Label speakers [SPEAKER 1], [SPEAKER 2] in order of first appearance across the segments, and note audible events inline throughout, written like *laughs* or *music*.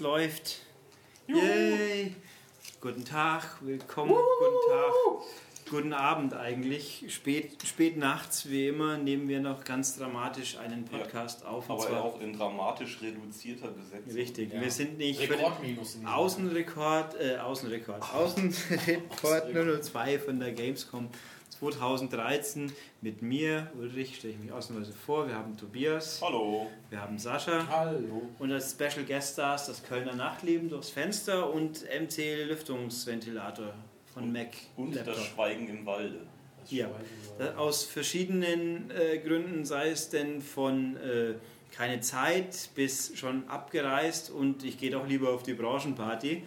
[SPEAKER 1] Es läuft. Yay! Guten Tag, willkommen, guten Tag. Guten Abend eigentlich. Spät, spät nachts, wie immer, nehmen wir noch ganz dramatisch einen Podcast auf. und
[SPEAKER 2] Aber
[SPEAKER 1] zwar-
[SPEAKER 2] auch in dramatisch reduzierter Besetzung.
[SPEAKER 1] Richtig,
[SPEAKER 3] Ja.
[SPEAKER 1] wir sind nicht
[SPEAKER 3] Rekordminus
[SPEAKER 1] Außenrekord, äh, Außenrekord, Außenrekord *laughs* 002 von der Gamescom 2013 mit mir, Ulrich, stelle ich mich ausnahmsweise vor. Wir haben Tobias,
[SPEAKER 2] Hallo.
[SPEAKER 1] wir haben Sascha.
[SPEAKER 3] Hallo.
[SPEAKER 1] Und als Special Guest Stars das Kölner Nachtleben durchs Fenster und MC Lüftungsventilator von Mac.
[SPEAKER 2] Und das
[SPEAKER 1] Laptop.
[SPEAKER 2] Schweigen im Walde.
[SPEAKER 3] Das
[SPEAKER 1] Ja.
[SPEAKER 3] Schweigen
[SPEAKER 1] Da- Aus verschiedenen äh, Gründen, sei es denn von äh, keine Zeit bis schon abgereist und ich gehe doch lieber auf die Branchenparty,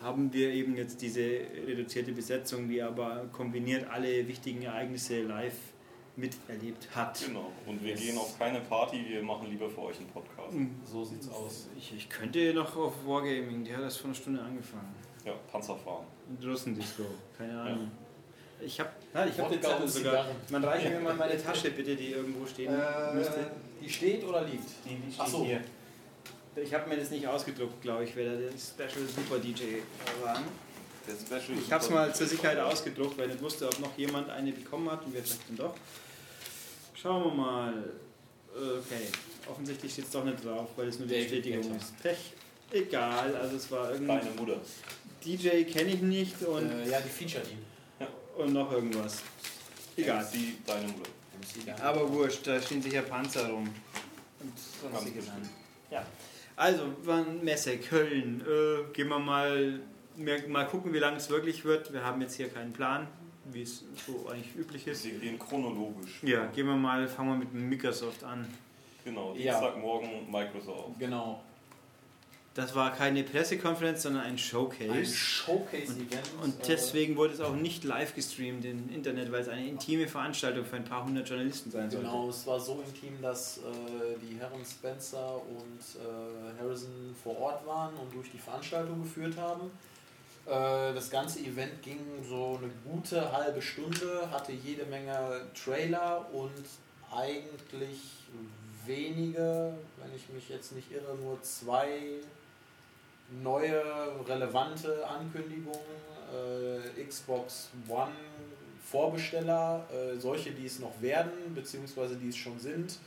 [SPEAKER 1] haben wir eben jetzt diese reduzierte Besetzung, die aber kombiniert alle wichtigen Ereignisse live miterlebt hat.
[SPEAKER 2] Genau. Und wir gehen auf keine Party, wir machen lieber für euch einen Podcast.
[SPEAKER 3] So sieht's aus.
[SPEAKER 1] Ich, ich könnte noch auf Wargaming, die hat erst vor einer Stunde angefangen.
[SPEAKER 2] Ja, Panzerfahren.
[SPEAKER 1] Und Russendisco, keine Ahnung. Ich habe ich hab den
[SPEAKER 3] Wodka
[SPEAKER 1] Zettel sogar. Man reicht mir mal meine Tasche bitte, die irgendwo stehen müsste.
[SPEAKER 3] Äh, die steht oder liegt?
[SPEAKER 1] Die, die steht
[SPEAKER 3] Ach so.
[SPEAKER 1] hier. Ich habe mir das nicht ausgedruckt, glaube ich, wer der Special Super DJ war.
[SPEAKER 2] Der Special
[SPEAKER 1] Ich habe es mal zur Sicherheit ausgedruckt, weil ich nicht wusste, ob noch jemand eine bekommen hat und wir vielleicht dann doch. Schauen wir mal. Okay, offensichtlich steht es doch nicht drauf, weil es nur die
[SPEAKER 3] David
[SPEAKER 1] Bestätigung ist. Pech. Egal, also es war irgendein
[SPEAKER 2] Deine Mutter.
[SPEAKER 1] DJ kenne ich nicht und,
[SPEAKER 3] Äh, ja, die featured ihn.
[SPEAKER 1] und noch irgendwas. Egal.
[SPEAKER 2] Sie, deine Mutter.
[SPEAKER 1] Aber wurscht, da stehen sicher Panzer rum. Und sonstiges
[SPEAKER 2] bestimmt.
[SPEAKER 1] an. Ja. Also, wann Messe, Köln. Äh, gehen wir mal, mal gucken, wie lange es wirklich wird. Wir haben jetzt hier keinen Plan, wie es so eigentlich üblich ist.
[SPEAKER 2] Wir gehen chronologisch.
[SPEAKER 1] Ja, gehen wir mal, fangen wir mit Microsoft an.
[SPEAKER 2] Genau,
[SPEAKER 3] Ja.
[SPEAKER 2] Dienstagmorgen Microsoft.
[SPEAKER 3] Genau.
[SPEAKER 1] Das war keine Pressekonferenz, sondern ein
[SPEAKER 3] Ein
[SPEAKER 1] Showcase.
[SPEAKER 3] Showcase-Event.
[SPEAKER 1] Und
[SPEAKER 3] äh,
[SPEAKER 1] deswegen wurde es auch nicht live gestreamt im Internet, weil es eine intime Veranstaltung für ein paar hundert Journalisten sein sollte.
[SPEAKER 3] Genau, es war so intim, dass äh, die Herren Spencer und äh, Harrison vor Ort waren und durch die Veranstaltung geführt haben. Äh, das ganze Event ging so eine gute halbe Stunde, hatte jede Menge Trailer und eigentlich wenige, wenn ich mich jetzt nicht irre, nur zwei neue relevante Ankündigungen. Äh, Xbox One Vorbesteller, äh, solche, die es noch werden, beziehungsweise die es schon sind,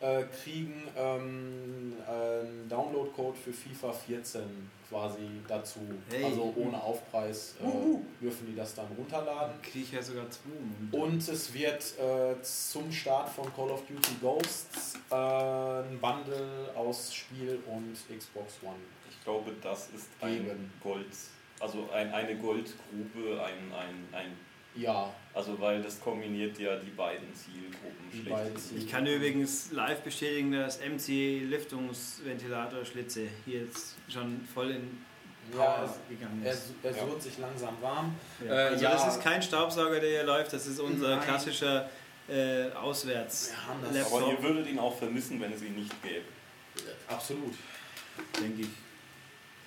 [SPEAKER 3] äh, kriegen ähm, einen Downloadcode für FIFA 14 quasi dazu.
[SPEAKER 1] Hey.
[SPEAKER 3] Also ohne Aufpreis äh, dürfen die das dann runterladen.
[SPEAKER 1] Kriege ich ja sogar zwei.
[SPEAKER 3] Und es wird äh, zum Start von Call of Duty Ghosts äh, ein Bundle aus Spiel und Xbox One.
[SPEAKER 2] Ich glaube, das ist ein
[SPEAKER 3] Geben.
[SPEAKER 2] Gold, also ein, eine Goldgrube, ein, ein, ein,
[SPEAKER 3] Ja,
[SPEAKER 2] also weil das kombiniert ja die beiden Zielgruppen
[SPEAKER 3] Die
[SPEAKER 2] schlecht.
[SPEAKER 3] beiden Ziel-
[SPEAKER 1] Ich kann übrigens live bestätigen, dass MC Lüftungsventilator Schlitze hier jetzt schon voll in
[SPEAKER 3] ja
[SPEAKER 1] Power gegangen
[SPEAKER 3] er,
[SPEAKER 1] ist.
[SPEAKER 3] er
[SPEAKER 2] Ja.
[SPEAKER 3] surrt sich langsam warm.
[SPEAKER 1] Ja.
[SPEAKER 3] Äh,
[SPEAKER 1] also
[SPEAKER 3] ja.
[SPEAKER 1] das ist kein Staubsauger, der hier läuft, das ist unser
[SPEAKER 3] Nein.
[SPEAKER 1] klassischer äh, Auswärts
[SPEAKER 3] das-
[SPEAKER 2] Aber ihr
[SPEAKER 1] Laptop,
[SPEAKER 2] würdet ihn auch vermissen, wenn es ihn nicht gäbe.
[SPEAKER 3] Absolut.
[SPEAKER 1] denke ich.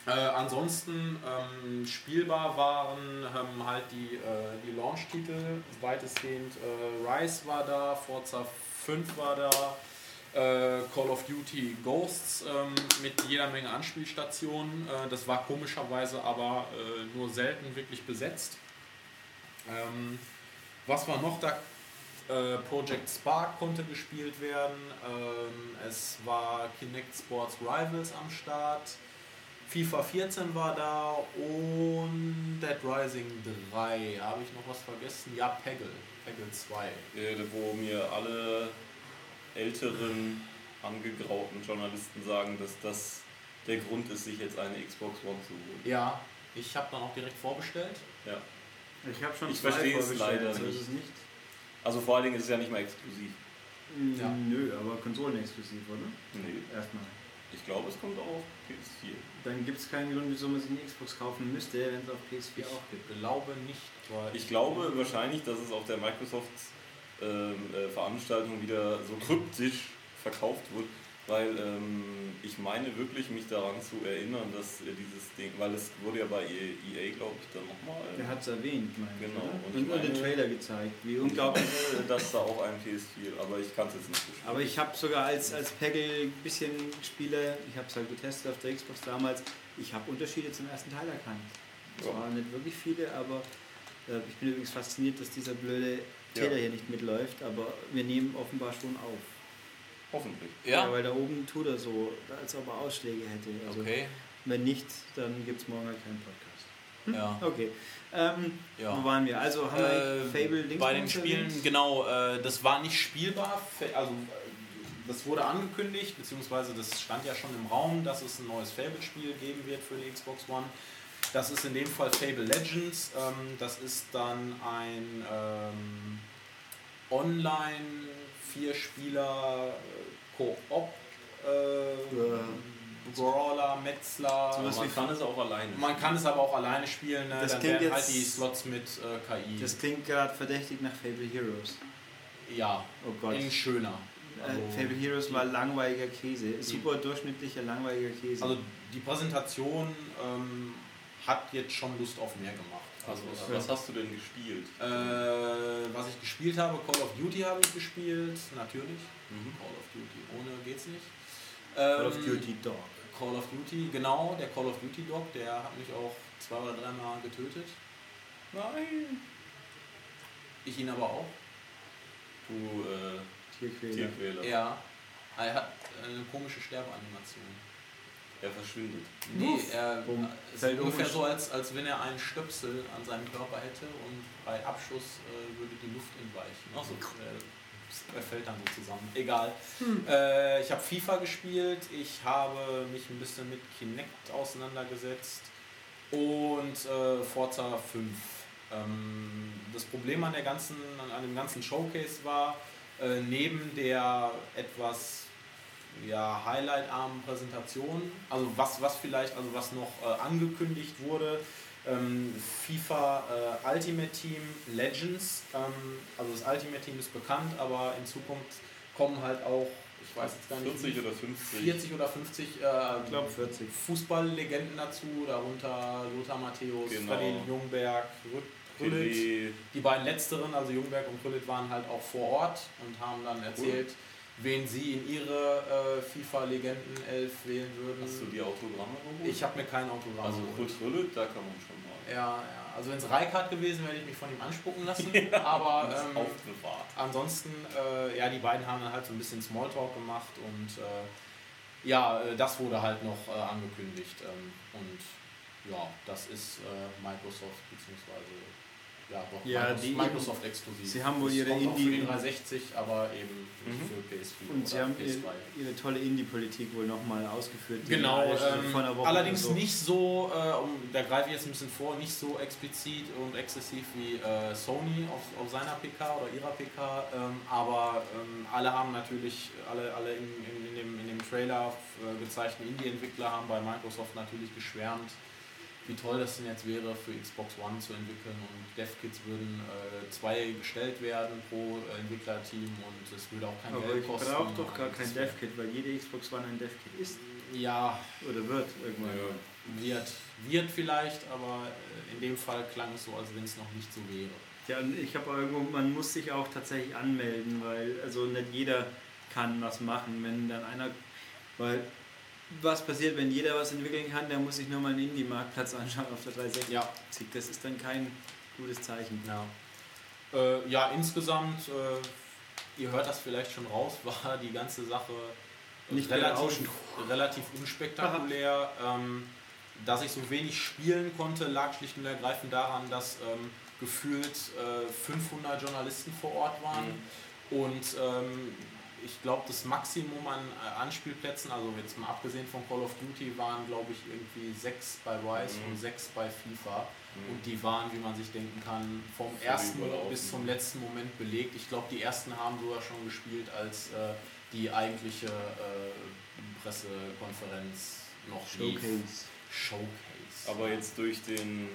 [SPEAKER 3] Äh, ansonsten ähm, spielbar waren ähm, halt die, äh, die Launch-Titel weitestgehend. Äh, Rise war da, Forza 5 war da, äh, Call of Duty Ghosts ähm, mit jeder Menge Anspielstationen. Äh, das war komischerweise aber äh, nur selten wirklich besetzt. Ähm, was war noch da? Project Spark konnte gespielt werden. Ähm, es war Kinect Sports Rivals am Start. FIFA 14 war da und Dead Rising 3. Habe ich noch was vergessen? Ja, Peggle. Peggle 2.
[SPEAKER 2] Äh, wo mir alle älteren, angegrauten Journalisten sagen, dass das der Grund ist, sich jetzt eine Xbox One zu holen.
[SPEAKER 3] Ja, ich habe dann auch direkt vorbestellt.
[SPEAKER 2] Ja.
[SPEAKER 1] Ich habe schon
[SPEAKER 2] Ich
[SPEAKER 1] zwei
[SPEAKER 2] verstehe es leider
[SPEAKER 1] so ist
[SPEAKER 2] nicht.
[SPEAKER 1] es nicht.
[SPEAKER 2] Also vor allen Dingen ist es ja nicht mal exklusiv.
[SPEAKER 1] Mm,
[SPEAKER 3] Ja.
[SPEAKER 1] Nö, aber konsolenexklusiv, oder?
[SPEAKER 2] Nee.
[SPEAKER 1] Erstmal.
[SPEAKER 2] Ich glaube, es kommt auch auf PS4.
[SPEAKER 1] Dann gibt es keinen Grund, wieso man sich eine Xbox kaufen müsste, wenn es auf PS4 auch gibt.
[SPEAKER 3] Ich glaube nicht, weil
[SPEAKER 2] Ich glaube wahrscheinlich, dass es auf der Microsoft ähm, äh, Veranstaltung wieder so kryptisch verkauft wird, Weil ähm, ich meine wirklich, mich daran zu erinnern, dass äh, dieses Ding, weil es wurde ja bei EA, glaube ich, dann nochmal.
[SPEAKER 1] Der hat es erwähnt, meine ich,
[SPEAKER 2] Genau. Und
[SPEAKER 1] Und, und den
[SPEAKER 2] meine-
[SPEAKER 1] Trailer gezeigt, wie
[SPEAKER 2] Und
[SPEAKER 1] unglaublich.
[SPEAKER 2] ich meine, dass da auch ein PS4, aber ich kann es jetzt nicht bestätigen.
[SPEAKER 1] Aber ich habe sogar als, als Peggle ein bisschen Spieler, ich habe es halt getestet auf der Xbox damals, ich habe Unterschiede zum ersten Teil erkannt. Es
[SPEAKER 2] Ja.
[SPEAKER 1] waren nicht wirklich viele, aber äh, ich bin übrigens fasziniert, dass dieser blöde Täter
[SPEAKER 2] Ja.
[SPEAKER 1] hier nicht mitläuft, aber wir nehmen offenbar schon auf.
[SPEAKER 2] Hoffentlich.
[SPEAKER 4] Ja,
[SPEAKER 1] weil da oben tut er so, als ob er Ausschläge hätte. Also
[SPEAKER 4] okay.
[SPEAKER 1] wenn nicht, dann gibt es morgen halt keinen Podcast.
[SPEAKER 4] Ja.
[SPEAKER 1] Okay. Ähm,
[SPEAKER 4] Ja.
[SPEAKER 1] Wo waren wir? Also haben wir
[SPEAKER 4] Äh,
[SPEAKER 1] Fable Dingsbums
[SPEAKER 3] Bei den Spielen,
[SPEAKER 1] erwähnt?
[SPEAKER 3] genau, äh, das war nicht spielbar. Also, das wurde angekündigt, beziehungsweise das stand ja schon im Raum, dass es ein neues Fable-Spiel geben wird für die Xbox One. Das ist in dem Fall Fable Legends. Ähm, das ist dann ein ähm, online vier-Spieler äh, Koop äh, Brawler, Metzler.
[SPEAKER 2] Aber
[SPEAKER 1] Sowas
[SPEAKER 2] man
[SPEAKER 1] wie-
[SPEAKER 2] kann es auch alleine.
[SPEAKER 3] Man kann es aber auch alleine spielen, ne?
[SPEAKER 1] Das
[SPEAKER 3] dann
[SPEAKER 1] klingt
[SPEAKER 3] werden halt
[SPEAKER 1] jetzt-
[SPEAKER 3] die Slots mit äh, KI.
[SPEAKER 1] Das klingt gerade verdächtig nach Fable Heroes.
[SPEAKER 3] ja,
[SPEAKER 1] Oh Gott.
[SPEAKER 3] in schöner. Also,
[SPEAKER 1] Äh, Fable Heroes war langweiliger Käse. Super durchschnittlicher, langweiliger Käse.
[SPEAKER 3] also die Präsentation ähm, hat jetzt schon Lust auf mehr gemacht.
[SPEAKER 2] Also,
[SPEAKER 3] Also,
[SPEAKER 2] was hast du denn gespielt?
[SPEAKER 3] äh, was ich gespielt habe, Call of Duty habe ich gespielt, natürlich.
[SPEAKER 2] Mhm.
[SPEAKER 3] Call of Duty, ohne geht's nicht.
[SPEAKER 1] Call of
[SPEAKER 3] Ähm,
[SPEAKER 1] Duty Dog.
[SPEAKER 3] Call of Duty, genau, der Call of Duty Dog, der hat mich auch zwei oder dreimal getötet.
[SPEAKER 2] Nein.
[SPEAKER 3] Ich ihn aber auch.
[SPEAKER 2] Du äh,
[SPEAKER 1] Tierquäler.
[SPEAKER 2] Tierquäler.
[SPEAKER 3] Er, er hat eine komische Sterbeanimation.
[SPEAKER 2] Er verschwindet.
[SPEAKER 3] Nee, er
[SPEAKER 1] Bumm.
[SPEAKER 3] es ist
[SPEAKER 1] Fällt um
[SPEAKER 3] ungefähr
[SPEAKER 1] und-
[SPEAKER 3] so, als, als wenn er einen Stöpsel an seinem Körper hätte und bei Abschuss äh, würde die Luft entweichen.
[SPEAKER 2] Ach so.
[SPEAKER 3] Und, äh, er fällt dann so zusammen. Egal. Äh, ich habe FIFA gespielt, ich habe mich ein bisschen mit Kinect auseinandergesetzt und äh, Forza 5. Ähm, das Problem an, der ganzen, an, an dem ganzen Showcase war, äh, neben der etwas ja, highlightarmen Präsentation, also was, was vielleicht, also was noch äh, angekündigt wurde, ähm, FIFA äh, Ultimate Team Legends, ähm, also das Ultimate Team ist bekannt, aber in Zukunft kommen halt auch, ich weiß jetzt gar nicht,
[SPEAKER 2] 40 oder 50.
[SPEAKER 3] 40 oder 50 äh,
[SPEAKER 1] Ich glaube 40.
[SPEAKER 3] Fußballlegenden dazu, darunter Lothar Matthäus,
[SPEAKER 2] Genau.
[SPEAKER 3] Freddy Jungberg, Rü- Rüllit.
[SPEAKER 2] Pelé,
[SPEAKER 3] Die beiden letzteren, also Jungberg und Rüllit, waren halt auch vor Ort und haben dann erzählt, wen sie in ihre äh, FIFA-Legenden-Elf wählen würden.
[SPEAKER 2] Hast du die Autogramme geholt?
[SPEAKER 3] Ich habe mir kein Autogramm
[SPEAKER 2] Also. Kurt Rüllet, da kann man schon mal.
[SPEAKER 3] Ja, ja. Also wenn es Reikart gewesen wäre, hätte ich mich von ihm anspucken lassen. *laughs* aber
[SPEAKER 2] Das
[SPEAKER 3] ähm,
[SPEAKER 2] aufbewahrt.
[SPEAKER 3] ansonsten, äh, ja, die beiden haben dann halt so ein bisschen Smalltalk gemacht und äh, ja, äh, das wurde halt noch äh, angekündigt. Ähm, und ja, das ist äh, Microsoft beziehungsweise ja, doch
[SPEAKER 1] Ja,
[SPEAKER 3] Microsoft,
[SPEAKER 1] die-
[SPEAKER 3] Microsoft exklusiv.
[SPEAKER 1] Sie haben wohl
[SPEAKER 3] Das
[SPEAKER 1] ihre
[SPEAKER 3] für
[SPEAKER 1] Indie-
[SPEAKER 3] die 360, aber eben nicht
[SPEAKER 2] Mhm.
[SPEAKER 3] für PS4
[SPEAKER 1] Und sie haben ihre,
[SPEAKER 3] PS2.
[SPEAKER 1] ihre tolle Indie-Politik wohl nochmal ausgeführt.
[SPEAKER 3] Genau,
[SPEAKER 1] schon
[SPEAKER 3] ähm,
[SPEAKER 1] vor einer Woche
[SPEAKER 3] allerdings
[SPEAKER 1] so.
[SPEAKER 3] nicht so, äh, um, da greife ich jetzt ein bisschen vor, nicht so explizit und exzessiv wie äh, Sony auf, auf seiner PK oder ihrer PK, ähm, aber ähm, alle haben natürlich, alle, alle in, in, in, dem, in dem Trailer äh, gezeigten Indie-Entwickler haben bei Microsoft natürlich geschwärmt, wie toll das denn jetzt wäre für Xbox One zu entwickeln und DevKits würden äh, zwei gestellt werden pro äh, Entwicklerteam und es würde auch kein
[SPEAKER 1] Aber
[SPEAKER 3] Geld
[SPEAKER 1] ich
[SPEAKER 3] kosten.
[SPEAKER 1] brauche doch gar kein Dev-Kit, weil jede Xbox One ein Dev-Kit ist.
[SPEAKER 3] Ja,
[SPEAKER 1] Oder wird irgendwann.
[SPEAKER 2] Ja.
[SPEAKER 3] Wird, wird vielleicht, aber äh, in dem Fall klang es so, als wenn es noch nicht so wäre.
[SPEAKER 1] Ja, und ich habe irgendwo, man muss sich auch tatsächlich anmelden, weil also nicht jeder kann was machen. Wenn dann einer, weil was passiert, wenn jeder was entwickeln kann, der muss sich nur mal einen Indie-Marktplatz anschauen auf der 360.
[SPEAKER 3] Ja,
[SPEAKER 1] Das ist dann kein gutes Zeichen.
[SPEAKER 3] ja. Äh, ja, insgesamt, äh, ihr hört das vielleicht schon raus, *laughs* war die ganze Sache
[SPEAKER 1] Nicht
[SPEAKER 3] relativ, relativ unspektakulär. Ähm, dass ich so wenig spielen konnte, lag schlicht und ergreifend daran, dass ähm, gefühlt äh, 500 Journalisten vor Ort waren. Und ähm, ich glaube, das Maximum an äh, Anspielplätzen, also jetzt mal abgesehen von Call of Duty, waren glaube ich irgendwie sechs bei Rise
[SPEAKER 2] Mhm.
[SPEAKER 3] und sechs bei FIFA.
[SPEAKER 2] Mhm.
[SPEAKER 3] Und die waren, wie man sich denken kann, vom
[SPEAKER 2] Völlig
[SPEAKER 3] ersten bis zum letzten Moment belegt. Ich glaube, die ersten haben sogar schon gespielt, als äh, die eigentliche äh, Pressekonferenz noch lief.
[SPEAKER 1] Showcase.
[SPEAKER 3] Showcase.
[SPEAKER 2] Aber jetzt durch den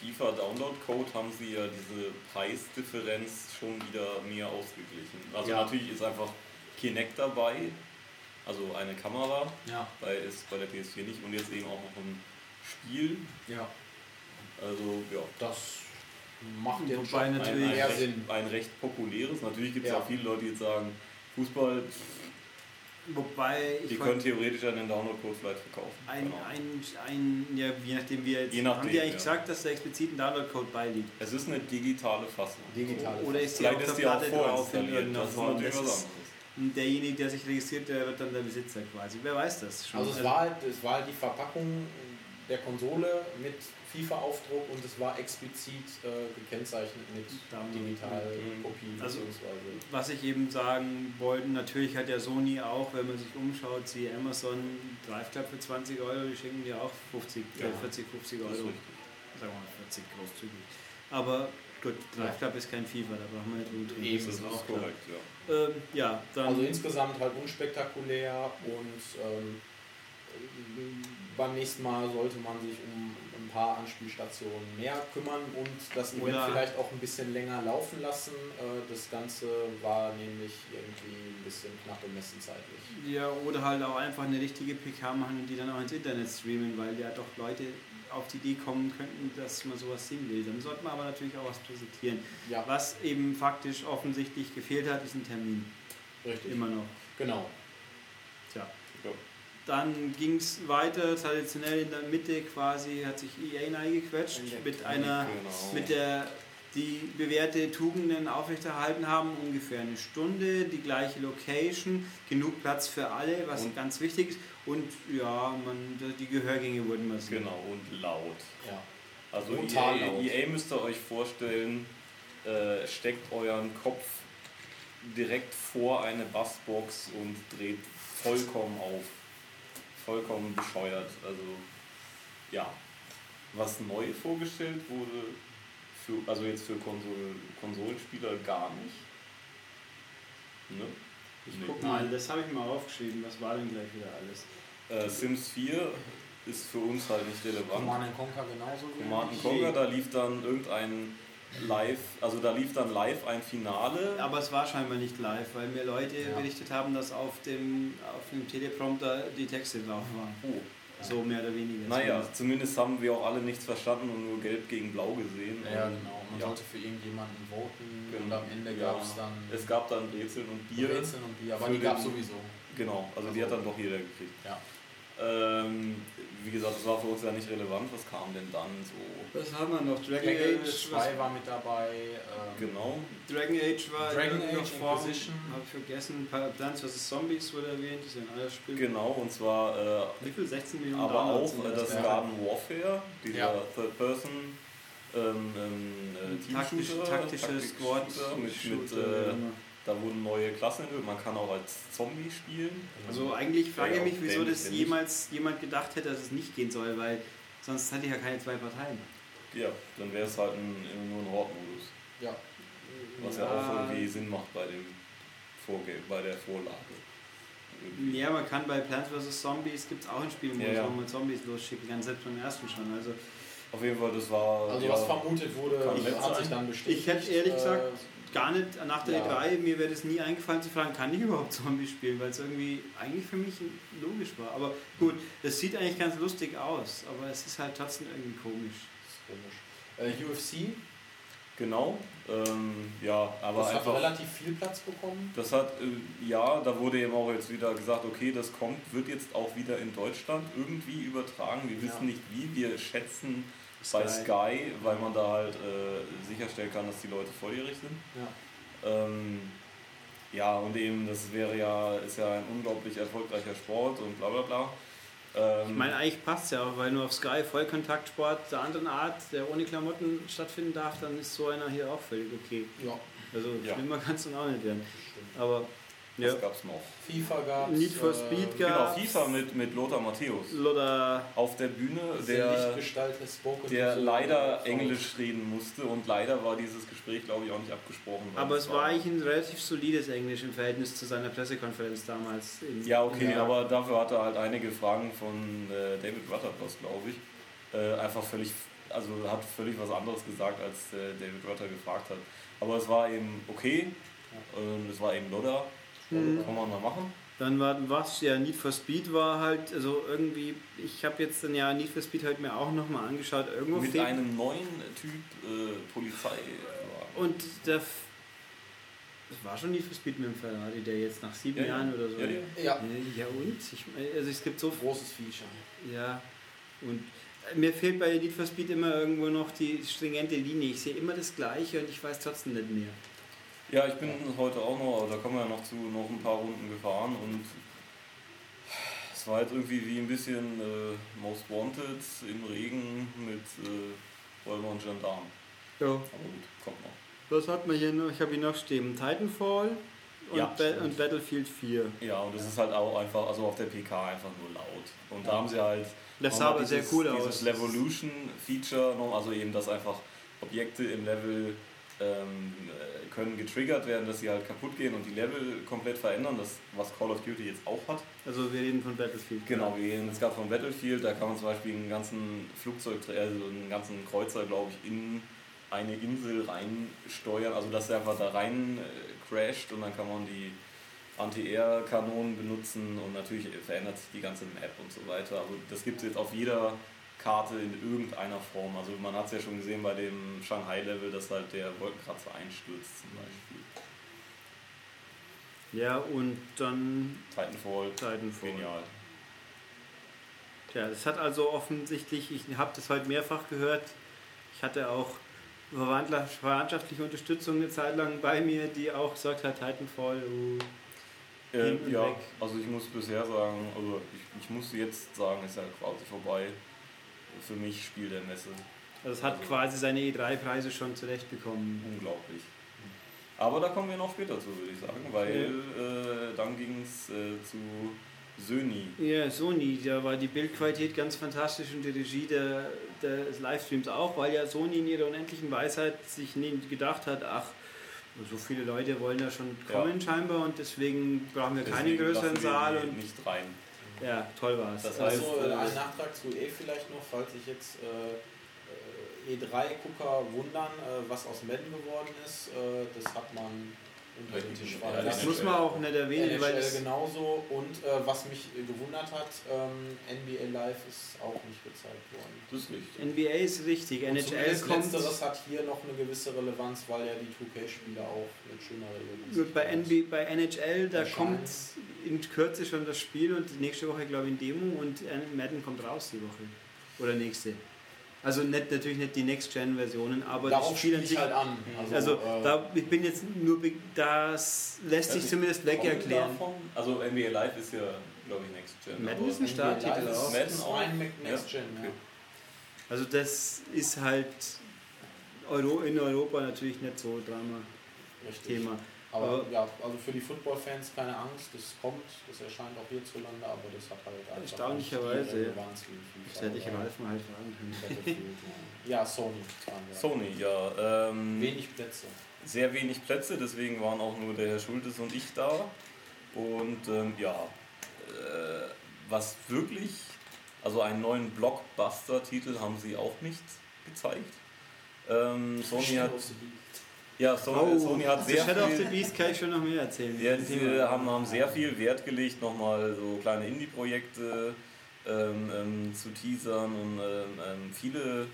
[SPEAKER 2] FIFA Download Code haben sie ja diese Preisdifferenz schon wieder mehr ausgeglichen. Also
[SPEAKER 3] Ja.
[SPEAKER 2] natürlich ist einfach Kinect dabei, also eine Kamera,
[SPEAKER 3] Ja.
[SPEAKER 2] bei, ist bei der PS4 nicht und jetzt eben auch noch ein Spiel.
[SPEAKER 3] Ja.
[SPEAKER 2] Also ja,
[SPEAKER 3] Das macht jetzt schon
[SPEAKER 2] ein,
[SPEAKER 1] natürlich
[SPEAKER 2] ein, recht,
[SPEAKER 3] Sinn.
[SPEAKER 2] ein recht populäres. Natürlich gibt es
[SPEAKER 3] Ja.
[SPEAKER 2] auch viele Leute, die jetzt sagen, Fußball,
[SPEAKER 1] Wobei
[SPEAKER 2] die können theoretisch einen Download-Code vielleicht verkaufen.
[SPEAKER 1] ein,
[SPEAKER 2] Genau.
[SPEAKER 1] ein, ein, ja, je nachdem wie jetzt,
[SPEAKER 2] Je nachdem,
[SPEAKER 1] haben die eigentlich
[SPEAKER 2] ja.
[SPEAKER 1] gesagt, dass da explizit ein Download-Code beiliegt?
[SPEAKER 2] Es ist eine digitale Fassung.
[SPEAKER 3] Digitale
[SPEAKER 1] Oder ist die
[SPEAKER 2] Vielleicht
[SPEAKER 1] auf
[SPEAKER 2] ist
[SPEAKER 1] der
[SPEAKER 2] die auch vorinstalliert.
[SPEAKER 1] irgendeiner
[SPEAKER 2] Das ist natürlich
[SPEAKER 1] Das
[SPEAKER 2] was anderes.
[SPEAKER 1] Derjenige, der sich registriert, der wird dann der Besitzer quasi. Wer weiß das schon?
[SPEAKER 3] Also es war, halt, es war halt die Verpackung der Konsole mit FIFA-Aufdruck und es war explizit äh, gekennzeichnet mit. Digitalkopie
[SPEAKER 1] Also-
[SPEAKER 3] beziehungsweise
[SPEAKER 1] Was ich eben sagen wollte, natürlich hat der Sony auch, wenn man sich umschaut, sie Amazon Drive Club für 20 Euro, die schenken dir auch 50,
[SPEAKER 2] Ja.
[SPEAKER 1] äh, 40, 50
[SPEAKER 2] Das ist
[SPEAKER 1] Euro. Sagen wir mal 40 großzügig. Aber gut, Drive Club ist kein FIFA, da brauchen wir nicht rumdrehen.
[SPEAKER 3] Eben,
[SPEAKER 2] Das ist
[SPEAKER 1] auch klar.
[SPEAKER 2] korrekt, ja.
[SPEAKER 1] Ähm, ja, dann
[SPEAKER 3] Also insgesamt halt unspektakulär und ähm, beim nächsten Mal sollte man sich um ein paar Anspielstationen mehr kümmern und das Event
[SPEAKER 1] Oder-
[SPEAKER 3] vielleicht auch ein bisschen länger laufen lassen. Äh, das Ganze war nämlich irgendwie ein bisschen knapp bemessen zeitlich.
[SPEAKER 1] Ja, oder halt auch einfach eine richtige PK machen und die dann auch ins Internet streamen, weil ja doch Leute auf die Idee kommen könnten, dass man sowas sehen will. Dann sollte man aber natürlich auch was präsentieren.
[SPEAKER 3] Ja,
[SPEAKER 1] Was eben faktisch offensichtlich gefehlt hat, ist ein Termin.
[SPEAKER 3] richtig.
[SPEAKER 1] Immer noch.
[SPEAKER 3] Genau.
[SPEAKER 1] Tja.
[SPEAKER 2] Ja.
[SPEAKER 1] Dann ging es weiter, traditionell in der Mitte quasi hat sich EA eingequetscht mit einer,
[SPEAKER 2] Genau.
[SPEAKER 1] mit der die bewährte Tugenden aufrechterhalten haben, ungefähr eine Stunde, die gleiche Location, genug Platz für alle, was
[SPEAKER 2] Und-
[SPEAKER 1] ganz wichtig ist. Und ja, man, die Gehörgänge wurden massiv.
[SPEAKER 2] Genau, und laut.
[SPEAKER 3] Ja.
[SPEAKER 2] Also
[SPEAKER 3] Brutal
[SPEAKER 2] EA,
[SPEAKER 3] laut.
[SPEAKER 2] EA müsst ihr euch vorstellen, äh, steckt euren Kopf direkt vor eine Bassbox und dreht vollkommen auf. Vollkommen bescheuert. Also ja, was neu vorgestellt wurde, für, also jetzt für Konsol, Konsolenspieler gar nicht. Ne?
[SPEAKER 1] Ich
[SPEAKER 2] Nee.
[SPEAKER 1] guck mal, das habe ich mal aufgeschrieben. Was war denn gleich wieder alles?
[SPEAKER 2] Äh, Sims 4 ist für uns halt nicht relevant.
[SPEAKER 3] Command Conquer genauso.
[SPEAKER 2] Command. Conquer, da lief dann irgendein Live, also da lief dann live ein Finale.
[SPEAKER 1] Aber es war scheinbar nicht live, weil mir Leute
[SPEAKER 3] Ja.
[SPEAKER 1] berichtet haben, dass auf dem, auf dem Teleprompter die Texte drauf waren.
[SPEAKER 2] Oh.
[SPEAKER 1] So mehr oder weniger.
[SPEAKER 2] Naja, zumindest haben wir auch alle nichts verstanden und nur gelb gegen blau gesehen.
[SPEAKER 3] Ja,
[SPEAKER 2] Und
[SPEAKER 3] genau. Man
[SPEAKER 2] ja.
[SPEAKER 3] sollte für irgendjemanden voten und
[SPEAKER 2] Genau.
[SPEAKER 3] am Ende
[SPEAKER 2] Ja.
[SPEAKER 3] gab es dann
[SPEAKER 2] Es gab dann Brezeln und Bier.
[SPEAKER 3] Brezeln und Bier, aber die gab es sowieso.
[SPEAKER 2] Genau, also die
[SPEAKER 3] Also-
[SPEAKER 2] hat dann doch jeder gekriegt.
[SPEAKER 3] Ja.
[SPEAKER 2] Ähm, wie gesagt, das war für uns ja nicht relevant. Was kam denn dann so?
[SPEAKER 1] Was haben wir noch? Dragon,
[SPEAKER 3] Dragon
[SPEAKER 1] Age.
[SPEAKER 3] 2 war mit dabei. Ähm,
[SPEAKER 2] Genau.
[SPEAKER 1] Dragon Age war
[SPEAKER 3] Dragon Age,
[SPEAKER 1] Form,
[SPEAKER 3] Inquisition.
[SPEAKER 1] Habe ich vergessen. Plants vs. Zombies wurde erwähnt, das ist ja ein anderes Spiel.
[SPEAKER 2] Genau, und zwar äh,
[SPEAKER 1] Wie viel? 16 Millionen
[SPEAKER 2] aber
[SPEAKER 1] Downloads
[SPEAKER 2] auch äh, das
[SPEAKER 3] ja.
[SPEAKER 2] Garden Warfare, dieser
[SPEAKER 3] Ja.
[SPEAKER 2] Third-Person ähm, ähm, äh,
[SPEAKER 1] Taktisch,
[SPEAKER 2] Team-Shooter,
[SPEAKER 1] taktische Squad.
[SPEAKER 2] Mit, mit äh,
[SPEAKER 1] ja.
[SPEAKER 2] Da wurden neue Klassen entwickelt. Man kann auch als Zombie spielen.
[SPEAKER 1] Also eigentlich frage
[SPEAKER 2] Ja,
[SPEAKER 1] ich mich,
[SPEAKER 2] ja,
[SPEAKER 1] wieso das jemals jemand gedacht hätte, dass es nicht gehen soll, weil sonst hätte ich ja keine zwei Parteien.
[SPEAKER 2] Ja, dann wäre es halt ein, nur ein Horde-Modus.
[SPEAKER 3] Ja.
[SPEAKER 2] Was ja. auch irgendwie Sinn macht bei, dem Vorge bei der Vorlage. Irgendwie.
[SPEAKER 1] Ja, man kann bei Plants vs. Zombies gibt es auch ein Spiel,
[SPEAKER 2] Ja, ja.
[SPEAKER 1] wo man Zombies losschicken kann, selbst beim ersten schon. Also
[SPEAKER 2] Auf jeden Fall, das war.
[SPEAKER 3] Also
[SPEAKER 2] ja,
[SPEAKER 3] was vermutet wurde, hat sich dann bestätigt.
[SPEAKER 1] Ich hätte ehrlich
[SPEAKER 3] Äh,
[SPEAKER 1] gesagt, gar nicht nach der
[SPEAKER 3] Ja.
[SPEAKER 1] E3, mir wäre das nie eingefallen zu fragen, kann ich überhaupt Zombies spielen, weil es irgendwie eigentlich für mich logisch war. Aber gut, es sieht eigentlich ganz lustig aus, aber es ist halt trotzdem irgendwie komisch.
[SPEAKER 3] das ist komisch. Äh, UFC,
[SPEAKER 2] Genau. Ähm, ja, aber
[SPEAKER 3] das hat
[SPEAKER 2] einfach.
[SPEAKER 3] relativ viel Platz bekommen.
[SPEAKER 2] Das hat, äh, ja, da wurde eben auch jetzt wieder gesagt, okay, das kommt, wird jetzt auch wieder in Deutschland irgendwie übertragen. Wir
[SPEAKER 3] Ja.
[SPEAKER 2] wissen nicht wie, wir schätzen bei
[SPEAKER 1] Sky.
[SPEAKER 2] Weil man da halt äh, sicherstellen kann, dass die Leute volljährig sind.
[SPEAKER 3] Ja.
[SPEAKER 2] Ähm, ja, und eben, das wäre ja, ist ja ein unglaublich erfolgreicher Sport und bla bla bla. Ähm,
[SPEAKER 1] Ich meine, eigentlich passt es ja auch, weil nur auf Sky Vollkontaktsport der anderen Art, der ohne Klamotten stattfinden darf, dann ist so einer hier auch völlig okay.
[SPEAKER 3] ja,
[SPEAKER 1] Also
[SPEAKER 2] Ja.
[SPEAKER 1] schlimmer kann es dann auch nicht werden. Aber ja,
[SPEAKER 2] was gab's noch?
[SPEAKER 3] FIFA gab
[SPEAKER 1] Need for Speed
[SPEAKER 2] Genau,
[SPEAKER 1] gab's.
[SPEAKER 2] FIFA mit, mit Lothar Matthäus.
[SPEAKER 1] Lothar
[SPEAKER 2] Auf der Bühne,
[SPEAKER 3] der
[SPEAKER 2] der, leider. Englisch reden musste und leider war dieses Gespräch, glaube ich, auch nicht abgesprochen.
[SPEAKER 1] Aber
[SPEAKER 2] es
[SPEAKER 1] es war eigentlich ein relativ solides Englisch im Verhältnis zu seiner Pressekonferenz damals. in-
[SPEAKER 2] Ja, okay, aber dafür hat er halt einige Fragen von äh, David Rutherford, glaube ich. Äh, einfach völlig, also hat völlig was anderes gesagt, als äh, David Rutter gefragt hat. Aber es war eben okay, es war eben Lodder,
[SPEAKER 1] Mhm.
[SPEAKER 2] kann man mal machen.
[SPEAKER 1] Dann war was, ja, Need for Speed war halt, also irgendwie, ich habe jetzt dann ja Need for Speed halt mir auch nochmal angeschaut, irgendwo
[SPEAKER 2] Mit
[SPEAKER 1] fehlt-
[SPEAKER 2] einem neuen Typ äh, Polizei.
[SPEAKER 1] Und der, das war schon Need for Speed mit dem Ferrari, der jetzt nach sieben
[SPEAKER 2] Ja, ja.
[SPEAKER 1] Jahren oder so.
[SPEAKER 2] Ja, ja.
[SPEAKER 3] Ja.
[SPEAKER 1] Ja, und? Ich, also es gibt so
[SPEAKER 3] Großes Feature.
[SPEAKER 1] Ja, und mir fehlt bei Need for Speed immer irgendwo noch die stringente Linie. Ich sehe immer das Gleiche und ich weiß trotzdem nicht mehr.
[SPEAKER 2] Ja, ich bin heute auch noch, aber da kommen wir ja noch zu, noch ein paar Runden gefahren und es war halt irgendwie wie ein bisschen äh, Most Wanted im Regen mit äh, Räuber und Gendarm.
[SPEAKER 1] Ja.
[SPEAKER 2] Aber gut, kommt noch.
[SPEAKER 1] Was hat man hier noch? Ich habe hier noch stehen. Titanfall und,
[SPEAKER 2] Ja,
[SPEAKER 1] Ba- und Battlefield 4.
[SPEAKER 2] Ja, und das ist halt auch einfach, also auf der PK einfach nur laut. Und da haben sie halt
[SPEAKER 1] Das sah aber sehr
[SPEAKER 2] dieses-
[SPEAKER 1] cool
[SPEAKER 2] dieses
[SPEAKER 1] aus.
[SPEAKER 2] Levolution-Feature, noch, also eben, dass einfach Objekte im Level ähm, äh, können getriggert werden, dass sie halt kaputt gehen und die Level komplett verändern, das was Call of Duty jetzt auch hat.
[SPEAKER 1] Also wir reden von Battlefield.
[SPEAKER 2] Genau, wir reden jetzt gerade von Battlefield, da kann man zum Beispiel einen ganzen Flugzeug, also einen ganzen Kreuzer, glaube ich, in eine Insel reinsteuern, also dass er einfach da rein äh, crasht und dann kann man die Anti-Air-Kanonen benutzen und natürlich verändert sich die ganze Map und so weiter. Also das gibt es jetzt auf jeder Karte in irgendeiner Form. Also man hat es ja schon gesehen bei dem Shanghai-Level, dass halt der Wolkenkratzer einstürzt zum Beispiel.
[SPEAKER 1] Ja, und dann
[SPEAKER 2] Titanfall,
[SPEAKER 1] Titanfall.
[SPEAKER 2] genial.
[SPEAKER 1] Tja, das hat also offensichtlich, ich habe das heute mehrfach gehört, ich hatte auch verwandtschaftliche Unterstützung eine Zeit lang bei mir, die auch gesagt hat, Titanfall, uh,
[SPEAKER 2] Äh, ja,
[SPEAKER 1] weg.
[SPEAKER 2] also ich muss bisher sagen, also ich, ich muss jetzt sagen, ist ja quasi vorbei. Für mich Spiel der Messe.
[SPEAKER 1] also es hat
[SPEAKER 2] Also-
[SPEAKER 1] quasi seine E3-Preise schon zurechtbekommen.
[SPEAKER 2] Unglaublich. Aber da kommen wir noch später zu, würde ich sagen, weil äh, dann ging es äh, zu Söni.
[SPEAKER 1] Ja, Sony, da war die Bildqualität ganz fantastisch und die Regie der, des Livestreams auch, weil ja Sony in ihrer unendlichen Weisheit sich nie gedacht hat, ach, so viele Leute wollen da schon kommen scheinbar und deswegen brauchen wir keinen
[SPEAKER 2] Deswegen
[SPEAKER 1] größeren
[SPEAKER 2] lassen wir
[SPEAKER 1] Saal und
[SPEAKER 2] nicht rein.
[SPEAKER 1] Ja, toll war es.
[SPEAKER 2] Das
[SPEAKER 3] Also
[SPEAKER 2] heißt,
[SPEAKER 3] äh,
[SPEAKER 2] äh,
[SPEAKER 3] ein Nachtrag zu E vielleicht noch, falls sich jetzt äh, äh, E3-Gucker wundern, äh, was aus Madden geworden ist. Äh, das hat man unter den Tisch fallen
[SPEAKER 2] Ja,
[SPEAKER 1] das muss man auch nicht erwähnen, weil
[SPEAKER 3] NHL
[SPEAKER 1] es,
[SPEAKER 3] genauso und äh, was mich äh, gewundert hat, ähm, NBA Live ist auch nicht gezeigt worden.
[SPEAKER 2] Das ist richtig.
[SPEAKER 1] NBA ist richtig,
[SPEAKER 3] Und
[SPEAKER 1] NHL kommt.
[SPEAKER 3] Letzteres hat hier noch eine gewisse Relevanz, weil ja die 2K-Spiele auch mit schöner Relevanz
[SPEAKER 1] Gut, bei. NBA, bei NHL, da kommt in Kürze schon das Spiel und nächste Woche, glaube ich, in Demo und äh, Madden kommt raus die Woche. Oder nächste. Also nicht, natürlich nicht die Next-Gen-Versionen, aber
[SPEAKER 3] Darauf
[SPEAKER 1] das Spiel an sich.
[SPEAKER 3] halt an.
[SPEAKER 1] Also,
[SPEAKER 3] äh,
[SPEAKER 1] da, ich bin jetzt nur, das lässt sich
[SPEAKER 2] Also,
[SPEAKER 1] zumindest weg erklären.
[SPEAKER 2] davon? Also NBA Live ist ja, glaube ich, Next Gen.
[SPEAKER 1] Madden ist ein Starttitel auch.
[SPEAKER 3] ist
[SPEAKER 2] Madden auch?
[SPEAKER 3] rein mit Next
[SPEAKER 2] Ja,
[SPEAKER 3] Gen,
[SPEAKER 2] okay.
[SPEAKER 1] Also das ist halt Euro, in Europa natürlich nicht so Drama.
[SPEAKER 3] Richtig.
[SPEAKER 1] Thema.
[SPEAKER 3] Aber,
[SPEAKER 1] Aber-
[SPEAKER 3] ja, also für die Football-Fans keine Angst, das kommt, das erscheint auch hierzulande, aber das hat halt einfach
[SPEAKER 1] Erstaunlicherweise,
[SPEAKER 3] wie
[SPEAKER 1] Das hätte ich mal halt fragen können.
[SPEAKER 3] Ja. *laughs* Ja, Sony.
[SPEAKER 2] Sony, ja. Ähm,
[SPEAKER 3] Wenig Plätze.
[SPEAKER 2] sehr wenig Plätze, deswegen waren auch nur der Herr Schultes und ich da. Und ähm, ja, äh, was wirklich, also einen neuen Blockbuster-Titel haben sie auch nicht gezeigt. Ähm, Sony hat, ja, Sony,
[SPEAKER 1] Oh,
[SPEAKER 2] Sony hat sehr
[SPEAKER 1] Shadow of the
[SPEAKER 2] viel,
[SPEAKER 1] Beast kann ich schon noch mehr erzählen.
[SPEAKER 2] ja,
[SPEAKER 1] Thema.
[SPEAKER 2] haben, haben sehr viel Wert gelegt, nochmal so kleine Indie-Projekte ähm, ähm, zu teasern und ähm, ähm, viele,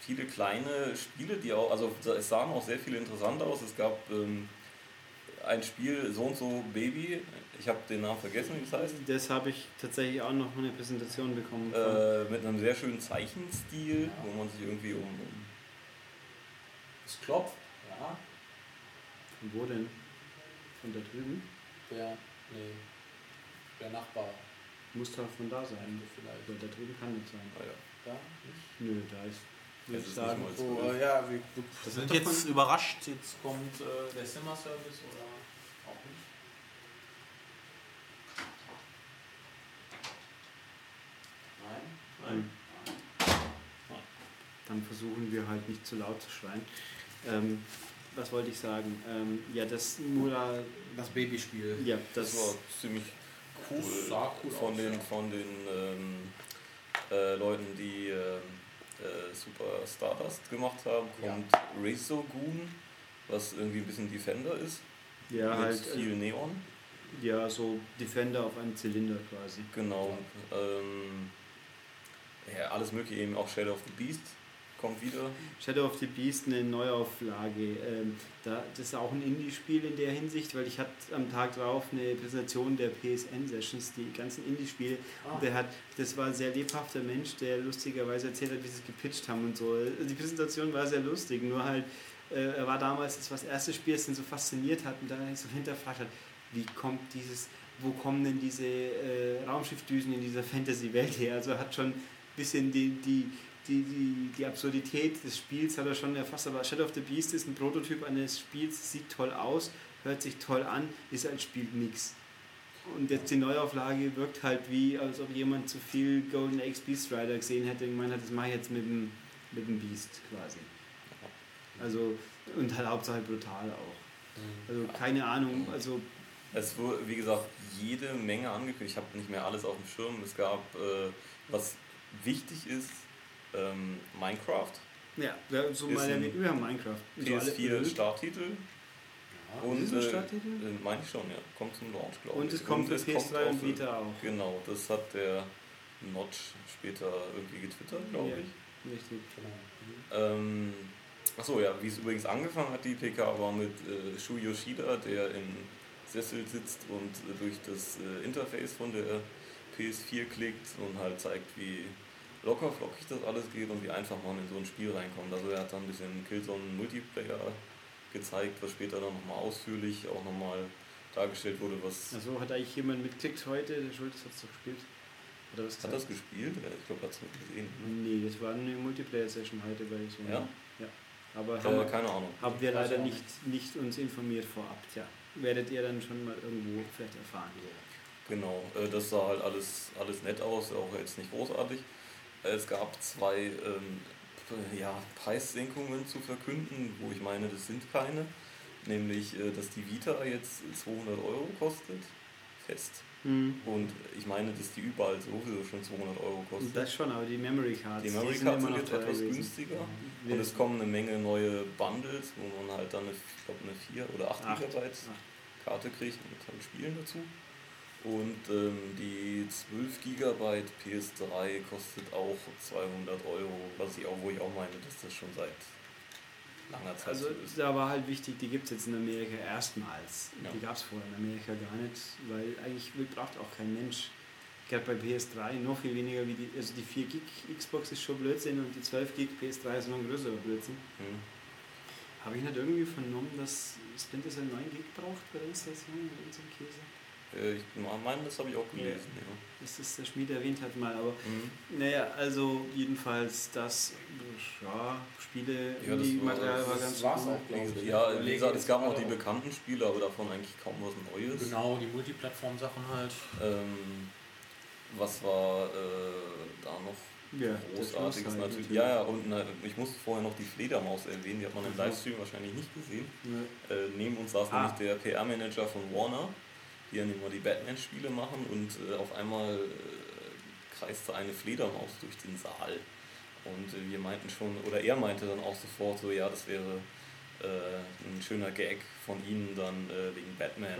[SPEAKER 2] viele kleine Spiele, die auch, also es sahen auch sehr viele interessant aus. Es gab ähm, ein Spiel, so und so Baby, ich habe den Namen vergessen, wie es heißt,
[SPEAKER 1] Das habe ich tatsächlich auch noch eine Präsentation bekommen.
[SPEAKER 2] äh, mit einem sehr schönen Zeichenstil, wo man sich irgendwie um, um
[SPEAKER 3] Es klopft, ja.
[SPEAKER 1] Von wo denn? Von da drüben?
[SPEAKER 3] Der, nee, der Nachbar
[SPEAKER 1] Muss doch von da sein.
[SPEAKER 3] vielleicht.
[SPEAKER 1] Aber da drüben kann nicht sein.
[SPEAKER 2] naja,
[SPEAKER 3] Da nicht?
[SPEAKER 1] Nö, da ist. Würde ich sagen.
[SPEAKER 2] mal-
[SPEAKER 3] äh, ja, wir, wir
[SPEAKER 1] Das
[SPEAKER 3] sind jetzt
[SPEAKER 1] von-
[SPEAKER 3] überrascht. Jetzt kommt äh, der Simmer-Service oder auch nicht. Nein?
[SPEAKER 1] Nein. Dann versuchen wir halt nicht zu laut zu schreien. Ähm, was wollte ich sagen? Ähm, ja, das Mura.
[SPEAKER 3] Das Babyspiel.
[SPEAKER 1] Ja,
[SPEAKER 2] das
[SPEAKER 1] das.
[SPEAKER 2] war ziemlich cool,
[SPEAKER 3] Das sah cool
[SPEAKER 2] von
[SPEAKER 3] aus,
[SPEAKER 2] den,
[SPEAKER 3] ja.
[SPEAKER 2] von den ähm, äh, Leuten, die ähm, äh, Super Stardust gemacht haben,
[SPEAKER 3] Ja.
[SPEAKER 2] kommt Resogun, was irgendwie ein bisschen Defender ist,
[SPEAKER 1] ja,
[SPEAKER 2] mit
[SPEAKER 1] halt.
[SPEAKER 2] viel Neon.
[SPEAKER 1] Ja, so Defender auf einem Zylinder quasi.
[SPEAKER 2] Genau. Ähm, ja, alles mögliche, eben auch Shadow of the Beast kommt wieder.
[SPEAKER 1] Shadow of the Beast eine Neuauflage. Ähm, da, das ist auch ein Indie-Spiel in der Hinsicht, weil ich hatte am Tag drauf eine Präsentation der PSN-Sessions, die ganzen Indie-Spiele.
[SPEAKER 3] Ah.
[SPEAKER 1] Und der hat, das war ein sehr lebhafter Mensch, der lustigerweise erzählt hat, wie sie es gepitcht haben und so. Also die Präsentation war sehr lustig, nur halt, äh, er war damals, das war das erste Spiel, das ihn so fasziniert hat und dann so hinterfragt hat, wie kommt dieses, wo kommen denn diese äh, Raumschiffdüsen in dieser Fantasy-Welt her? Also er hat schon ein bisschen die, die, die, die, die Absurdität des Spiels hat er schon erfasst, aber Shadow of the Beast ist ein Prototyp eines Spiels, sieht toll aus, hört sich toll an, ist als Spiel nix. Und jetzt die Neuauflage wirkt halt wie, als ob jemand zu viel Golden Axe Beast Rider gesehen hätte und gemeint hat, das mache ich jetzt mit dem, mit dem Beast quasi. Also, und halt Hauptsache brutal auch. Also keine Ahnung, also
[SPEAKER 2] Es wurde, wie gesagt, jede Menge angekündigt. Ich habe nicht mehr alles auf dem Schirm. Es gab, äh, was wichtig ist, ähm, Minecraft,
[SPEAKER 1] ja, so mal Weg über Minecraft. So alle-
[SPEAKER 2] PS4 Starttitel.
[SPEAKER 3] Ja.
[SPEAKER 2] Und,
[SPEAKER 1] Ist ein
[SPEAKER 2] äh,
[SPEAKER 1] Starttitel?
[SPEAKER 2] äh, meine ich schon, ja. Kommt zum Launch, glaube ich.
[SPEAKER 1] Und es kommt für
[SPEAKER 2] es
[SPEAKER 1] PS3 und Vita auch.
[SPEAKER 2] Genau, das hat der Notch später irgendwie getwittert, glaube
[SPEAKER 1] Ja.
[SPEAKER 2] ich.
[SPEAKER 1] Richtig.
[SPEAKER 3] Genau.
[SPEAKER 2] Ähm, achso, ja, wie es übrigens angefangen hat, die PK, war mit äh, Shu Yoshida, der im Sessel sitzt und äh, durch das äh, Interface von der PS4 klickt und halt zeigt, wie locker flockig das alles geht und wie einfach man in so ein Spiel reinkommt. Also er hat dann ein bisschen Killzone Multiplayer gezeigt, was später dann nochmal ausführlich auch nochmal dargestellt wurde, was...
[SPEAKER 1] Also hat eigentlich jemand mitgeklickt heute, der Schulz hat es doch gespielt. Oder was
[SPEAKER 2] Hat das gespielt? Ich glaube, er hat es nicht gesehen.
[SPEAKER 1] Nee, das war eine Multiplayer-Session heute bei so
[SPEAKER 2] Ja?
[SPEAKER 1] ja. Aber
[SPEAKER 2] Haben wir
[SPEAKER 1] haben,
[SPEAKER 2] keine Ahnung.
[SPEAKER 1] haben wir leider nicht, nicht uns informiert vorab. Tja, werdet ihr dann schon mal irgendwo vielleicht erfahren.
[SPEAKER 2] Genau, äh, das sah halt alles, alles nett aus, auch jetzt nicht großartig. Es gab zwei ähm, ja, Preissenkungen zu verkünden, wo ich meine, das sind keine. Nämlich, äh, dass die Vita jetzt 200 Euro kostet, fest. Und ich meine, dass die überall sowieso schon 200 Euro kostet.
[SPEAKER 1] Das schon, aber die Memory Cards,
[SPEAKER 2] Die Memory
[SPEAKER 1] sind
[SPEAKER 2] Cards sind
[SPEAKER 1] noch
[SPEAKER 2] jetzt etwas
[SPEAKER 1] gewesen.
[SPEAKER 2] günstiger.
[SPEAKER 1] Wir-
[SPEAKER 2] Und es kommen eine Menge neue Bundles, wo man halt dann eine, ich glaube, eine 4 oder 8
[SPEAKER 1] Acht.
[SPEAKER 2] GB. Karte kriegt mit halt Spielen dazu. Und ähm, die 12 GB PS3 kostet auch 200 Euro, was ich auch, wo ich auch meine, dass das schon seit langer Zeit
[SPEAKER 1] Also
[SPEAKER 2] so ist.
[SPEAKER 1] da war halt wichtig, die gibt es jetzt in Amerika erstmals.
[SPEAKER 2] Ja.
[SPEAKER 1] Die gab es vorher in Amerika gar nicht, weil eigentlich braucht auch kein Mensch. Gerade bei PS3 noch viel weniger wie die, also die 4 Gig Xbox ist schon Blödsinn und die 12 Gig PS3 ist noch ein größerer Blödsinn.
[SPEAKER 2] Hm.
[SPEAKER 1] Habe ich nicht irgendwie vernommen, dass Splinter Cell 9 Gig braucht bei der Installation so ein Käse?
[SPEAKER 2] Äh, Ich meine, das habe ich auch gelesen. Ja.
[SPEAKER 1] Das ist der Schmied erwähnt hat mal, aber
[SPEAKER 2] Mhm.
[SPEAKER 1] naja, also jedenfalls das, ja, Spiele,
[SPEAKER 2] Ja, das war-
[SPEAKER 1] Material war
[SPEAKER 3] das
[SPEAKER 1] ganz
[SPEAKER 3] war's
[SPEAKER 1] gut.
[SPEAKER 3] auch, ich.
[SPEAKER 2] Ja, wie gesagt, es gab noch
[SPEAKER 3] gerade
[SPEAKER 2] die
[SPEAKER 3] auch.
[SPEAKER 2] bekannten Spiele, aber davon eigentlich kaum was Neues.
[SPEAKER 3] Genau, die Multiplattform-Sachen halt.
[SPEAKER 2] Ähm, was war äh, da noch
[SPEAKER 1] Ja,
[SPEAKER 2] großartiges
[SPEAKER 1] halt
[SPEAKER 2] natürlich? Ja, ja, und na, ich musste vorher noch die Fledermaus erwähnen, die hat man im
[SPEAKER 1] Mhm.
[SPEAKER 2] Livestream wahrscheinlich nicht gesehen.
[SPEAKER 1] Ja.
[SPEAKER 2] Äh, neben uns saß
[SPEAKER 1] Ah.
[SPEAKER 2] nämlich der PR-Manager von Warner, die ja immer die Batman-Spiele machen und äh, auf einmal äh, kreiste eine Fledermaus durch den Saal. Und äh, wir meinten schon, oder er meinte dann auch sofort so, ja, das wäre äh, ein schöner Gag von ihnen dann äh, wegen Batman.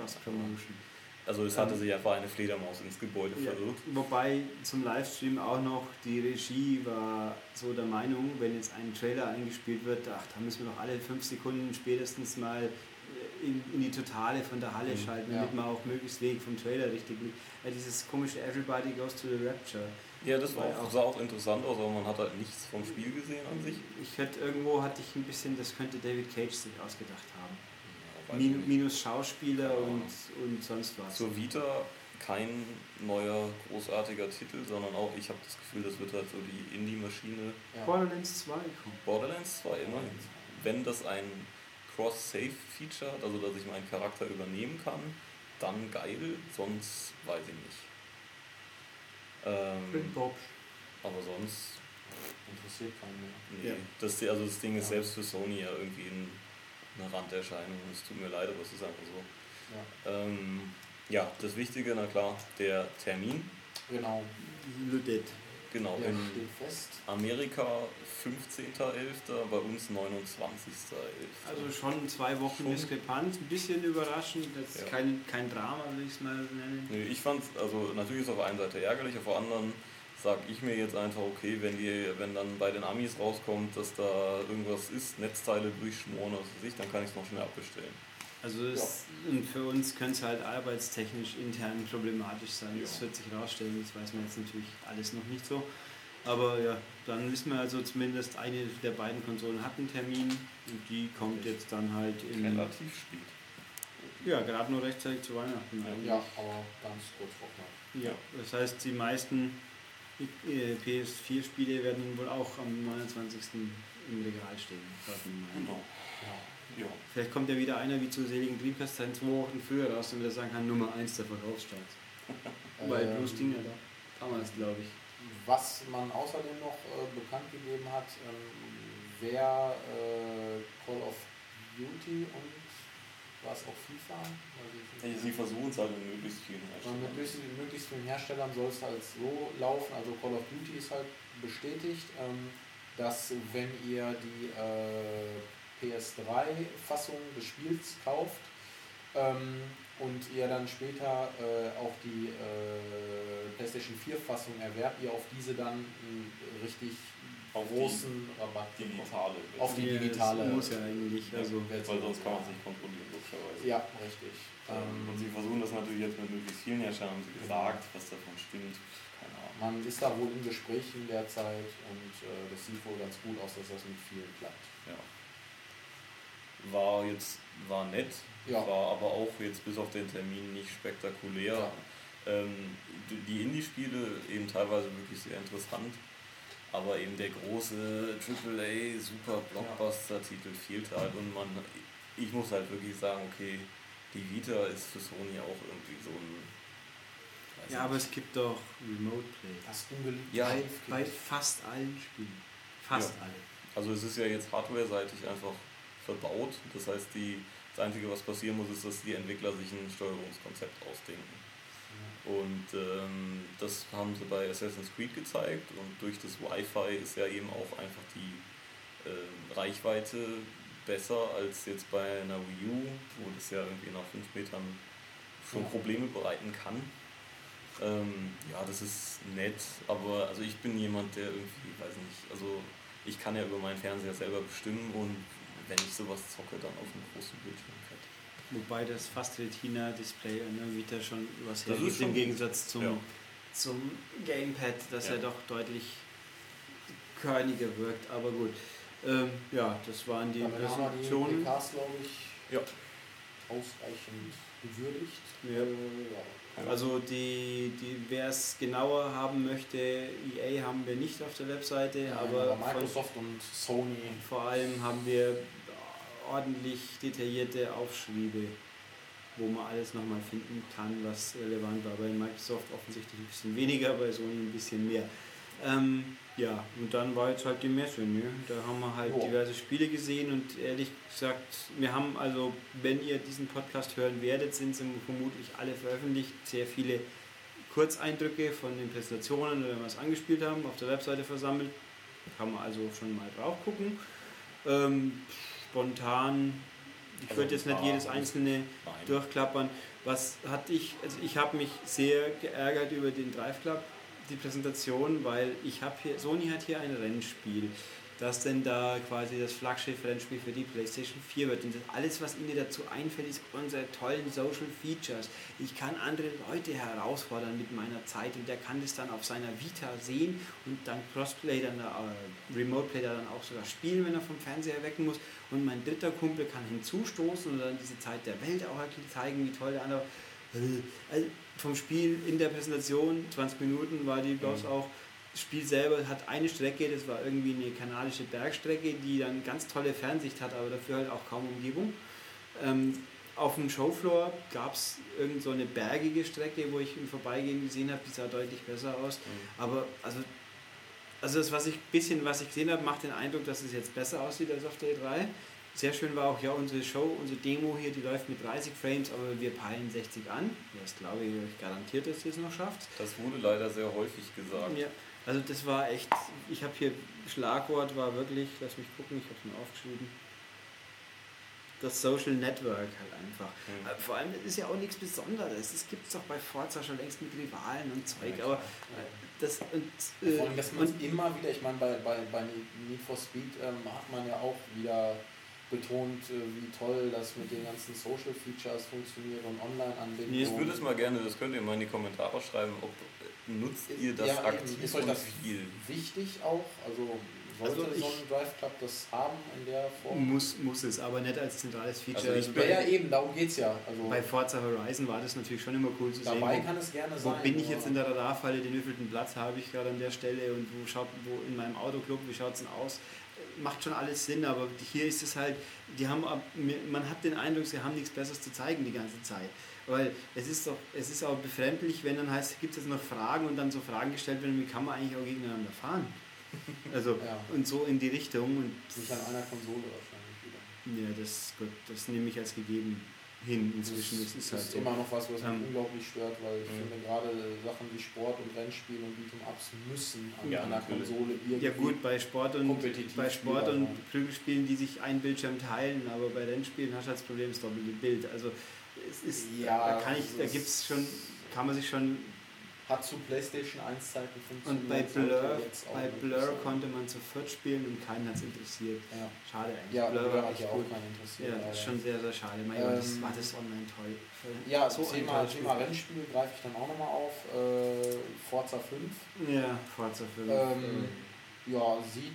[SPEAKER 2] Also es hatte sich einfach eine Fledermaus ins Gebäude
[SPEAKER 1] Ja,
[SPEAKER 2] verirrt.
[SPEAKER 1] wobei zum Livestream auch noch die Regie war so der Meinung, wenn jetzt ein Trailer eingespielt wird, ach, da müssen wir doch alle fünf Sekunden spätestens mal in, in die Totale von der Halle
[SPEAKER 2] Mhm.
[SPEAKER 1] schalten,
[SPEAKER 3] Ja.
[SPEAKER 1] damit man auch möglichst wenig vom Trailer richtig mit. Ja, dieses komische Everybody Goes to the Rapture.
[SPEAKER 2] Ja, das war
[SPEAKER 1] Weil
[SPEAKER 2] auch, sah auch interessant aus, aber man hat halt nichts vom Spiel gesehen an sich.
[SPEAKER 1] Ich hätte irgendwo hatte ich ein bisschen, das könnte David Cage sich ausgedacht haben.
[SPEAKER 2] Ja,
[SPEAKER 1] Min, minus Schauspieler
[SPEAKER 2] Ja.
[SPEAKER 1] und, und sonst was.
[SPEAKER 2] Zur Vita kein neuer großartiger Titel, sondern auch, ich habe das Gefühl, das wird halt so die Indie-Maschine
[SPEAKER 3] Ja.
[SPEAKER 1] Borderlands 2 kommt.
[SPEAKER 2] Borderlands 2 immerhin. Wenn das ein Cross-Save-Feature hat, also dass ich meinen Charakter übernehmen kann, dann geil, sonst weiß ich nicht. Ähm, aber sonst,
[SPEAKER 3] Interessiert keinen mehr.
[SPEAKER 2] nee.
[SPEAKER 1] Ja.
[SPEAKER 2] Das, also das Ding ist
[SPEAKER 3] Ja.
[SPEAKER 2] selbst für Sony ja irgendwie ein, eine Randerscheinung. Es tut mir leid, aber es ist einfach so.
[SPEAKER 3] Ja.
[SPEAKER 2] Ähm, ja, das Wichtige, na klar, der Termin.
[SPEAKER 3] Genau.
[SPEAKER 1] Ludet.
[SPEAKER 2] Genau,
[SPEAKER 3] Der
[SPEAKER 2] in. Amerika 15.11., bei uns 29.11.
[SPEAKER 1] Also schon zwei Wochen
[SPEAKER 2] Schon.
[SPEAKER 1] Diskrepanz, ein bisschen überraschend, das ist
[SPEAKER 2] Ja.
[SPEAKER 1] kein, kein Drama, würde ich es mal nennen.
[SPEAKER 2] Nee, ich fand also natürlich ist es auf der einen Seite ärgerlich, auf der anderen sage ich mir jetzt einfach, okay, wenn die, wenn dann bei den Amis rauskommt, dass da irgendwas ist, Netzteile durchschmoren oder was weiß ich, dann kann ich es noch schnell abbestellen.
[SPEAKER 1] Also es, und für uns könnte es halt arbeitstechnisch intern problematisch sein. Das
[SPEAKER 2] Ja.
[SPEAKER 1] wird sich rausstellen, das weiß man jetzt natürlich alles noch nicht so. Aber ja, dann wissen wir also zumindest, eine der beiden Konsolen hat einen Termin und die kommt jetzt dann halt in.
[SPEAKER 2] Relativ spät.
[SPEAKER 1] Ja, gerade nur rechtzeitig zu Weihnachten eigentlich.
[SPEAKER 3] Ja, aber ganz kurz vor knapp.
[SPEAKER 1] Ja, das heißt, die meisten äh, PS4-Spiele werden wohl auch am 29. im Regal stehen.
[SPEAKER 2] Genau.
[SPEAKER 3] Ja.
[SPEAKER 1] Vielleicht kommt ja wieder einer wie zu seligen Dreamcast sein zwei Wochen früher raus, damit er sagen kann, Nummer 1 der Verkaufsstarts. *laughs* Bei
[SPEAKER 3] Ähm,
[SPEAKER 1] Bruce Dinger da. Damals, glaube ich.
[SPEAKER 3] Was man außerdem noch äh, bekannt gegeben hat, ähm, wer äh, Call of Duty und war es auch FIFA? Nicht.
[SPEAKER 2] Sie versuchen es halt in möglichst vielen
[SPEAKER 3] Und mit
[SPEAKER 2] Herstellern.
[SPEAKER 3] möglichst, möglichst vielen Herstellern soll es halt so laufen, also Call of Duty ist halt bestätigt, ähm, dass wenn ihr die äh, PS3-Fassung des Spiels kauft ähm, und ihr dann später äh, auch die äh, PlayStation 4-Fassung erwerbt, ihr auf diese dann einen richtig
[SPEAKER 2] Auf die
[SPEAKER 3] großen Rabatt bekommt.
[SPEAKER 2] Digitale.
[SPEAKER 3] Auf die digitale.
[SPEAKER 1] muss ja eigentlich. Also,
[SPEAKER 2] weil sonst kann man es nicht kontrollieren, logischerweise.
[SPEAKER 3] Ja, richtig.
[SPEAKER 2] Ähm, und
[SPEAKER 3] Ähm,
[SPEAKER 2] sie versuchen das natürlich jetzt mit möglichst vielen Herstellern, haben sie gesagt, was davon stimmt. Keine Ahnung.
[SPEAKER 3] man ist da wohl in Gesprächen derzeit und äh, das sieht wohl ganz gut aus, dass das mit vielen klappt.
[SPEAKER 2] Ja. War jetzt, war nett,
[SPEAKER 3] Ja.
[SPEAKER 2] war aber auch jetzt bis auf den Termin nicht spektakulär.
[SPEAKER 3] Ja.
[SPEAKER 2] Ähm, die- die Indie-Spiele eben teilweise wirklich sehr interessant, aber eben der große AAA Super Blockbuster-Titel fehlt halt und man, ich muss halt wirklich sagen, okay, die Vita ist für Sony auch irgendwie so ein.
[SPEAKER 1] ja, aber es gibt doch Remote Play.
[SPEAKER 3] Das ungeliebte
[SPEAKER 2] Ja,
[SPEAKER 1] Bei, bei fast allen Spielen. Fast
[SPEAKER 2] Ja.
[SPEAKER 1] alle.
[SPEAKER 2] Also es ist ja jetzt hardware-seitig einfach verbaut. Das heißt, die, das Einzige, was passieren muss, ist, dass die Entwickler sich ein Steuerungskonzept ausdenken. Und ähm, das haben sie bei Assassin's Creed gezeigt und durch das Wi-Fi ist ja eben auch einfach die ähm, Reichweite besser als jetzt bei einer Wii U, wo das ja irgendwie nach 5 Metern schon. Probleme bereiten kann. Ähm, ja, das ist nett, aber also ich bin jemand, der irgendwie, weiß nicht, also ich kann ja über meinen Fernseher selber bestimmen und wenn ich sowas zocke, dann auf einem großen Bildschirm fett.
[SPEAKER 1] Wobei das fast Retina-Display an der Vita schon was
[SPEAKER 2] Das ist
[SPEAKER 1] hergibt,
[SPEAKER 2] schon
[SPEAKER 1] im. Gegensatz zum,
[SPEAKER 2] Ja.
[SPEAKER 1] zum Gamepad, das ja.
[SPEAKER 2] Ja.
[SPEAKER 1] doch deutlich körniger wirkt. Aber gut. Ähm, ja, das waren die Präsentationen.
[SPEAKER 2] Ja.
[SPEAKER 3] ausreichend gewürdigt.
[SPEAKER 1] Ja.
[SPEAKER 3] Äh, ja.
[SPEAKER 1] Also die, die wer es genauer haben möchte, EA haben wir nicht auf der Webseite,
[SPEAKER 3] Ja,
[SPEAKER 1] aber von,
[SPEAKER 3] Microsoft und Sony.
[SPEAKER 1] vor allem haben wir ordentlich detaillierte Aufschriebe, wo man alles nochmal finden kann, was relevant war. Bei Microsoft offensichtlich ein bisschen weniger, bei Sony ein bisschen mehr. Ähm, ja, und dann war jetzt halt die Messe. Ne? Da haben wir halt
[SPEAKER 3] Jo.
[SPEAKER 1] diverse Spiele gesehen und ehrlich gesagt, wir haben also, wenn ihr diesen Podcast hören werdet, sind sie vermutlich alle veröffentlicht. Sehr viele Kurzeindrücke von den Präsentationen oder wenn wir es angespielt haben, auf der Webseite versammelt. Kann man also schon mal drauf gucken. Ähm, spontan, ich
[SPEAKER 2] Also
[SPEAKER 1] würde jetzt nicht jedes einzelne durchklappern. Was hatte ich, also ich habe mich sehr geärgert über den Drive Club, die Präsentation, weil ich habe hier, Sony hat hier ein Rennspiel, das denn da quasi das Flaggschiff-Rennspiel für die PlayStation 4 wird. Und alles, was ihnen dazu einfällt, ist unsere tollen Social Features. Ich kann andere Leute herausfordern mit meiner Zeit und der kann das dann auf seiner Vita sehen und dann Crossplay, dann äh, Remote Play dann auch sogar spielen, wenn er vom Fernseher wecken muss. Und mein dritter Kumpel kann hinzustoßen und dann diese Zeit der Welt auch zeigen, wie toll der andere. Also vom Spiel in der Präsentation, 20 Minuten war die bloß
[SPEAKER 2] Mhm.
[SPEAKER 1] auch. Das Spiel selber hat eine Strecke, das war irgendwie eine kanadische Bergstrecke, die dann ganz tolle Fernsicht hat, aber dafür halt auch kaum Umgebung. Ähm, auf dem Showfloor gab es irgend so eine bergige Strecke, wo ich im Vorbeigehen gesehen habe, die sah deutlich besser aus.
[SPEAKER 2] Mhm.
[SPEAKER 1] Aber also, also das, was ich bisschen, was ich gesehen habe, macht den Eindruck, dass es jetzt besser aussieht als auf der E3. Sehr schön war auch ja unsere Show, unsere Demo hier, die läuft mit 30 Frames, aber wir peilen 60 an. Das glaube ich garantiert, dass ihr es noch schafft.
[SPEAKER 2] Das wurde leider sehr häufig gesagt.
[SPEAKER 1] Ja. Also das war echt, ich habe hier, Schlagwort war wirklich, lass mich gucken, ich habe es mir aufgeschrieben, das Social Network halt einfach.
[SPEAKER 2] Mhm.
[SPEAKER 1] Vor allem, das ist ja auch nichts Besonderes. Das gibt es doch bei Forza schon längst mit Rivalen und Zeug,
[SPEAKER 2] Ja,
[SPEAKER 1] aber
[SPEAKER 2] klar.
[SPEAKER 1] das und,
[SPEAKER 3] Vor
[SPEAKER 1] äh,
[SPEAKER 3] allem, dass man immer wieder, ich meine, bei, bei, bei Need for Speed ähm, hat man ja auch wieder betont, äh, wie toll das mit den ganzen Social Features funktioniert und Online-Anbindungen.
[SPEAKER 1] Nee,
[SPEAKER 2] Ich würde es mal gerne, das könnt ihr mal in die Kommentare schreiben, ob äh, nutzt ihr das
[SPEAKER 3] Ja,
[SPEAKER 2] aktiv
[SPEAKER 3] Ist euch das
[SPEAKER 2] viel?
[SPEAKER 3] wichtig auch? Also
[SPEAKER 1] Also ich-
[SPEAKER 3] so ein Drive Club das haben in der Form?
[SPEAKER 1] muss, muss es, aber nicht als zentrales Feature.
[SPEAKER 2] Also ich
[SPEAKER 1] Also
[SPEAKER 2] bin-
[SPEAKER 3] Ja, eben, darum geht es ja. Also
[SPEAKER 1] bei Forza Horizon war das natürlich schon immer cool zu
[SPEAKER 3] dabei
[SPEAKER 1] sehen.
[SPEAKER 3] kann es gerne sein.
[SPEAKER 1] wo bin ich jetzt in der Radarfalle, den wievielten Platz habe ich gerade an der Stelle und wo schaut, wo in meinem Autoclub, wie schaut es denn aus? Macht schon alles Sinn, aber hier ist es halt, die haben, ab- man hat den Eindruck, sie haben nichts Besseres zu zeigen die ganze Zeit. Weil es ist doch, es ist auch befremdlich, wenn dann heißt, gibt es jetzt noch Fragen und dann so Fragen gestellt werden, wie kann man eigentlich auch gegeneinander fahren? *laughs* Also,
[SPEAKER 3] Ja.
[SPEAKER 1] und so in die Richtung. Und
[SPEAKER 3] Nicht an einer Konsole wahrscheinlich wieder.
[SPEAKER 1] ja, das, gut, das nehme ich als gegeben hin inzwischen. Das ist halt so.
[SPEAKER 3] immer noch was, was mich
[SPEAKER 1] Ähm,
[SPEAKER 3] unglaublich stört, weil ich
[SPEAKER 2] Mhm.
[SPEAKER 3] finde gerade Sachen wie Sport und Rennspiel und Beat'em-Ups müssen an
[SPEAKER 2] Ja,
[SPEAKER 3] einer
[SPEAKER 2] natürlich.
[SPEAKER 3] Konsole irgendwie
[SPEAKER 1] Ja gut, bei Sport und bei Sport und. Prügelspielen, die sich ein Bildschirm teilen, aber bei Rennspielen hast du das Problem, das doppelte Bild. Also es ist,
[SPEAKER 3] Ja,
[SPEAKER 1] da kann ich, da
[SPEAKER 3] es-
[SPEAKER 1] gibt's schon, kann man sich schon
[SPEAKER 3] Hat zu PlayStation 1 Zeiten funktioniert.
[SPEAKER 1] und bei Blur, bei Blur konnte man zu viert spielen und keinen hat es interessiert.
[SPEAKER 3] Ja,
[SPEAKER 1] Schade eigentlich.
[SPEAKER 3] ja
[SPEAKER 1] Blur
[SPEAKER 3] Blur
[SPEAKER 1] war
[SPEAKER 3] hat ja auch
[SPEAKER 1] gut.
[SPEAKER 3] keinen interessiert.
[SPEAKER 1] Ja, das ist schon sehr, sehr schade. Mein Gott, das
[SPEAKER 3] Ähm,
[SPEAKER 1] war das online toll.
[SPEAKER 3] Ja,
[SPEAKER 1] so
[SPEAKER 3] Thema, Thema
[SPEAKER 1] Spiel.
[SPEAKER 3] Rennspiel greife ich dann auch nochmal auf. Äh, Forza 5.
[SPEAKER 1] Ja, Forza 5.
[SPEAKER 3] Ähm, ja, sieht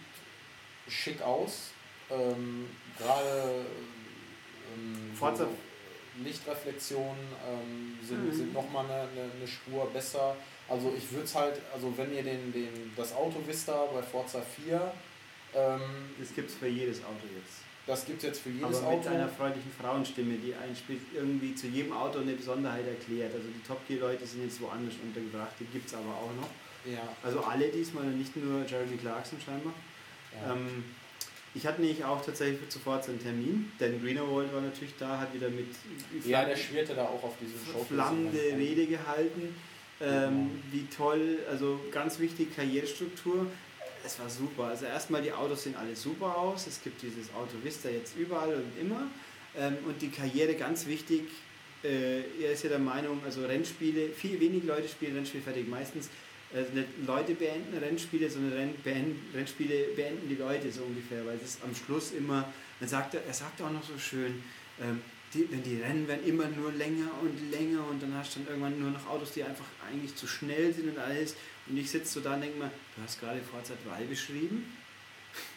[SPEAKER 3] schick aus. Ähm, Gerade ähm,
[SPEAKER 1] Forza-
[SPEAKER 3] so Lichtreflexionen ähm, sind,
[SPEAKER 1] Mhm.
[SPEAKER 3] sind nochmal eine, eine, eine Spur besser. Also ich würde es halt, also wenn ihr den, den, das Auto Vista bei Forza 4, ähm,
[SPEAKER 1] das gibt es für jedes Auto jetzt.
[SPEAKER 3] das gibt es jetzt für jedes
[SPEAKER 1] Aber mit
[SPEAKER 3] Auto.
[SPEAKER 1] einer freundlichen Frauenstimme, die ein Spiel irgendwie zu jedem Auto eine Besonderheit erklärt. Also die Top Gear Leute sind jetzt woanders untergebracht, die gibt es aber auch noch.
[SPEAKER 3] Ja,
[SPEAKER 1] Also alle diesmal, nicht nur Jeremy Clarkson scheinbar.
[SPEAKER 3] ja.
[SPEAKER 1] Ähm, ich hatte nämlich auch tatsächlich sofort einen Termin, denn Greenerwald war natürlich da, hat wieder mit
[SPEAKER 3] ja, der schwirrte da auch auf diesem Show.
[SPEAKER 1] flammende Rede gehalten. Ähm,
[SPEAKER 3] Genau.
[SPEAKER 1] Wie toll, also ganz wichtig, Karrierestruktur. Es war super. Also erstmal die Autos sehen alle super aus. Es gibt dieses Auto Vista jetzt überall und immer. Ähm, und die Karriere ganz wichtig. Äh, er ist ja der Meinung, also Rennspiele, viel wenig Leute spielen Rennspiele fertig. Meistens äh, nicht Leute beenden Rennspiele, sondern Renn, beenden, Rennspiele beenden die Leute so ungefähr, weil es am Schluss immer, dann sagt er, sagt auch noch so schön, ähm, die, die Rennen werden immer nur länger und länger und dann hast du dann irgendwann nur noch Autos, die einfach eigentlich zu schnell sind und alles. Und ich sitze so da und denke mir, du hast gerade Forza 3 beschrieben.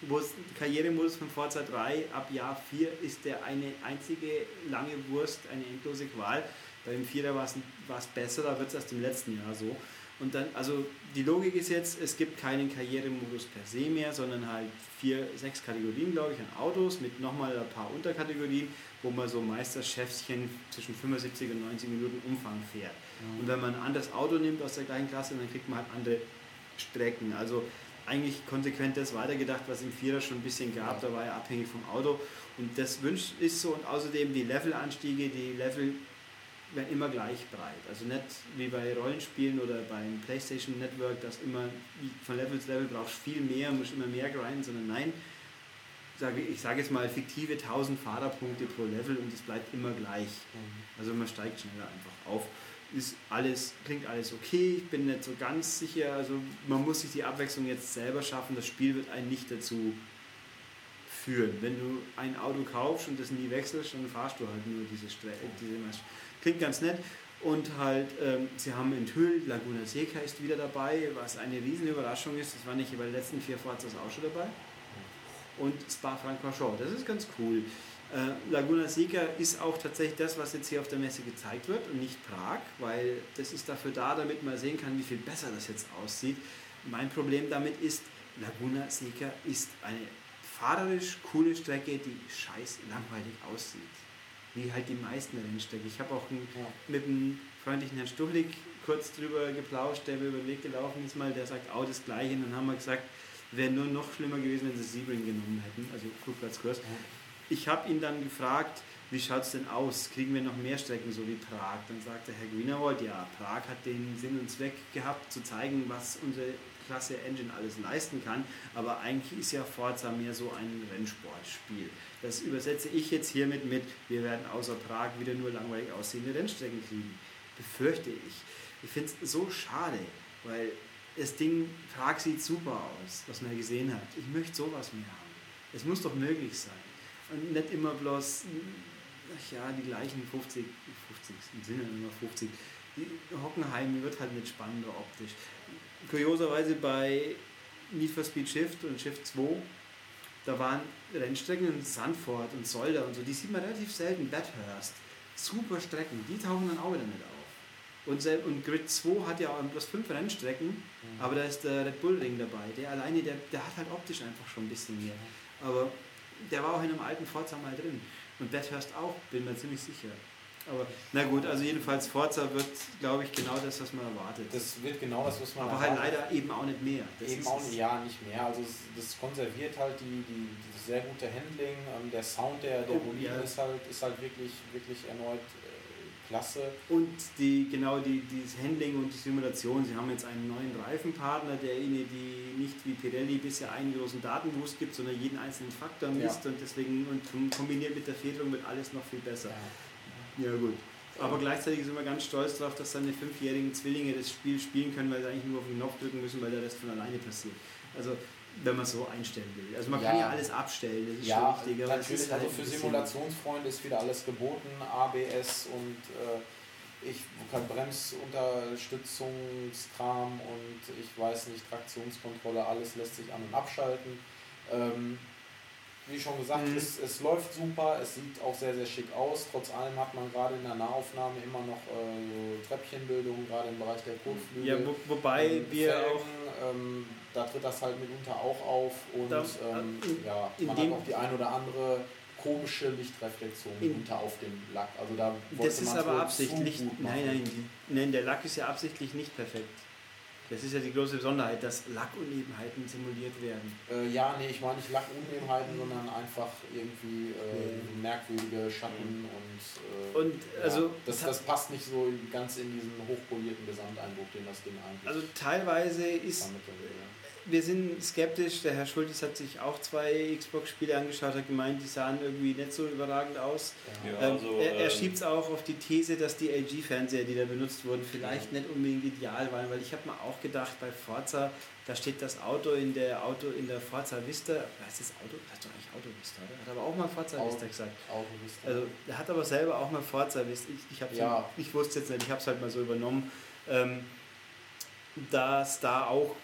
[SPEAKER 1] Wo es Karrieremodus von Forza 3 ab Jahr 4 ist der eine einzige lange Wurst, eine endlose Qual. Beim 4er war es besser, da wird es erst im letzten Jahr so. Und dann, also die Logik ist jetzt, es gibt keinen Karrieremodus per se mehr, sondern halt vier, sechs Kategorien, glaube ich, an Autos mit nochmal ein paar Unterkategorien, wo man so Meisterchefschen zwischen 75 und 90 Minuten Umfang fährt. Und wenn man ein anderes Auto nimmt aus der gleichen Klasse, dann kriegt man halt andere Strecken. Also eigentlich konsequent das weitergedacht, was im Vierer schon ein bisschen gab, da war er abhängig vom Auto. Und das Wünsch ist so und außerdem die Levelanstiege, die Level werden immer gleich breit. Also nicht wie bei Rollenspielen oder beim PlayStation Network, dass immer von Level zu Level brauchst viel mehr, musst immer mehr grinden, sondern nein, ich sage jetzt mal fiktive 1000 Fahrerpunkte pro Level und es bleibt immer gleich. Also man steigt schneller einfach auf. Ist alles, klingt alles okay, ich bin nicht so ganz sicher. Also man muss sich die Abwechslung jetzt selber schaffen. Das Spiel wird einen nicht dazu führen. Wenn du ein Auto kaufst und das nie wechselst, dann fahrst du halt nur diese Strecke. Diese Klingt ganz nett. Und halt, ähm, sie haben enthüllt, Laguna Seca ist wieder dabei, was eine riesen Überraschung ist. Das war nicht bei den letzten vier Forzas auch schon dabei. Und Spa-Francorchamps, das ist ganz cool. Äh, Laguna Seca ist auch tatsächlich das, was jetzt hier auf der Messe gezeigt wird und nicht Prag, weil das ist dafür da, damit man sehen kann, wie viel besser das jetzt aussieht. Mein Problem damit ist, Laguna Seca ist eine fahrerisch coole Strecke, die scheiß langweilig aussieht. Wie halt die meisten Rennstrecken. Ich habe auch ein,
[SPEAKER 3] Ja.
[SPEAKER 1] mit dem freundlichen Herrn Stuchlik kurz drüber geplauscht, der mir über den Weg gelaufen ist mal, der sagt auch das Gleiche. Und dann haben wir gesagt, wäre nur noch schlimmer gewesen, wenn sie Sebring genommen hätten, also Flugplatzkurs. Ich habe ihn dann gefragt, wie schaut es denn aus? Kriegen wir noch mehr Strecken, so wie Prag? Dann sagte Herr Greenerwald, ja, Prag hat den Sinn und Zweck gehabt, zu zeigen, was unsere klasse Engine alles leisten kann. Aber eigentlich ist ja Forza mehr so ein Rennsportspiel. Das übersetze ich jetzt hiermit mit, wir werden außer Prag wieder nur langweilig aussehende Rennstrecken kriegen. Befürchte ich. Ich finde es so schade, weil das Ding, Prag sieht super aus, was man gesehen hat. Ich möchte sowas mehr haben. Es muss doch möglich sein. Und nicht immer bloß, ach ja, die gleichen 50, 50 sind ja immer 50. Die Hockenheim wird halt nicht spannender optisch. Kurioserweise bei Need for Speed Shift und Shift 2, da waren Rennstrecken in Sandford und Solder und so, die sieht man relativ selten. Bathurst, super Strecken, die tauchen dann auch wieder nicht auf. Und, und Grid 2 hat ja bloß fünf Rennstrecken, mhm. aber da ist der Red Bull Ring dabei. Der alleine, der, der hat halt optisch einfach schon ein bisschen mehr. Aber der war auch in einem alten Forza mal drin. Und Bathurst auch, bin mir ziemlich sicher. Aber na gut, also jedenfalls Forza wird, glaube ich, genau das, was man erwartet.
[SPEAKER 3] Das wird genau das, was man
[SPEAKER 1] Aber halt erwartet. halt leider eben auch nicht mehr.
[SPEAKER 3] Das eben auch nicht, ja, nicht mehr. Also das konserviert halt die, die, die sehr gute Handling. Ähm, der Sound der, der oh, ja. ist, halt, ist halt wirklich, wirklich erneut klasse.
[SPEAKER 1] Und die, genau die, dieses Handling und die Simulation, sie haben jetzt einen neuen Reifenpartner, der ihnen die nicht wie Pirelli bisher einen großen Datenboost gibt, sondern jeden einzelnen Faktor misst ja. und deswegen und kombiniert mit der Federung wird alles noch viel besser. Ja, ja gut. Aber gleichzeitig sind wir ganz stolz darauf, dass seine fünfjährigen Zwillinge das Spiel spielen können, weil sie eigentlich nur auf den Knopf drücken müssen, weil der Rest von alleine passiert. Also wenn man es so einstellen will. Also man ja. kann ja alles abstellen, das ist
[SPEAKER 3] ja, schon wichtig. Natürlich, halt also für Simulationsfreunde ist wieder alles geboten, ABS und äh, ich kann Bremsunterstützungskram und ich weiß nicht, Traktionskontrolle, alles lässt sich an- und abschalten. Ähm, wie schon gesagt, mhm. es, es läuft super, es sieht auch sehr, sehr schick aus. Trotz allem hat man gerade in der Nahaufnahme immer noch äh, so Treppchenbildung, gerade im Bereich der Kotflügel.
[SPEAKER 1] Ja, wo, wobei ähm, wir
[SPEAKER 3] Felgen, auch. Ähm, da tritt das halt mitunter auch auf und da, ähm, in, ja, man hat auch die ein oder andere komische Lichtreflexion mitunter auf dem Lack. Also da
[SPEAKER 1] das ist aber absichtlich. Nein, nein, nein, der Lack ist ja absichtlich nicht perfekt. Das ist ja die große Besonderheit, dass Lackunebenheiten simuliert werden.
[SPEAKER 3] Äh, ja, nee, ich meine nicht Lackunebenheiten, sondern einfach irgendwie äh, nee. merkwürdige Schatten und,
[SPEAKER 1] äh, und also ja,
[SPEAKER 3] das, das passt nicht so ganz in diesen hochpolierten Gesamteindruck, den das Ding eigentlich
[SPEAKER 1] Also teilweise ist, wir sind skeptisch. Der Herr Schultes hat sich auch zwei Xbox-Spiele angeschaut, hat gemeint, die sahen irgendwie nicht so überragend aus. Ja, ähm, also, er, er ähm, schiebt es auch auf die These, dass die LG-Fernseher, die da benutzt wurden, vielleicht ja. nicht unbedingt ideal waren, weil ich habe mir auch gedacht, bei Forza, da steht das Auto in der Auto in der Forza Vista. Heißt das Auto? Das ist doch eigentlich Auto Vista, oder? Hat aber auch mal Forza Auto, Vista gesagt. Auto Vista. Also er hat aber selber auch mal Forza Vista. Ich, ich, ja. ich wusste jetzt nicht, ich habe es halt mal so übernommen. Ähm, dass da auch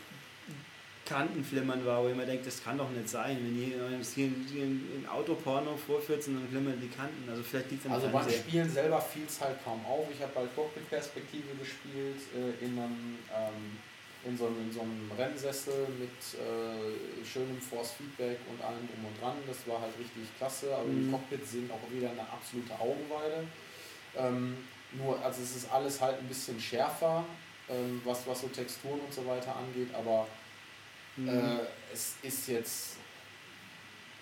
[SPEAKER 1] Kantenflimmern war, wo ich mir denke, das kann doch nicht sein. Wenn ihr hier ein Autoporno vorführt, dann flimmern die Kanten. Also vielleicht liegt
[SPEAKER 3] es Also beim Spielen selber fiel es halt kaum auf. Ich habe halt Cockpit-Perspektive gespielt äh, in, einem, ähm, in, so einem, in so einem Rennsessel mit äh, schönem Force-Feedback und allem drum und dran. Das war halt richtig klasse. Aber mhm. die Cockpits sind auch wieder eine absolute Augenweide. Ähm, nur, also es ist alles halt ein bisschen schärfer, ähm, was, was so Texturen und so weiter angeht, aber Mhm. Äh, es ist jetzt,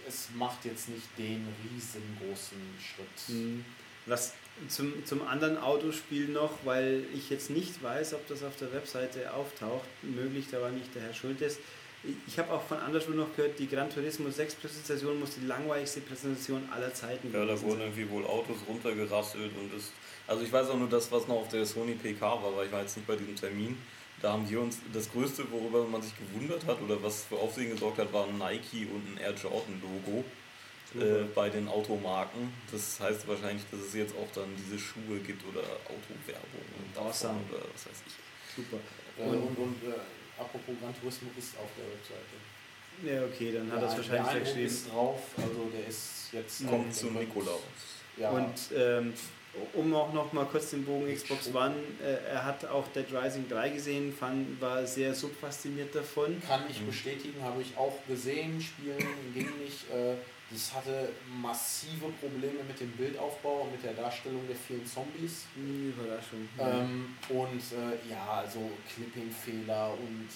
[SPEAKER 3] es macht jetzt nicht den riesengroßen Schritt.
[SPEAKER 1] Mhm. Was zum, zum anderen Autospiel noch, weil ich jetzt nicht weiß, ob das auf der Webseite auftaucht, möglich, da war nicht der Herr Schultes. Ich habe auch von anderswo noch gehört, die Gran Turismo 6 Präsentation muss die langweiligste Präsentation aller Zeiten
[SPEAKER 2] Ja, da wurden irgendwie wohl Autos runtergerasselt und das. Also ich weiß auch nur das, was noch auf der Sony PK war, weil ich war jetzt nicht bei diesem Termin. Da haben wir uns das Größte, worüber man sich gewundert hat oder was für Aufsehen gesorgt hat, war ein Nike und ein Air Jordan Logo äh, bei den Automarken. Das heißt wahrscheinlich, dass es jetzt auch dann diese Schuhe gibt oder Autowerbung und awesome. oder was weiß ich.
[SPEAKER 3] Super. Äh, und, und, und äh, apropos Gran Turismo ist auf der Webseite.
[SPEAKER 1] Ja, okay, dann hat ja, das wahrscheinlich
[SPEAKER 3] der geschrieben. ist drauf, also der ist jetzt.
[SPEAKER 2] Kommt zum Nikolaus.
[SPEAKER 1] Ja. Und ähm, um auch noch mal kurz den Bogen Xbox One, äh, er hat auch Dead Rising 3 gesehen, fand, war sehr subfasziniert davon.
[SPEAKER 3] Kann ich bestätigen, habe ich auch gesehen, spielen *laughs* ging nicht. Äh, das hatte massive Probleme mit dem Bildaufbau und mit der Darstellung der vielen Zombies.
[SPEAKER 1] Überraschung.
[SPEAKER 3] Ähm, und äh, ja, also Clipping-Fehler und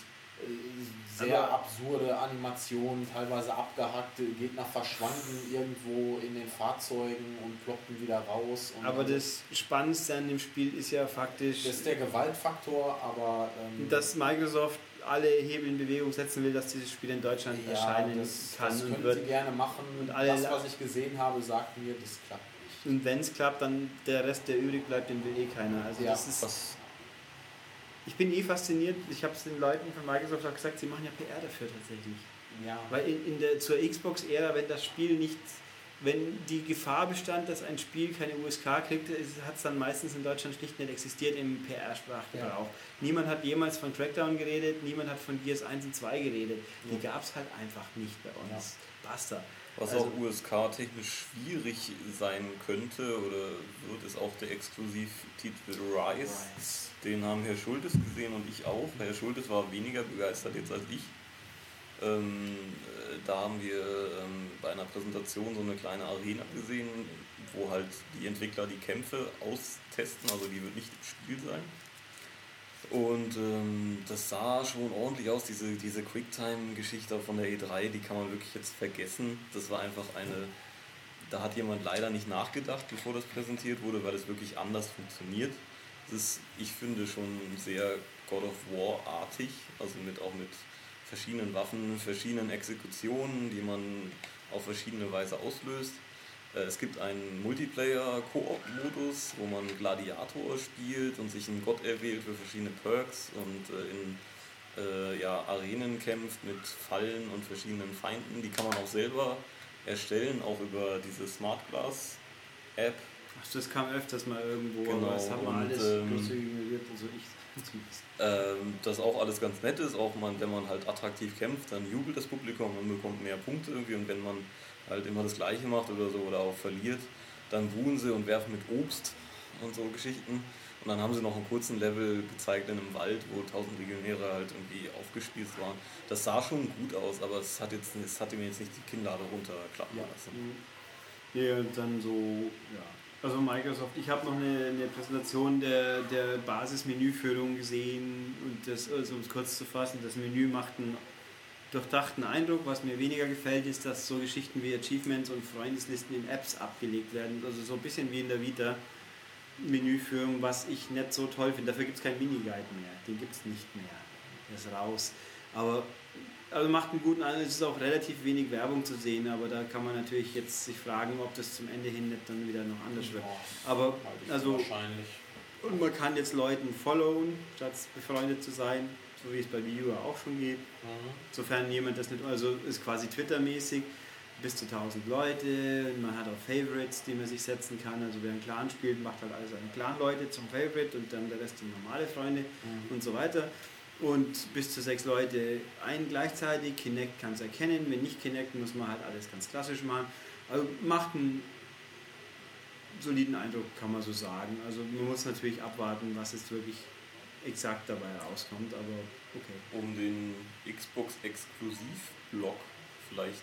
[SPEAKER 3] sehr aber absurde Animationen, teilweise abgehackte Gegner verschwanden irgendwo in den Fahrzeugen und ploppten wieder raus.
[SPEAKER 1] aber das Spannendste an dem Spiel ist ja faktisch.
[SPEAKER 3] Das ist der Gewaltfaktor, aber.
[SPEAKER 1] Ähm, dass Microsoft alle Hebel in Bewegung setzen will, dass dieses Spiel in Deutschland
[SPEAKER 3] Ja,
[SPEAKER 1] erscheinen
[SPEAKER 3] das,
[SPEAKER 1] kann
[SPEAKER 3] das
[SPEAKER 1] und wird.
[SPEAKER 3] sie gerne machen.
[SPEAKER 1] und alle
[SPEAKER 3] das, was ich gesehen habe, sagt mir, das klappt nicht.
[SPEAKER 1] Und wenn es klappt, dann der Rest, der übrig bleibt, den will eh keiner. Also
[SPEAKER 3] Ja,
[SPEAKER 1] das ist,
[SPEAKER 2] Was,
[SPEAKER 1] ich bin eh fasziniert. Ich habe es den Leuten von Microsoft auch gesagt, sie machen ja PR dafür tatsächlich.
[SPEAKER 3] Ja.
[SPEAKER 1] Weil in, in der, zur Xbox-Ära, wenn das Spiel nicht, wenn die Gefahr bestand, dass ein Spiel keine USK kriegt, hat es dann meistens in Deutschland schlicht nicht existiert im PR-Sprachgebrauch. Niemand hat jemals von Crackdown geredet, niemand hat von Gears 1 und 2 geredet. Die
[SPEAKER 3] Ja.
[SPEAKER 1] gab es halt einfach nicht bei uns. Basta.
[SPEAKER 2] Was
[SPEAKER 1] Also-
[SPEAKER 2] auch USK-technisch schwierig sein könnte oder wird, ist auch der Exklusivtitel Rise.
[SPEAKER 1] Rise.
[SPEAKER 2] Den haben Herr Schultes gesehen und ich auch. Herr Schultes war weniger begeistert jetzt als ich. Ähm, äh, da haben wir ähm, bei einer Präsentation so eine kleine Arena gesehen, wo halt die Entwickler die Kämpfe austesten, also die wird nicht im Spiel sein. Und ähm, das sah schon ordentlich aus, diese, diese Quicktime-Geschichte von der E3, die kann man wirklich jetzt vergessen. Das war einfach eine, da hat jemand leider nicht nachgedacht, bevor das präsentiert wurde, weil es wirklich anders funktioniert. Es ist, ich finde, schon sehr God of War-artig, also mit, auch mit verschiedenen Waffen, verschiedenen Exekutionen, die man auf verschiedene Weise auslöst. Äh, Es gibt einen Multiplayer-Koop-Modus, wo man Gladiator spielt und sich einen Gott erwählt für verschiedene Perks und äh, in äh, ja, Arenen kämpft mit Fallen und verschiedenen Feinden. Die kann man auch selber erstellen, auch über diese Smart Glass App.
[SPEAKER 1] Ach, das kam öfters mal irgendwo,
[SPEAKER 2] Genau,
[SPEAKER 1] aber das haben wir
[SPEAKER 2] und,
[SPEAKER 1] alles
[SPEAKER 2] ähm,
[SPEAKER 1] ignoriert. Also ich zumindest.
[SPEAKER 2] Ähm, das auch alles ganz nett ist, auch man, wenn man halt attraktiv kämpft, dann jubelt das Publikum, man bekommt mehr Punkte irgendwie und wenn man halt immer das Gleiche macht oder so oder auch verliert, dann buhen sie und werfen mit Obst und so Geschichten. Und dann haben sie noch einen kurzen Level gezeigt in einem Wald, wo tausend Legionäre halt irgendwie aufgespießt waren. Das sah schon gut aus, aber es hat jetzt es hatte mir jetzt nicht die Kinnlade runterklappen
[SPEAKER 1] Ja.
[SPEAKER 2] lassen.
[SPEAKER 1] Ja, und dann so, ja. Also Microsoft, ich habe noch eine, eine Präsentation der, der Basismenüführung gesehen und das, also um es kurz zu fassen, das Menü macht einen durchdachten Eindruck. Was mir weniger gefällt, ist, dass so Geschichten wie Achievements und Freundeslisten in Apps abgelegt werden. Also so ein bisschen wie in der Vita. Menüführung, was ich nicht so toll finde. Dafür gibt es keinen Miniguide mehr. Den gibt es nicht mehr. Der ist raus. Aber also macht einen guten Eindruck. Es ist auch relativ wenig Werbung zu sehen, aber da kann man natürlich jetzt sich fragen, ob das zum Ende hin nicht dann wieder noch anders wird. Aber also
[SPEAKER 3] wahrscheinlich.
[SPEAKER 1] und man kann jetzt Leuten followen, statt befreundet zu sein, so wie es bei U auch schon geht.
[SPEAKER 3] Mhm.
[SPEAKER 1] Sofern jemand das nicht, also ist quasi Twitter-mäßig, bis zu 1000 Leute, man hat auch Favorites, die man sich setzen kann. Also wer einen Clan spielt, macht halt alle seine Clan-Leute zum Favorite und dann der Rest sind normale Freunde
[SPEAKER 3] Mhm.
[SPEAKER 1] und so weiter. Und bis zu sechs Leute ein gleichzeitig. Kinect kann es erkennen. Wenn nicht Kinect, muss man halt alles ganz klassisch machen. Also macht einen soliden Eindruck, kann man so sagen. Also man muss natürlich abwarten, was jetzt wirklich exakt dabei rauskommt, aber okay.
[SPEAKER 2] Um den Xbox Exklusiv-Block vielleicht,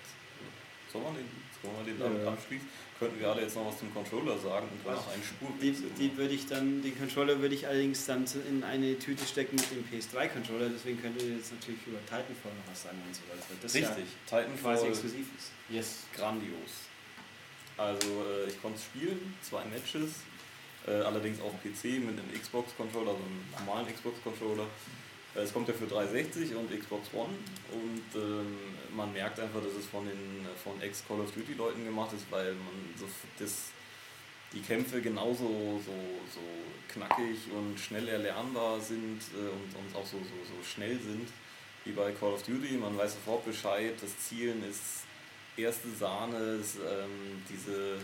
[SPEAKER 2] soll man den, soll man den damit
[SPEAKER 1] Ja.
[SPEAKER 2] abschließen? Könnten wir alle jetzt noch was zum Controller sagen und danach einen
[SPEAKER 1] Die,
[SPEAKER 2] Spurwechsel
[SPEAKER 1] die
[SPEAKER 2] machen?
[SPEAKER 1] würde ich dann, den Controller würde ich allerdings dann in eine Tüte stecken mit dem PS3-Controller, deswegen könnt ihr jetzt natürlich über Titanfall noch was sagen und so weiter. weil Das
[SPEAKER 2] Richtig,
[SPEAKER 1] ja
[SPEAKER 2] Titanfall
[SPEAKER 1] quasi exklusiv ist.
[SPEAKER 3] Yes.
[SPEAKER 2] grandios. Also äh, ich konnte es spielen, zwei Matches, äh, allerdings auf PC mit einem Xbox-Controller, also einem normalen Xbox-Controller. Äh, es kommt ja für 360 und Xbox One. Und ähm, man merkt einfach, dass es von den von Ex-Call of Duty-Leuten gemacht ist, weil man f- das, die Kämpfe genauso so, so knackig und schnell erlernbar sind äh, und, und auch so, so, so schnell sind wie bei Call of Duty. Man weiß sofort Bescheid, das Zielen ist erste Sahne, ist, ähm, diese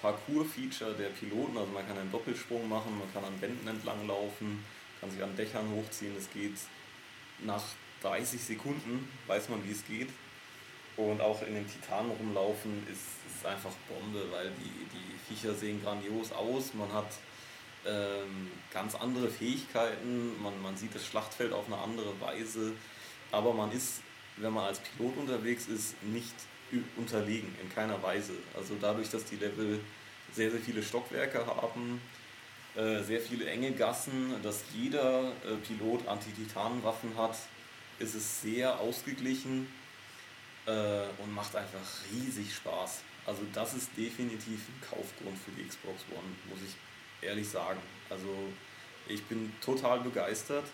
[SPEAKER 2] Parcours-Feature der Piloten, also man kann einen Doppelsprung machen, man kann an Wänden entlang laufen, kann sich an Dächern hochziehen, es geht nach 30 Sekunden, weiß man wie es geht. Und auch in den Titanen rumlaufen ist, ist einfach Bombe, weil die, die Viecher sehen grandios aus, man hat ähm, ganz andere Fähigkeiten, man, man sieht das Schlachtfeld auf eine andere Weise, aber man ist, wenn man als Pilot unterwegs ist, nicht unterlegen, in keiner Weise. Also dadurch, dass die Level sehr, sehr viele Stockwerke haben, äh, sehr viele enge Gassen, dass jeder äh, Pilot Anti-Titan-Waffen hat, ist es sehr ausgeglichen äh, und macht einfach riesig Spaß. Also das ist definitiv ein Kaufgrund für die Xbox One, muss ich ehrlich sagen. Also ich bin total begeistert.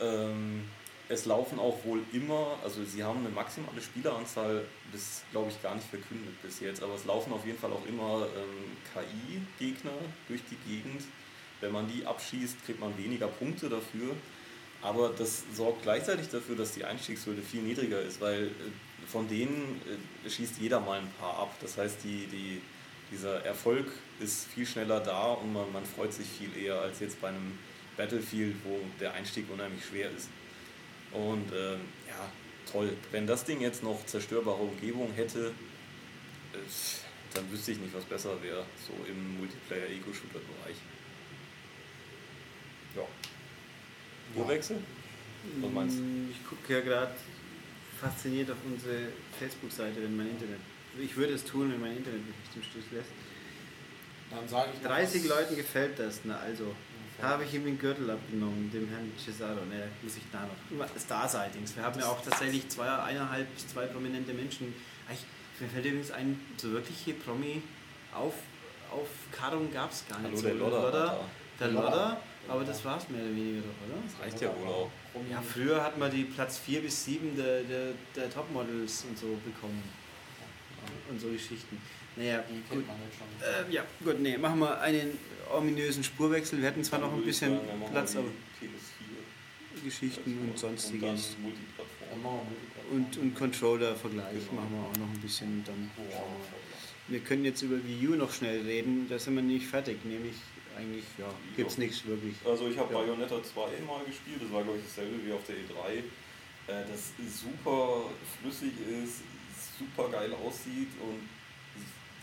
[SPEAKER 2] Ähm, es laufen auch wohl immer, also sie haben eine maximale Spieleranzahl, das glaube ich gar nicht verkündet bis jetzt, aber es laufen auf jeden Fall auch immer ähm, KI-Gegner durch die Gegend. Wenn man die abschießt, kriegt man weniger Punkte dafür. Aber das sorgt gleichzeitig dafür, dass die Einstiegshürde viel niedriger ist, weil äh, von denen äh, schießt jeder mal ein paar ab. Das heißt, die, die, dieser Erfolg ist viel schneller da und man, man freut sich viel eher als jetzt bei einem Battlefield, wo der Einstieg unheimlich schwer ist. Und ähm, ja, toll. Wenn das Ding jetzt noch zerstörbare Umgebung hätte, äh, dann wüsste ich nicht, was besser wäre, so im Multiplayer-Ego-Shooter-Bereich. Ja. Urwechsel? Was meinst du?
[SPEAKER 1] Mm, Ich gucke ja gerade fasziniert auf unsere Facebook-Seite, wenn mein Internet. Ich würde es tun, wenn mein Internet mich nicht im Stich lässt.
[SPEAKER 3] Dann sage ich noch
[SPEAKER 1] 30
[SPEAKER 3] was-
[SPEAKER 1] Leuten gefällt das, na also. Habe ich ihm den Gürtel abgenommen, dem Herrn Cesaro. Ne, muss ich da noch. Star-Sightings. Wir haben ja auch tatsächlich zwei, eineinhalb bis zwei prominente Menschen. Eigentlich, mir fällt übrigens ein, so wirkliche Promi auf, Aufkarrung gab es gar nicht.
[SPEAKER 2] Hallo,
[SPEAKER 1] so.
[SPEAKER 2] der Lodder.
[SPEAKER 1] Der Lodder, aber das war es mehr oder weniger doch, oder?
[SPEAKER 2] Das reicht ja wohl auch.
[SPEAKER 1] Ja, früher hat man die Platz 4 bis 7 der, der, der Topmodels und so bekommen. Und so Geschichten. Naja, gut.
[SPEAKER 3] kennt man jetzt schon.
[SPEAKER 1] Äh, ja, gut, nee, machen wir einen ominösen Spurwechsel. Wir hätten zwar noch ein bisschen Platz, aber
[SPEAKER 2] PS4
[SPEAKER 1] Geschichten und sonstiges. Und, und Controller-Vergleich
[SPEAKER 2] Genau.
[SPEAKER 1] machen wir auch noch ein bisschen. Dann. Wir können jetzt über Wii U noch schnell reden, da sind wir nicht fertig. Nämlich eigentlich, ja, gibt es nichts wirklich.
[SPEAKER 2] Also ich habe
[SPEAKER 1] Ja.
[SPEAKER 2] Bayonetta 2 mal gespielt, das war glaube ich dasselbe wie auf der E3. Äh, Das super flüssig ist, super geil aussieht und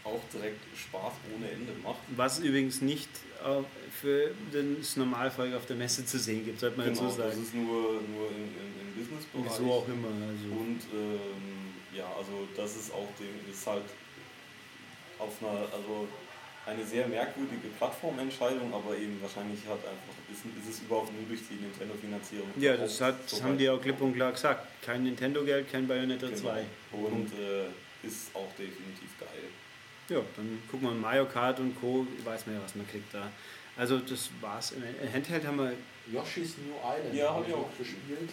[SPEAKER 2] auch direkt Spaß ohne Ende macht.
[SPEAKER 1] Was übrigens nicht äh, für den Normalfolge auf der Messe zu sehen gibt, sollte man
[SPEAKER 2] Genau,
[SPEAKER 1] dazu
[SPEAKER 2] das
[SPEAKER 1] sagen.
[SPEAKER 2] ist nur, nur im, im, im Businessbereich.
[SPEAKER 1] Wieso auch immer. Also.
[SPEAKER 2] Und ähm, ja, also das ist auch dem, ist halt auf einer, also eine sehr merkwürdige Plattformentscheidung, aber eben wahrscheinlich hat einfach, ist, ist es überhaupt nur durch die Nintendo-Finanzierung.
[SPEAKER 1] Ja, das, hat,
[SPEAKER 2] so
[SPEAKER 1] das haben die auch klipp und klar gesagt. Kein Nintendo-Geld, kein Bayonetta
[SPEAKER 2] Genau.
[SPEAKER 1] 2.
[SPEAKER 2] Und äh, ist auch definitiv.
[SPEAKER 1] Ja, dann gucken wir Mario Kart und Co. Weiß man ja, was man kriegt da. Also das war's. Im Handheld haben wir.
[SPEAKER 3] Yoshi's New Island
[SPEAKER 2] Ja,
[SPEAKER 3] habe
[SPEAKER 2] hab ich auch
[SPEAKER 3] gespielt.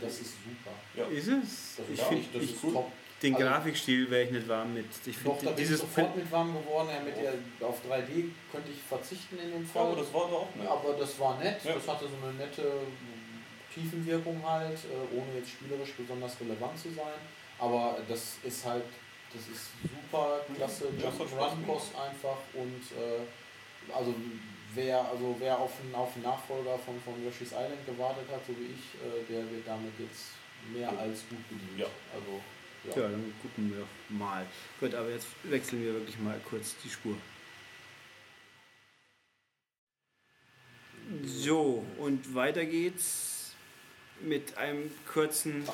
[SPEAKER 3] Das ist super.
[SPEAKER 2] Ja.
[SPEAKER 1] Ist es?
[SPEAKER 3] Das
[SPEAKER 1] Ich finde
[SPEAKER 3] das
[SPEAKER 1] ich,
[SPEAKER 3] ist top.
[SPEAKER 1] den
[SPEAKER 3] Also-
[SPEAKER 1] Grafikstil wäre ich nicht warm mit. Ich
[SPEAKER 3] Doch, da
[SPEAKER 1] finde
[SPEAKER 3] bin ich
[SPEAKER 1] dieses.
[SPEAKER 3] sofort mit warm geworden. Ja, mit der, auf 3D könnte ich verzichten in dem
[SPEAKER 2] Ja,
[SPEAKER 3] Fall.
[SPEAKER 2] aber das war auch nett.
[SPEAKER 3] Aber das war nett,
[SPEAKER 2] Ja.
[SPEAKER 3] das hatte so eine nette Tiefenwirkung halt, äh, ohne jetzt spielerisch besonders relevant zu sein. Aber das ist halt, das ist super klasse
[SPEAKER 2] Ja, das hat Spaß
[SPEAKER 3] Run-Kost einfach und äh, also wer, also wer auf einen, auf einen Nachfolger von, von Yoshi's Island gewartet hat, so wie ich, äh, der wird damit jetzt mehr als gut bedient.
[SPEAKER 2] Ja.
[SPEAKER 3] Also,
[SPEAKER 1] Ja, dann gucken wir mal. Gut, aber jetzt wechseln wir wirklich mal kurz die Spur. So, und weiter geht's mit einem kurzen.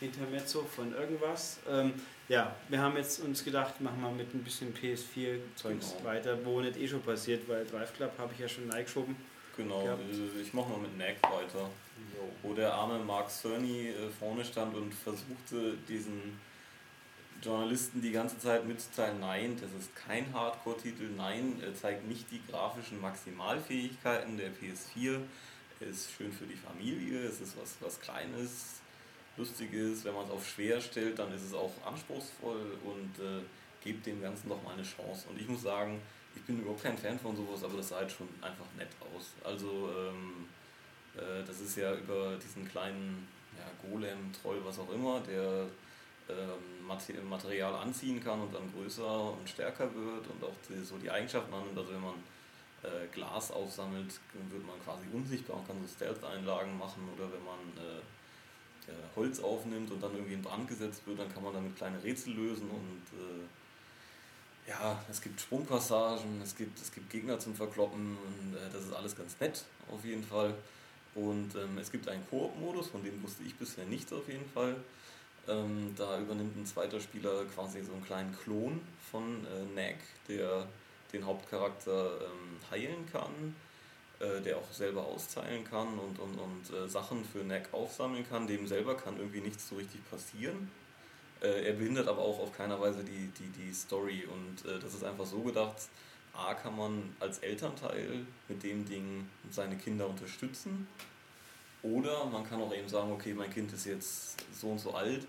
[SPEAKER 1] Intermezzo von irgendwas. Ähm, ja, wir haben jetzt uns gedacht, machen wir mit ein bisschen PS4-Zeugs
[SPEAKER 2] Genau.
[SPEAKER 1] weiter, wo nicht eh schon passiert, weil Drive Club habe ich ja schon reingeschoben.
[SPEAKER 2] Genau,
[SPEAKER 1] Ja.
[SPEAKER 2] äh, ich mache mal mit Knack weiter. wo der arme Mark Cerny äh, vorne stand und versuchte, diesen Journalisten die ganze Zeit mitzuteilen, nein, das ist kein Hardcore-Titel, nein, er zeigt nicht die grafischen Maximalfähigkeiten der PS4, er ist schön für die Familie, es ist was, was Kleines, Lustiges, wenn man es auf schwer stellt, dann ist es auch anspruchsvoll und äh, gebt dem Ganzen doch mal eine Chance. Und ich muss sagen, ich bin überhaupt kein Fan von sowas, aber das sah halt schon einfach nett aus. Also ähm, äh, das ist ja über diesen kleinen ja, Golem, Troll, was auch immer, der ähm, Mate- Material anziehen kann und dann größer und stärker wird und auch die, so die Eigenschaften annimmt. Also wenn man äh, Glas aufsammelt, wird man quasi unsichtbar und kann so Stealth-Einlagen machen oder wenn man äh, äh, Holz aufnimmt und dann irgendwie in Brand gesetzt wird, dann kann man damit kleine Rätsel lösen und äh, ja, es gibt Sprungpassagen, es gibt, es gibt Gegner zum Verkloppen und äh, das ist alles ganz nett auf jeden Fall. Und ähm, es gibt einen Koop-Modus, von dem wusste ich bisher nichts auf jeden Fall. Ähm, da übernimmt ein zweiter Spieler quasi so einen kleinen Klon von äh, Nag, der den Hauptcharakter ähm, heilen kann, äh, der auch selber austeilen kann und, und, und äh, Sachen für Nag aufsammeln kann. Dem selber kann irgendwie nichts so richtig passieren. Äh, er behindert aber auch auf keiner Weise die, die, die Story. Und äh, das ist einfach so gedacht, A kann man als Elternteil mit dem Ding seine Kinder unterstützen. Oder man kann auch eben sagen, okay, mein Kind ist jetzt so und so alt,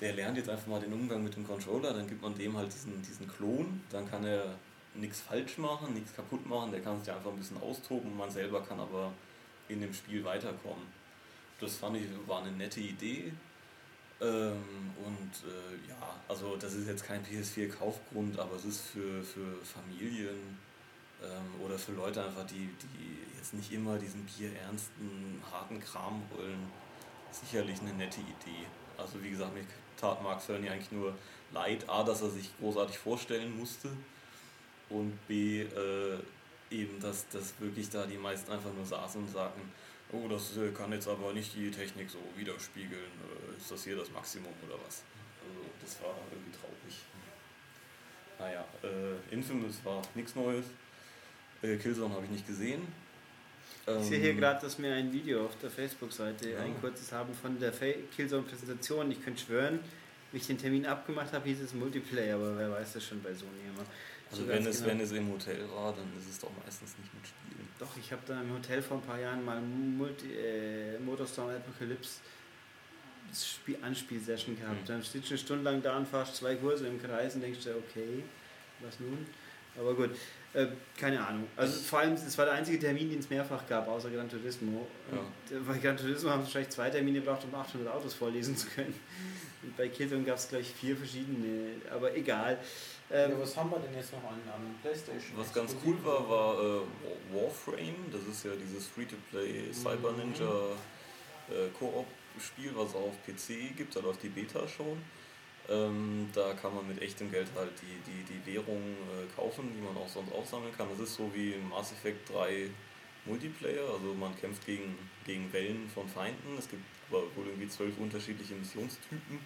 [SPEAKER 2] der lernt jetzt einfach mal den Umgang mit dem Controller, dann gibt man dem halt diesen, diesen Klon, dann kann er nichts falsch machen, nichts kaputt machen, der kann sich einfach ein bisschen austoben, man selber kann aber in dem Spiel weiterkommen. Das fand ich, war eine nette Idee. Ähm, und äh, ja, also das ist jetzt kein PS4-Kaufgrund, aber es ist für, für Familien ähm, oder für Leute einfach, die, die jetzt nicht immer diesen bierernsten, harten Kram wollen, sicherlich eine nette Idee. Also wie gesagt, mir tat Mark Cerny eigentlich nur leid, A, dass er sich großartig vorstellen musste und B, äh, eben, dass, dass wirklich da die meisten einfach nur saßen und sagten, oh, das äh, kann jetzt aber nicht die Technik so widerspiegeln, äh, ist das hier das Maximum oder was? Also das war irgendwie traurig. Naja, äh, Infamous war nichts Neues. Äh, Killzone habe ich nicht gesehen.
[SPEAKER 1] Ich sehe hier ähm, gerade, dass wir ein Video auf der Facebook-Seite, ja. ein kurzes haben von der Killzone-Präsentation. Ich könnte schwören, wie ich den Termin abgemacht habe, hieß es Multiplayer, aber wer weiß das schon bei Sony immer.
[SPEAKER 2] Also wenn es, genau. wenn es im Hotel war, dann ist es doch meistens nicht mit Spielen.
[SPEAKER 1] Doch, ich habe da im Hotel vor ein paar Jahren mal Multi, äh, Motorstorm Apocalypse Spiel Anspielsession gehabt. Mhm. Dann sitzt du eine Stunde lang da und fährst zwei Kurse im Kreis und denkst dir, okay, was nun? Aber gut, äh, keine Ahnung. Also vor allem, es war der einzige Termin, den es mehrfach gab, außer Gran Turismo. Ja. Äh, bei Gran Turismo haben sie wahrscheinlich zwei Termine gebraucht, um 800 Autos vorlesen zu können. *laughs* Und bei Killzone gab es gleich vier verschiedene, aber egal.
[SPEAKER 3] Ähm, ja, was haben wir denn jetzt noch an, an Playstation?
[SPEAKER 2] Was ganz cool war, war äh, Warframe. Das ist ja dieses Free-to-Play Cyber Ninja äh, Koop-Spiel, was es auch auf PC gibt. Da läuft die Beta schon. Ähm, da kann man mit echtem Geld halt die, die, die Währung äh, kaufen, die man auch sonst aufsammeln kann. Das ist so wie im Mass Effect 3 Multiplayer, also man kämpft gegen, gegen Wellen von Feinden. Es gibt wohl irgendwie zwölf unterschiedliche Missionstypen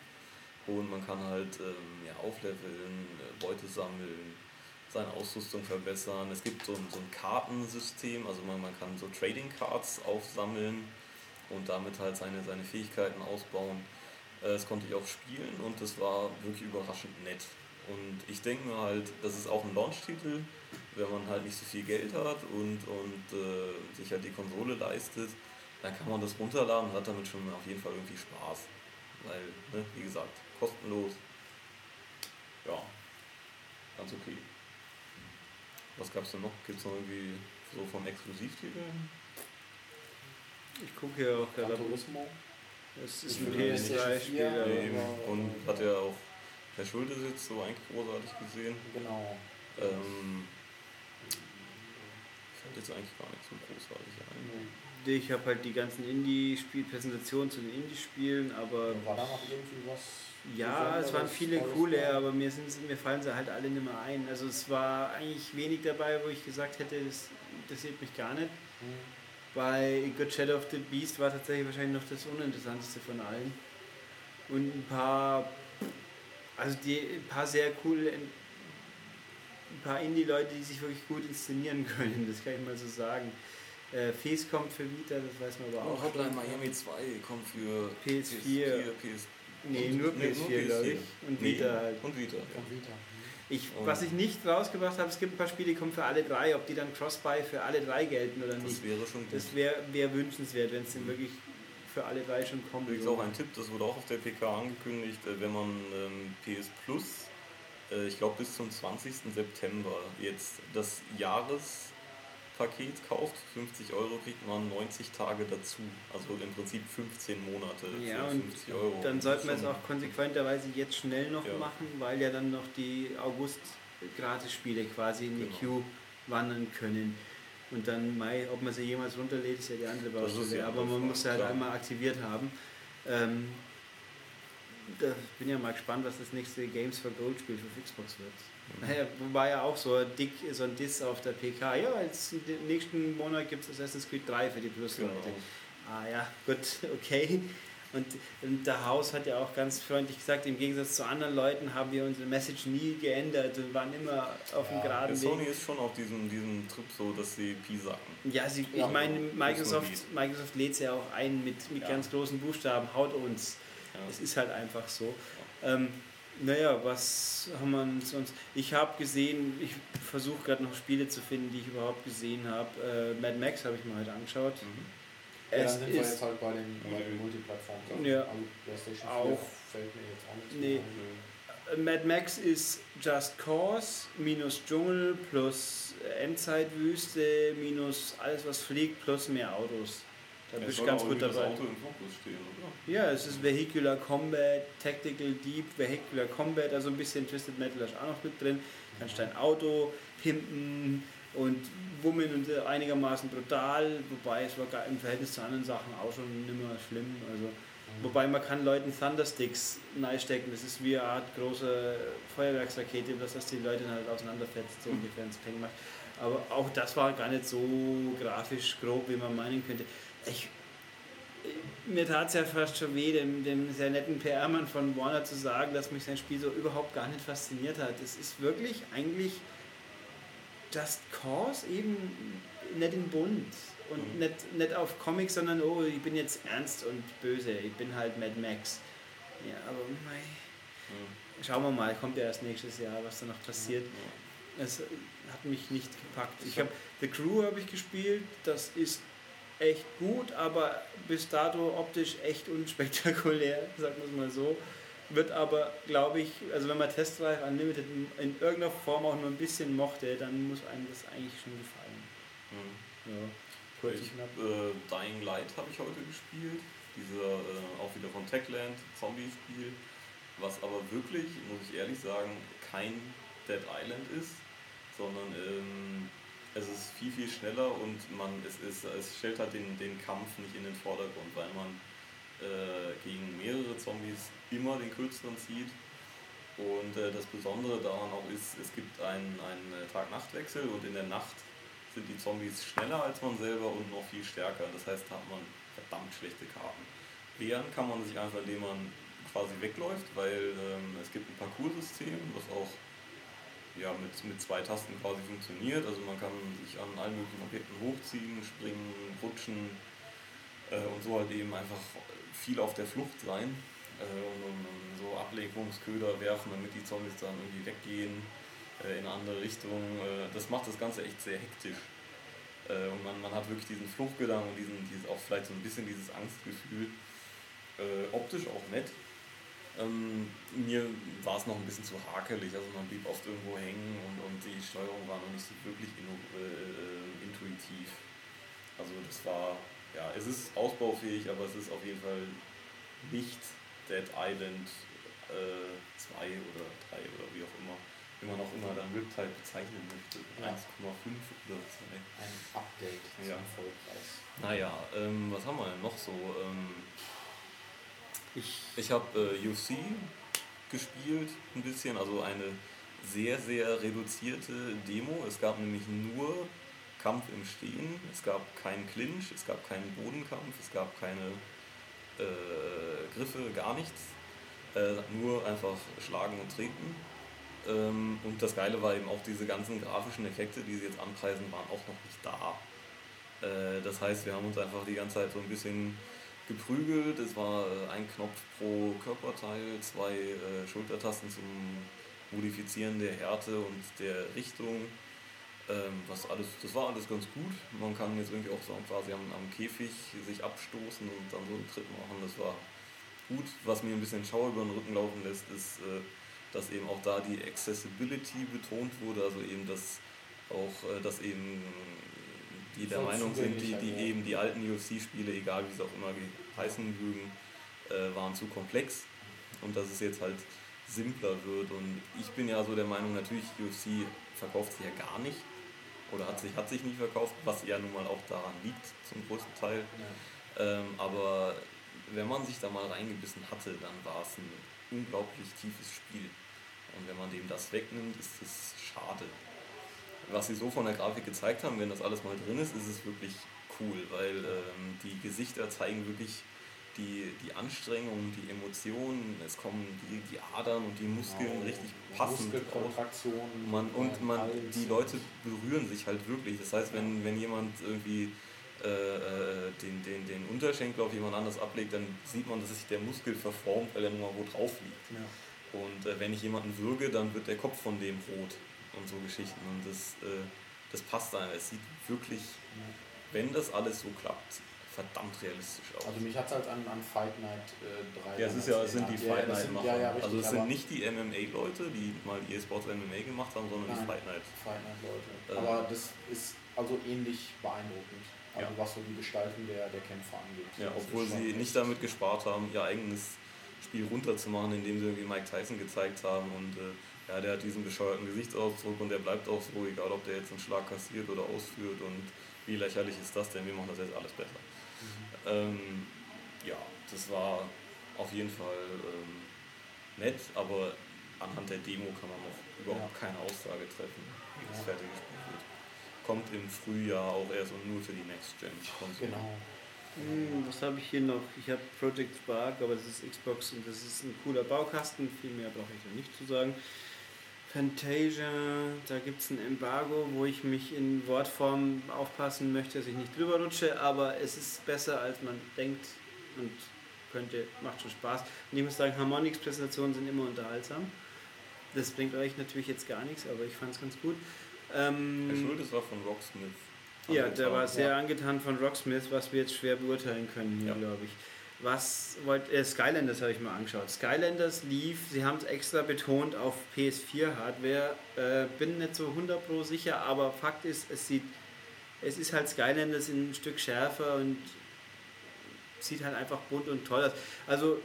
[SPEAKER 2] und man kann halt ähm, ja, aufleveln, äh, Beute sammeln, seine Ausrüstung verbessern. Es gibt so ein, so ein Kartensystem, also man, man kann so Trading Cards aufsammeln und damit halt seine, seine Fähigkeiten ausbauen. Äh, das konnte ich auch spielen und das war wirklich überraschend nett. Und ich denke mir halt, das ist auch ein Launch-Titel, wenn man halt nicht so viel Geld hat und, und äh, sich halt die Konsole leistet, dann kann man das runterladen und hat damit schon auf jeden Fall irgendwie Spaß. Weil, ne, wie gesagt, kostenlos. Ja, ganz okay. Was gab es denn noch? Gibt es noch irgendwie so von Exklusivtiteln?
[SPEAKER 1] Ich gucke hier auch gerade.
[SPEAKER 3] Turismo.
[SPEAKER 1] Das ist ein PS3-Spiel.
[SPEAKER 2] Und hat ja auch Herr Schulte sitzt so eigentlich großartig gesehen.
[SPEAKER 3] Genau.
[SPEAKER 2] Ähm, fällt jetzt eigentlich gar nicht so großartig ein.
[SPEAKER 1] Ich habe halt die ganzen Indie-Spiel-Präsentationen zu den Indie-Spielen, aber.
[SPEAKER 3] War da noch irgendwie was?
[SPEAKER 1] Ja, es waren viele coole, aber mir, sind, mir fallen sie halt alle nicht mehr ein. Also es war eigentlich wenig dabei, wo ich gesagt hätte, das interessiert mich gar nicht. Mhm. Bei God Shadow of the Beast war tatsächlich wahrscheinlich noch das uninteressanteste von allen. Und ein paar, also die, ein paar sehr coole, ein paar Indie-Leute, die sich wirklich gut inszenieren *laughs* können, das kann ich mal so sagen. Äh, Fes kommt für Vita, das weiß man aber auch.
[SPEAKER 2] Und Hotline Miami 2 kommt für
[SPEAKER 1] PS4. PS4 PS, nee, nur PS4, PS4 glaube ich. Und
[SPEAKER 2] nee, Vita halt. Und Vita. Ja.
[SPEAKER 3] Und Vita.
[SPEAKER 1] Ich, was ich nicht rausgebracht habe, es gibt ein paar Spiele, die kommen für alle drei, ob die dann Cross-Buy für alle drei gelten oder nicht.
[SPEAKER 2] Das wäre schon gut.
[SPEAKER 1] Das wäre wär wünschenswert, wenn es denn wirklich für alle drei schon kommt.
[SPEAKER 2] Übrigens auch ein Tipp, das wurde auch auf der PK angekündigt, äh, wenn man ähm, PS Plus, äh, ich glaube bis zum 20. September jetzt das Jahres Paket kauft, 50 Euro kriegt man 90 Tage dazu. Also im Prinzip 15 Monate
[SPEAKER 1] ja, für 50 Euro. Dann sollten wir es auch konsequenterweise jetzt schnell noch ja. machen, weil ja dann noch die August-Gratis-Spiele quasi in die genau. Queue wandern können. Und dann Mai, ob man sie jemals runterlädt, ist ja die andere Baustelle. Ja Aber man muss sie halt klar. einmal aktiviert haben. Ähm, da bin ja mal gespannt, was das nächste Games for Gold Spiel für Xbox wird. Naja, war ja auch so dick, so ein Diss auf der PK. Ja, jetzt im nächsten Monat gibt es Assassin's Creed 3 für die Plus-Leute. Genau. Ah ja, gut, *laughs* okay. Und, und der Haus hat ja auch ganz freundlich gesagt, im Gegensatz zu anderen Leuten haben wir unsere Message nie geändert und waren immer auf dem ja, geraden
[SPEAKER 2] Weg. Sony ist schon auf diesem, diesem Trip so, dass sie Pi sagen.
[SPEAKER 1] Ja, sie, ich meine, Microsoft, Microsoft lädt es ja auch ein mit, mit ja. ganz großen Buchstaben, haut uns. Es ist halt einfach so. Ähm, naja, was haben wir sonst? Ich habe gesehen, ich versuche gerade noch Spiele zu finden, die ich überhaupt gesehen habe. Äh, Mad Max habe ich mir heute angeschaut. Mhm.
[SPEAKER 3] Ja,
[SPEAKER 1] Es
[SPEAKER 3] dann sind wir
[SPEAKER 1] ist
[SPEAKER 3] jetzt halt bei den, bei den Multiplattformen.
[SPEAKER 1] Ja.
[SPEAKER 3] Also PlayStation 4
[SPEAKER 1] Auch.
[SPEAKER 3] fällt mir jetzt auch nichts
[SPEAKER 1] Nee.
[SPEAKER 3] mehr ein.
[SPEAKER 1] Mad Max ist Just Cause minus Dschungel plus Endzeitwüste minus alles was fliegt plus mehr Autos. Da bist du ganz gut dabei.
[SPEAKER 2] das Auto im Fokus stehen, oder?
[SPEAKER 1] Ja, es ist Vehicular Combat, Tactical Deep, Vehicular Combat, also ein bisschen Twisted Metal ist auch noch mit drin. Kannst dein Auto pimpen und wummeln und einigermaßen brutal, wobei es war im Verhältnis zu anderen Sachen auch schon nicht mehr schlimm. Also, wobei man kann Leuten Thundersticks stecken, das ist wie eine Art große Feuerwerksrakete, dass das die Leute halt auseinanderfetzt, so ungefähr ins Peng macht. Aber auch das war gar nicht so grafisch grob, wie man meinen könnte. Ich, mir tat es ja fast schon weh, dem, dem sehr netten PR-Mann von Warner zu sagen, dass mich sein Spiel so überhaupt gar nicht fasziniert hat. Es ist wirklich eigentlich Just Cause, eben nicht in bunt und
[SPEAKER 2] Mhm.
[SPEAKER 1] nicht, nicht auf Comics, sondern oh, ich bin jetzt ernst und böse, ich bin halt Mad Max. Ja, aber mei,
[SPEAKER 2] Mhm.
[SPEAKER 1] schauen wir mal, kommt ja erst nächstes Jahr, was da noch passiert. Es hat mich nicht gepackt. Ich habe The Crew habe ich gespielt, das ist echt gut, aber bis dato optisch echt unspektakulär, *laughs* sagen wir es mal so. Wird aber, glaube ich, also wenn man Test Drive Unlimited in, in irgendeiner Form auch nur ein bisschen mochte, dann muss einem das eigentlich schon gefallen.
[SPEAKER 2] Mhm.
[SPEAKER 1] Ja, kurz
[SPEAKER 2] Ich, äh, Dying Light habe ich heute gespielt. Dieser äh, auch wieder von Techland Zombie-Spiel. Was aber wirklich, muss ich ehrlich sagen, kein Dead Island ist, sondern ähm, es ist viel, viel schneller und man, es, ist, es stellt halt den, den Kampf nicht in den Vordergrund, weil man äh, gegen mehrere Zombies immer den kürzeren zieht. Und äh, das Besondere daran auch ist, es gibt einen, einen äh, Tag-Nacht-Wechsel und in der Nacht sind die Zombies schneller als man selber und noch viel stärker. Das heißt, da hat man verdammt schlechte Karten. Wehren kann man sich einfach, indem man quasi wegläuft, weil ähm, es gibt ein Parcoursystem, was auch ja, mit, mit zwei Tasten quasi funktioniert. Also man kann sich an allen möglichen Objekten hochziehen, springen, rutschen äh, und so halt eben einfach viel auf der Flucht sein äh, und, und, so Ablenkungsköder werfen, damit die Zombies dann irgendwie weggehen äh, in eine andere Richtung. Äh, das macht das Ganze echt sehr hektisch. Äh, und man, man hat wirklich diesen Fluchtgedanken und diesen, dieses, auch vielleicht so ein bisschen dieses Angstgefühl. Äh, optisch auch nett. Ähm, mir war es noch ein bisschen zu hakelig, also man blieb oft irgendwo hängen und, und die Steuerung war noch nicht so wirklich inno, äh, intuitiv. Also das war, ja, es ist ausbaufähig, aber es ist auf jeden Fall nicht Dead Island 2 äh, oder 3 oder wie auch immer, wie man auch immer dann Riptide bezeichnen möchte.
[SPEAKER 3] Ja.
[SPEAKER 2] 1,5 oder 2.
[SPEAKER 3] Ein Update
[SPEAKER 2] Ja.
[SPEAKER 3] zum Vollpreis.
[SPEAKER 2] Naja, ähm, was haben wir denn noch so? Ähm,
[SPEAKER 1] Ich,
[SPEAKER 2] ich habe äh, UFC gespielt, ein bisschen, also eine sehr, sehr reduzierte Demo. Es gab nämlich nur Kampf im Stehen, es gab keinen Clinch, es gab keinen Bodenkampf, es gab keine äh, Griffe, gar nichts. Äh, nur einfach schlagen und treten. Ähm, und das Geile war eben auch diese ganzen grafischen Effekte, die sie jetzt anpreisen, waren auch noch nicht da. Äh, das heißt, wir haben uns einfach die ganze Zeit so ein bisschen geprügelt. Es war äh, ein Knopf pro Körperteil, zwei äh, Schultertasten zum Modifizieren der Härte und der Richtung. Ähm, was alles, das war alles ganz gut. Man kann jetzt irgendwie auch so quasi am, am Käfig sich abstoßen und dann so einen Tritt machen. Das war gut. Was mir ein bisschen Schauer über den Rücken laufen lässt, ist, äh, dass eben auch da die Accessibility betont wurde. Also eben, dass auch, dass eben die der Meinung sind, die, die
[SPEAKER 3] ja.
[SPEAKER 2] eben die alten UFC-Spiele, egal wie sie auch immer heißen mögen, äh, waren zu komplex und dass es jetzt halt simpler wird. Und ich bin ja so der Meinung, natürlich, UFC verkauft sich ja gar nicht oder hat sich, hat sich nie verkauft, was ja nun mal auch daran liegt, zum größten Teil.
[SPEAKER 3] Ja.
[SPEAKER 2] Ähm, aber wenn man sich da mal reingebissen hatte, dann war es ein unglaublich tiefes Spiel. Und wenn man dem das wegnimmt, ist es schade. Was sie so von der Grafik gezeigt haben, wenn das alles mal drin ist, ist es wirklich cool, weil ähm, die Gesichter zeigen wirklich die, die Anstrengung, die Emotionen, es kommen die, die Adern und die Muskeln
[SPEAKER 3] Genau.
[SPEAKER 2] richtig passend.
[SPEAKER 3] Muskelkontraktionen.
[SPEAKER 2] Man, und man,
[SPEAKER 3] Hals
[SPEAKER 2] die Leute berühren sich halt wirklich. Das heißt, wenn, wenn jemand irgendwie äh, äh, den, den, den Unterschenkel auf jemand anders ablegt, dann sieht man, dass sich der Muskel verformt, weil er nun mal wo drauf liegt.
[SPEAKER 3] Ja.
[SPEAKER 2] Und äh, wenn ich jemanden würge, dann wird der Kopf von dem rot und so Geschichten. Und das, äh, das passt einem. Es sieht wirklich, wenn das alles so klappt, verdammt realistisch aus.
[SPEAKER 3] Also mich hat es halt an, an Fight Night äh, 3
[SPEAKER 2] ja, es, ist ja, es sind die Fight Night Macher.
[SPEAKER 3] ja, ja, richtig,
[SPEAKER 2] also es sind nicht die MMA-Leute, die mal E-Sports MMA gemacht haben, sondern die
[SPEAKER 3] Nein.
[SPEAKER 2] Fight Night.
[SPEAKER 3] Fight Night Leute.
[SPEAKER 2] Ähm.
[SPEAKER 3] Aber das ist also ähnlich beeindruckend. Also
[SPEAKER 2] Ja.
[SPEAKER 3] was so die Gestaltung der, der Kämpfer angeht.
[SPEAKER 2] Ja,
[SPEAKER 3] Das
[SPEAKER 2] obwohl sie
[SPEAKER 3] echt-
[SPEAKER 2] nicht damit gespart haben, ihr eigenes Spiel runterzumachen, indem sie irgendwie Mike Tyson gezeigt haben und äh, ja, der hat diesen bescheuerten Gesichtsausdruck und der bleibt auch so, egal ob der jetzt einen Schlag kassiert oder ausführt und wie lächerlich ist das denn, wir machen das jetzt alles besser. Ähm, ja, das war auf jeden Fall ähm, nett, aber anhand der Demo kann man noch überhaupt keine Aussage treffen, wie das
[SPEAKER 3] Ja.
[SPEAKER 2] fertig gespielt wird. Kommt im Frühjahr auch erst und nur für die Next Gen. Konsolen.
[SPEAKER 3] Genau.
[SPEAKER 1] Hm, was habe ich hier noch? Ich habe Project Spark, aber das ist Xbox und das ist ein cooler Baukasten. Viel mehr brauche ich da nicht zu sagen. Fantasia, da gibt es ein Embargo, wo ich mich in Wortform aufpassen möchte, dass ich nicht drüber rutsche, aber es ist besser als man denkt und könnte, macht schon Spaß. Und ich muss sagen, Harmonix Präsentationen sind immer unterhaltsam. Das bringt euch natürlich jetzt gar nichts, aber ich fand es ganz gut. Ähm,
[SPEAKER 2] Herr Schultes war von Rocksmith.
[SPEAKER 1] ja, der war sehr angetan von Rocksmith, was wir jetzt schwer beurteilen können
[SPEAKER 2] Ja.
[SPEAKER 1] glaube ich. Was wollt äh, Skylanders habe ich mal angeschaut. Skylanders lief, sie haben es extra betont auf PS4-Hardware. Äh, bin nicht so 100 pro sicher, aber Fakt ist, es sieht, es ist halt Skylanders ein Stück schärfer und sieht halt einfach bunt und toll aus. Also,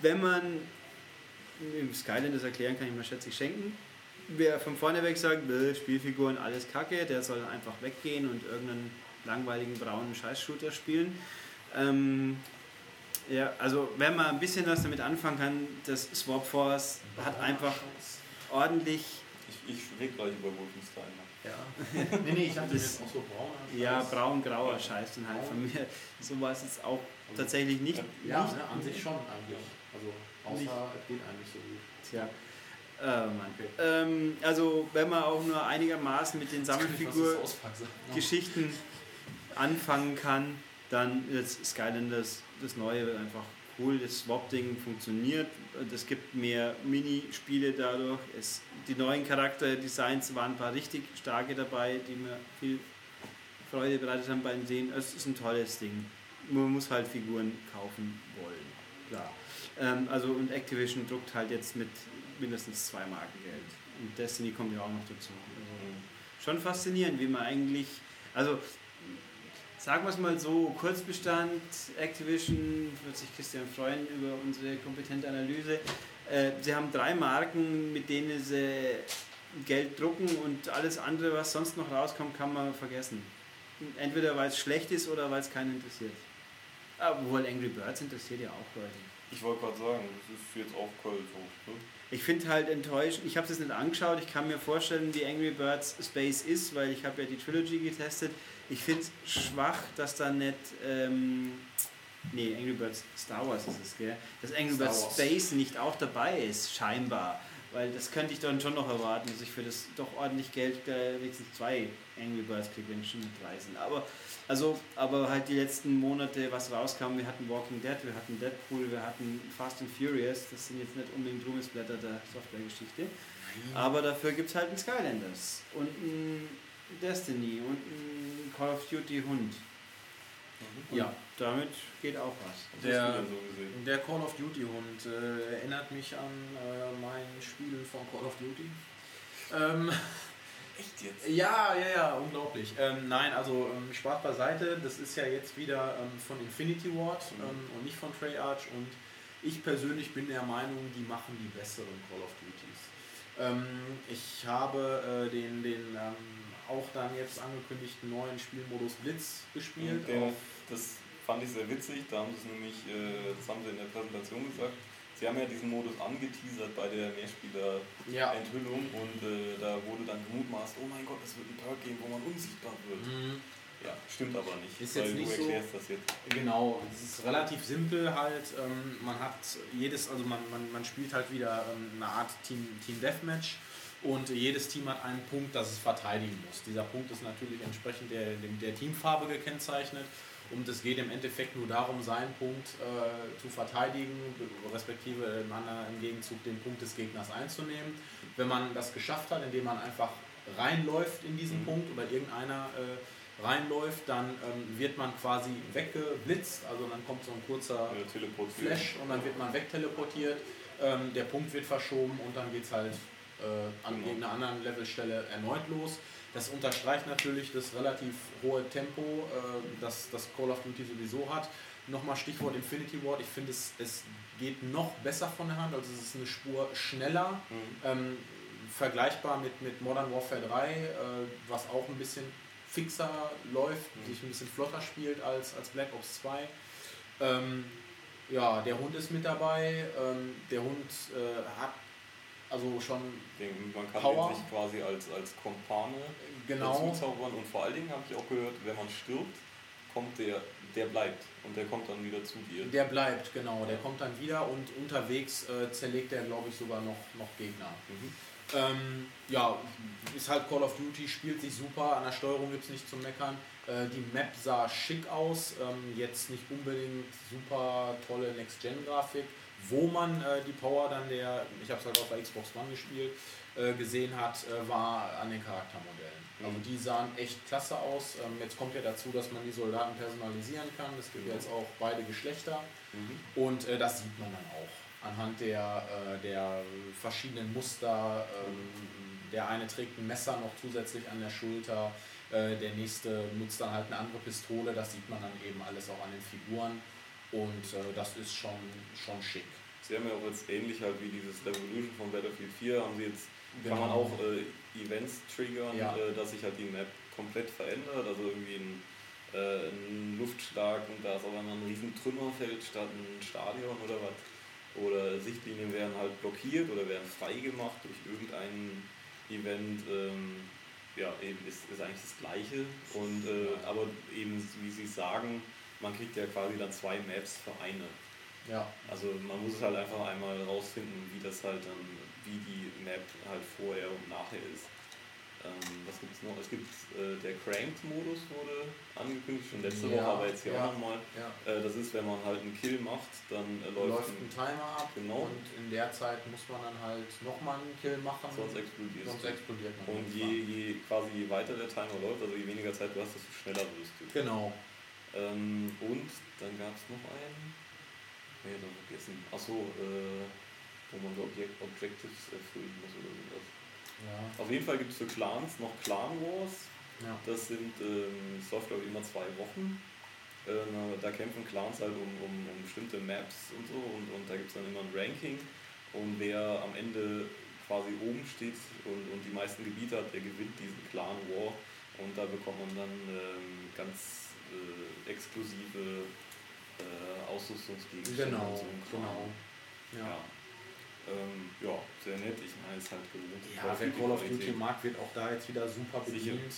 [SPEAKER 1] wenn man Skylanders erklären kann, ich mal schätze ich schenken. Wer von vorne weg sagt, "Bäh, Spielfiguren, alles Kacke, der soll einfach weggehen und irgendeinen langweiligen braunen Scheiß-Shooter spielen. Ähm, ja, also wenn man ein bisschen was damit anfangen kann, das Swap Force hat einfach ordentlich,
[SPEAKER 2] Ich, ich rede gleich über Wolfenstein.
[SPEAKER 1] ja, *laughs*
[SPEAKER 3] Nee, nee, ich hatte
[SPEAKER 1] Das-
[SPEAKER 3] auch so braun.
[SPEAKER 1] ja braun-grauer Scheiß dann halt von mir. *laughs* So war es jetzt auch tatsächlich nicht.
[SPEAKER 3] Ja,
[SPEAKER 1] nicht
[SPEAKER 3] ne, an sich schon eigentlich. Also außer
[SPEAKER 1] Nicht.
[SPEAKER 3] es geht eigentlich so gut.
[SPEAKER 1] Tja. Äh, Mann. Ähm, also wenn man auch nur einigermaßen mit den Sammelfigur-Geschichten anfangen kann, dann ist Skylanders das Neue wird einfach cool. Das Swap-Ding funktioniert. Es gibt mehr Minispiele dadurch. Es, die neuen Charakterdesigns waren ein paar richtig starke dabei, die mir viel Freude bereitet haben beim Sehen. Es ist ein tolles Ding. Man muss halt Figuren kaufen wollen. Klar. Ähm, also und Activision druckt halt jetzt mit mindestens zwei Marken Geld. Und Destiny kommt ja auch noch dazu. Also, schon faszinierend, wie man eigentlich, also sagen wir es mal so, Kurzbestand, Activision, wird sich Christian freuen über unsere kompetente Analyse. Äh, sie haben drei Marken, mit denen sie Geld drucken und alles andere, was sonst noch rauskommt, kann man vergessen. Entweder weil es schlecht ist oder weil es keinen interessiert. Obwohl Angry Birds interessiert ja auch Leute.
[SPEAKER 2] Ich wollte gerade sagen, das ist jetzt auch Köln so. Ne?
[SPEAKER 1] Ich finde halt enttäuschend, ich habe es jetzt nicht angeschaut, ich kann mir vorstellen, wie Angry Birds Space ist, weil ich habe ja die Trilogy getestet. Ich finde es schwach, dass da nicht, ähm, nee, Angry Birds Star Wars ist es, gell? Dass Angry
[SPEAKER 3] Star
[SPEAKER 1] Birds
[SPEAKER 3] Wars.
[SPEAKER 1] Space nicht auch dabei ist, scheinbar. Weil das könnte ich dann schon noch erwarten, dass ich für das doch ordentlich Geld äh, wenigstens zwei Angry Birds kriege, wenn schon drei sind. Aber, also, aber halt die letzten Monate, was rauskam, wir hatten Walking Dead, wir hatten Deadpool, wir hatten Fast and Furious, das sind jetzt nicht unbedingt Ruhmesblätter der Softwaregeschichte. Aber dafür gibt es halt ein Skylanders und ein Destiny und ein Call of Duty Hund. Ja, damit geht auch was.
[SPEAKER 3] Der-
[SPEAKER 2] so?
[SPEAKER 3] Der Call of Duty Hund äh, erinnert mich an äh, mein Spiel von Call of Duty. Ähm, *laughs*
[SPEAKER 2] Echt jetzt?
[SPEAKER 3] ja, ja, ja, unglaublich. Ähm, nein, also ähm, Spaß beiseite, das ist ja jetzt wieder ähm, von Infinity Ward
[SPEAKER 2] Mhm.
[SPEAKER 3] ähm, und nicht von Treyarch und ich persönlich bin der Meinung, die machen die besseren Call of Duties. Ähm, ich habe äh, den, den ähm, auch dann jetzt angekündigten neuen Spielmodus Blitz gespielt.
[SPEAKER 2] Den, das fand ich sehr witzig, da haben sie es nämlich, äh, das haben sie in der Präsentation gesagt. Sie haben ja diesen Modus angeteasert bei der Mehrspieler-Enthüllung
[SPEAKER 3] ja.
[SPEAKER 2] und äh, da wurde dann gemutmaßt, oh mein Gott, es wird ein Perk geben, wo man unsichtbar wird.
[SPEAKER 3] Mhm.
[SPEAKER 2] Ja, stimmt aber nicht,
[SPEAKER 3] Ist jetzt
[SPEAKER 2] du
[SPEAKER 3] nicht so-
[SPEAKER 2] erklärst das jetzt.
[SPEAKER 3] Genau, es ist relativ simpel halt. Ähm, man hat jedes, also man, man, man spielt halt wieder ähm, eine Art Team, Team Deathmatch und jedes Team hat einen Punkt, das es verteidigen muss. Dieser Punkt ist natürlich entsprechend der, der Teamfarbe gekennzeichnet und es geht im Endeffekt nur darum, seinen Punkt äh, zu verteidigen, respektive im, anderen, im Gegenzug den Punkt des Gegners einzunehmen. Wenn man das geschafft hat, indem man einfach reinläuft in diesen
[SPEAKER 2] Mhm.
[SPEAKER 3] Punkt oder irgendeiner äh, reinläuft, dann ähm, wird man quasi weggeblitzt, also dann kommt so ein kurzer
[SPEAKER 2] Ja,
[SPEAKER 3] Flash und dann wird man wegteleportiert, ähm, der Punkt wird verschoben und dann geht es halt äh, an
[SPEAKER 2] Genau.
[SPEAKER 3] irgendeiner anderen Levelstelle erneut los. Das unterstreicht natürlich das relativ hohe Tempo, äh, das, das Call of Duty sowieso hat. Nochmal Stichwort Infinity Ward, ich finde es, es geht noch besser von der Hand, also es ist eine Spur schneller,
[SPEAKER 2] Mhm.
[SPEAKER 3] ähm, vergleichbar mit, mit Modern Warfare 3, äh, was auch ein bisschen fixer läuft,
[SPEAKER 2] Mhm.
[SPEAKER 3] sich ein bisschen flotter spielt als, als Black Ops 2. Ähm, ja, der Hund ist mit dabei. Ähm, der Hund äh, hat also schon
[SPEAKER 2] Den, man kann
[SPEAKER 3] Power.
[SPEAKER 2] sich quasi als, als Kompane
[SPEAKER 3] genau.
[SPEAKER 2] dazu zaubern und vor allen Dingen habe ich auch gehört, wenn man stirbt, kommt der, der bleibt und der kommt dann wieder zu dir.
[SPEAKER 3] Der bleibt, genau. Der kommt dann wieder und unterwegs äh, zerlegt er, glaube ich, sogar noch, noch Gegner.
[SPEAKER 2] Mhm.
[SPEAKER 3] Ähm, ja, ist halt Call of Duty, spielt sich super, an der Steuerung gibt es nicht zu meckern. Äh, die Map sah schick aus, ähm, jetzt nicht unbedingt super tolle Next-Gen-Grafik. Wo man äh, die Power dann der, ich habe es halt auf der Xbox One gespielt, äh, gesehen hat, äh, war an den Charaktermodellen.
[SPEAKER 2] Mhm.
[SPEAKER 3] Also die sahen echt klasse aus. Ähm, jetzt kommt ja dazu, dass man die Soldaten personalisieren kann. Es gibt
[SPEAKER 2] Genau.
[SPEAKER 3] jetzt auch beide Geschlechter.
[SPEAKER 2] Mhm.
[SPEAKER 3] Und äh, das sieht man dann auch anhand der, äh, der verschiedenen Muster. Ähm, der eine trägt ein Messer noch zusätzlich an der Schulter, äh, der nächste nutzt dann halt eine andere Pistole. Das sieht man dann eben alles auch an den Figuren. Und äh, das ist schon, schon schick.
[SPEAKER 2] Sie haben ja auch jetzt ähnlich halt wie dieses Revolution von Battlefield 4, haben sie jetzt, kann
[SPEAKER 3] Genau.
[SPEAKER 2] man auch äh, Events triggern,
[SPEAKER 3] Ja.
[SPEAKER 2] äh, dass sich halt die Map komplett verändert, also irgendwie ein, äh, ein Luftschlag und da ist einmal ein riesen Trümmerfeld statt ein Stadion oder was. Oder Sichtlinien werden halt blockiert oder werden freigemacht durch irgendein Event. Ähm, ja, eben ist, ist eigentlich das Gleiche. Und, äh, aber eben, wie Sie sagen, man kriegt ja quasi dann zwei Maps für eine.
[SPEAKER 3] Ja,
[SPEAKER 2] Also man muss es halt einfach einmal rausfinden, wie das halt dann, wie die Map halt vorher und nachher ist. Ähm, was gibt's noch? Es gibt äh, der Cranked-Modus wurde angekündigt, schon letzte
[SPEAKER 3] Ja,
[SPEAKER 2] Woche, aber jetzt hier
[SPEAKER 3] ja.
[SPEAKER 2] auch nochmal.
[SPEAKER 3] ja.
[SPEAKER 2] Äh, das ist, wenn man halt einen Kill macht, dann äh,
[SPEAKER 3] Läuft,
[SPEAKER 2] läuft,
[SPEAKER 3] ein Timer ab
[SPEAKER 2] Genau.
[SPEAKER 3] und in der Zeit muss man dann halt nochmal einen Kill machen.
[SPEAKER 2] sonst explodiert
[SPEAKER 3] sonst explodiert man.
[SPEAKER 2] Und je, je, quasi je weiter der Timer läuft, also je weniger Zeit du hast, desto schneller wirst du.
[SPEAKER 3] Genau.
[SPEAKER 2] Ähm, und dann gab es noch einen, nee, dann vergessen. Achso, äh, wo man so Objekt Objectives erfüllen muss oder sowas.
[SPEAKER 3] Ja.
[SPEAKER 2] Auf jeden Fall gibt es für Clans noch Clan Wars.
[SPEAKER 3] ja.
[SPEAKER 2] Das sind, ähm, es läuft glaube ich immer zwei Wochen. Ähm, da kämpfen Clans halt um, um, um bestimmte Maps und so und, und da gibt es dann immer ein Ranking. Und wer am Ende quasi oben steht und, und die meisten Gebiete hat, der gewinnt diesen Clan War. Und da bekommt man dann ähm, ganz äh, exklusive äh, Ausrüstungsgegenstände.
[SPEAKER 3] Genau,
[SPEAKER 2] so
[SPEAKER 3] genau.
[SPEAKER 2] Ja.
[SPEAKER 3] Ja.
[SPEAKER 2] Ähm, ja, sehr nett. Ich meine, es ist halt gewohnt.
[SPEAKER 3] Ja, wer Call of Duty mag, wird auch da jetzt wieder super bedient.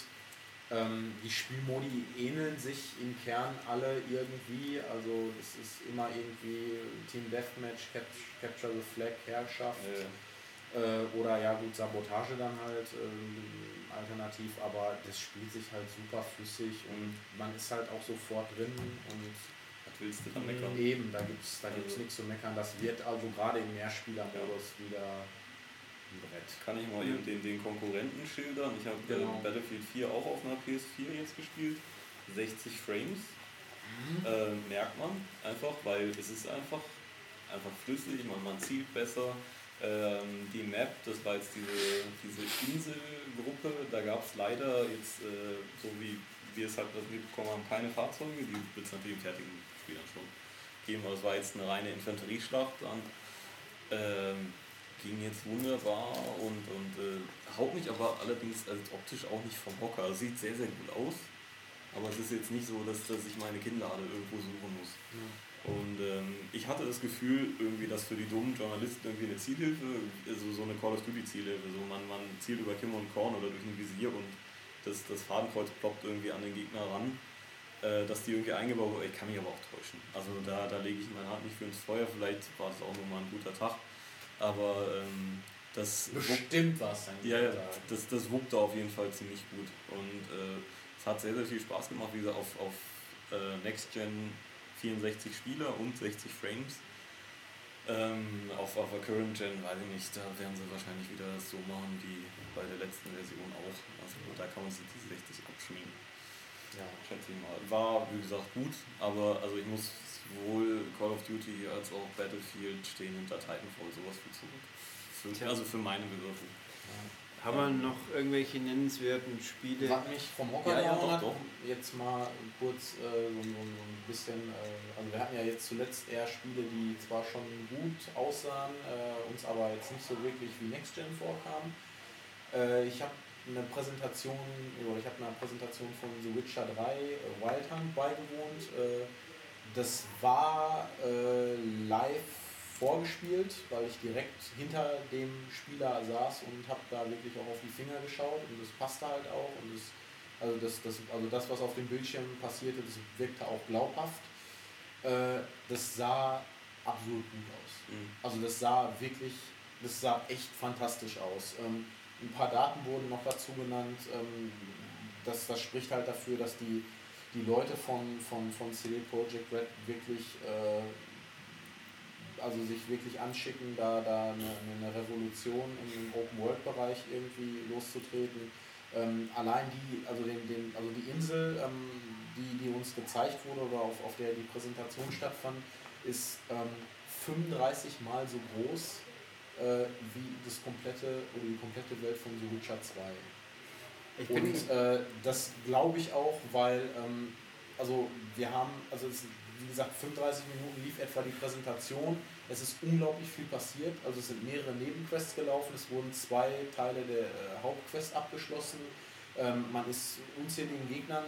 [SPEAKER 3] Ähm, die Spielmodi ähneln sich im Kern alle irgendwie. Also es ist immer irgendwie Team Deathmatch, Cap Capture the Flag, Herrschaft
[SPEAKER 2] Äh,
[SPEAKER 3] äh, oder ja gut, Sabotage dann halt ähm, alternativ, aber das spielt sich halt super flüssig und man ist halt auch sofort drin und
[SPEAKER 2] was willst du da meckern?
[SPEAKER 3] Eben, da gibt es da gibt's
[SPEAKER 2] Also-
[SPEAKER 3] nichts zu meckern. Das wird also gerade im Mehrspielermodus wieder ein Brett.
[SPEAKER 2] Kann ich mal eben den, den Konkurrenten schildern? Ich habe
[SPEAKER 3] Genau.
[SPEAKER 2] äh, Battlefield 4 auch auf einer PS4 jetzt gespielt. 60 Frames.
[SPEAKER 3] Mhm.
[SPEAKER 2] Äh, merkt man einfach, weil es ist einfach, einfach flüssig, man, man zielt besser. Ähm, die Map, das war jetzt diese, diese Inselgruppe, da gab es leider jetzt, äh, so wie wir es halt mitbekommen haben, keine Fahrzeuge, die wird es natürlich im fertigen Spiel dann schon geben, aber es war jetzt eine reine Infanterieschlacht dann. Ähm, ging jetzt wunderbar und, und äh, haut mich aber allerdings also optisch auch nicht vom Hocker. Also Sieht sehr, sehr gut aus, aber es ist jetzt nicht so, dass, dass ich meine Kinnlade irgendwo suchen muss. Und ähm, ich hatte das Gefühl, irgendwie, dass für die dummen Journalisten irgendwie eine Zielhilfe, also so eine Call of Duty Zielhilfe, so man, man zielt über Kim und Korn oder durch ein Visier und das, das Fadenkreuz ploppt irgendwie an den Gegner ran, äh, dass die irgendwie eingebaut wurde. Ich kann mich aber auch täuschen. Also da, da lege ich meine Hand nicht für ins Feuer, vielleicht war es auch nur mal ein guter Tag. Aber ähm, das
[SPEAKER 3] Bestimmt was dann.
[SPEAKER 2] ja, ja, das, das wuppte auf jeden Fall ziemlich gut. Und äh, es hat sehr, sehr viel Spaß gemacht, wie gesagt, auf, auf äh, Next Gen 64 Spieler und 60 Frames. Ähm, auf, auf der Current Gen, weiß ich nicht, da werden sie wahrscheinlich wieder so machen wie bei der letzten Version auch. Also da kann man sich die 60 abschminken. Ja. Schätze ich mal. War, wie gesagt, gut, aber also ich muss sowohl Call of Duty als auch Battlefield stehen hinter Titanfall sowas viel zurück. Für, also für meine Begriffe.
[SPEAKER 1] Ja. Haben wir noch irgendwelche nennenswerten Spiele?
[SPEAKER 3] Was mich vom Hocker ja, ja, doch, doch. jetzt mal kurz äh, so, so, ein bisschen, äh, also wir hatten ja jetzt zuletzt eher Spiele, die zwar schon gut aussahen, äh, uns aber jetzt nicht so wirklich wie Next Gen vorkamen. Äh, ich habe eine Präsentation, oder ich habe einer Präsentation von The Witcher 3 äh, Wild Hunt beigewohnt. Äh, das war live vorgespielt, weil ich direkt hinter dem Spieler saß und habe da wirklich auch auf die Finger geschaut und das passte halt auch und das, also das, das, also das, was auf dem Bildschirm passierte, das wirkte auch glaubhaft. Äh, das sah absolut gut aus. Mhm. Also das sah wirklich, das sah echt fantastisch aus. Ähm, ein paar Daten wurden noch dazu genannt. Ähm, das, das spricht halt dafür, dass die, die Leute von, von, von CD Projekt Red wirklich äh, also sich wirklich anschicken, da, da eine, eine Revolution im Open-World-Bereich irgendwie loszutreten. Ähm, allein die, also, den, den, also die Insel, ähm, die, die uns gezeigt wurde oder auf, auf der die Präsentation stattfand, ist ähm, 35 Mal so groß äh, wie das komplette oder die komplette Welt von The Witcher 2. Ich Und äh, das glaube ich auch, weil ähm, also wir haben, also es, wie gesagt, 35 Minuten lief etwa die Präsentation es ist unglaublich viel passiert. Also es sind mehrere Nebenquests gelaufen. Es wurden zwei Teile der äh, Hauptquest abgeschlossen. Ähm, man ist unzähligen Gegnern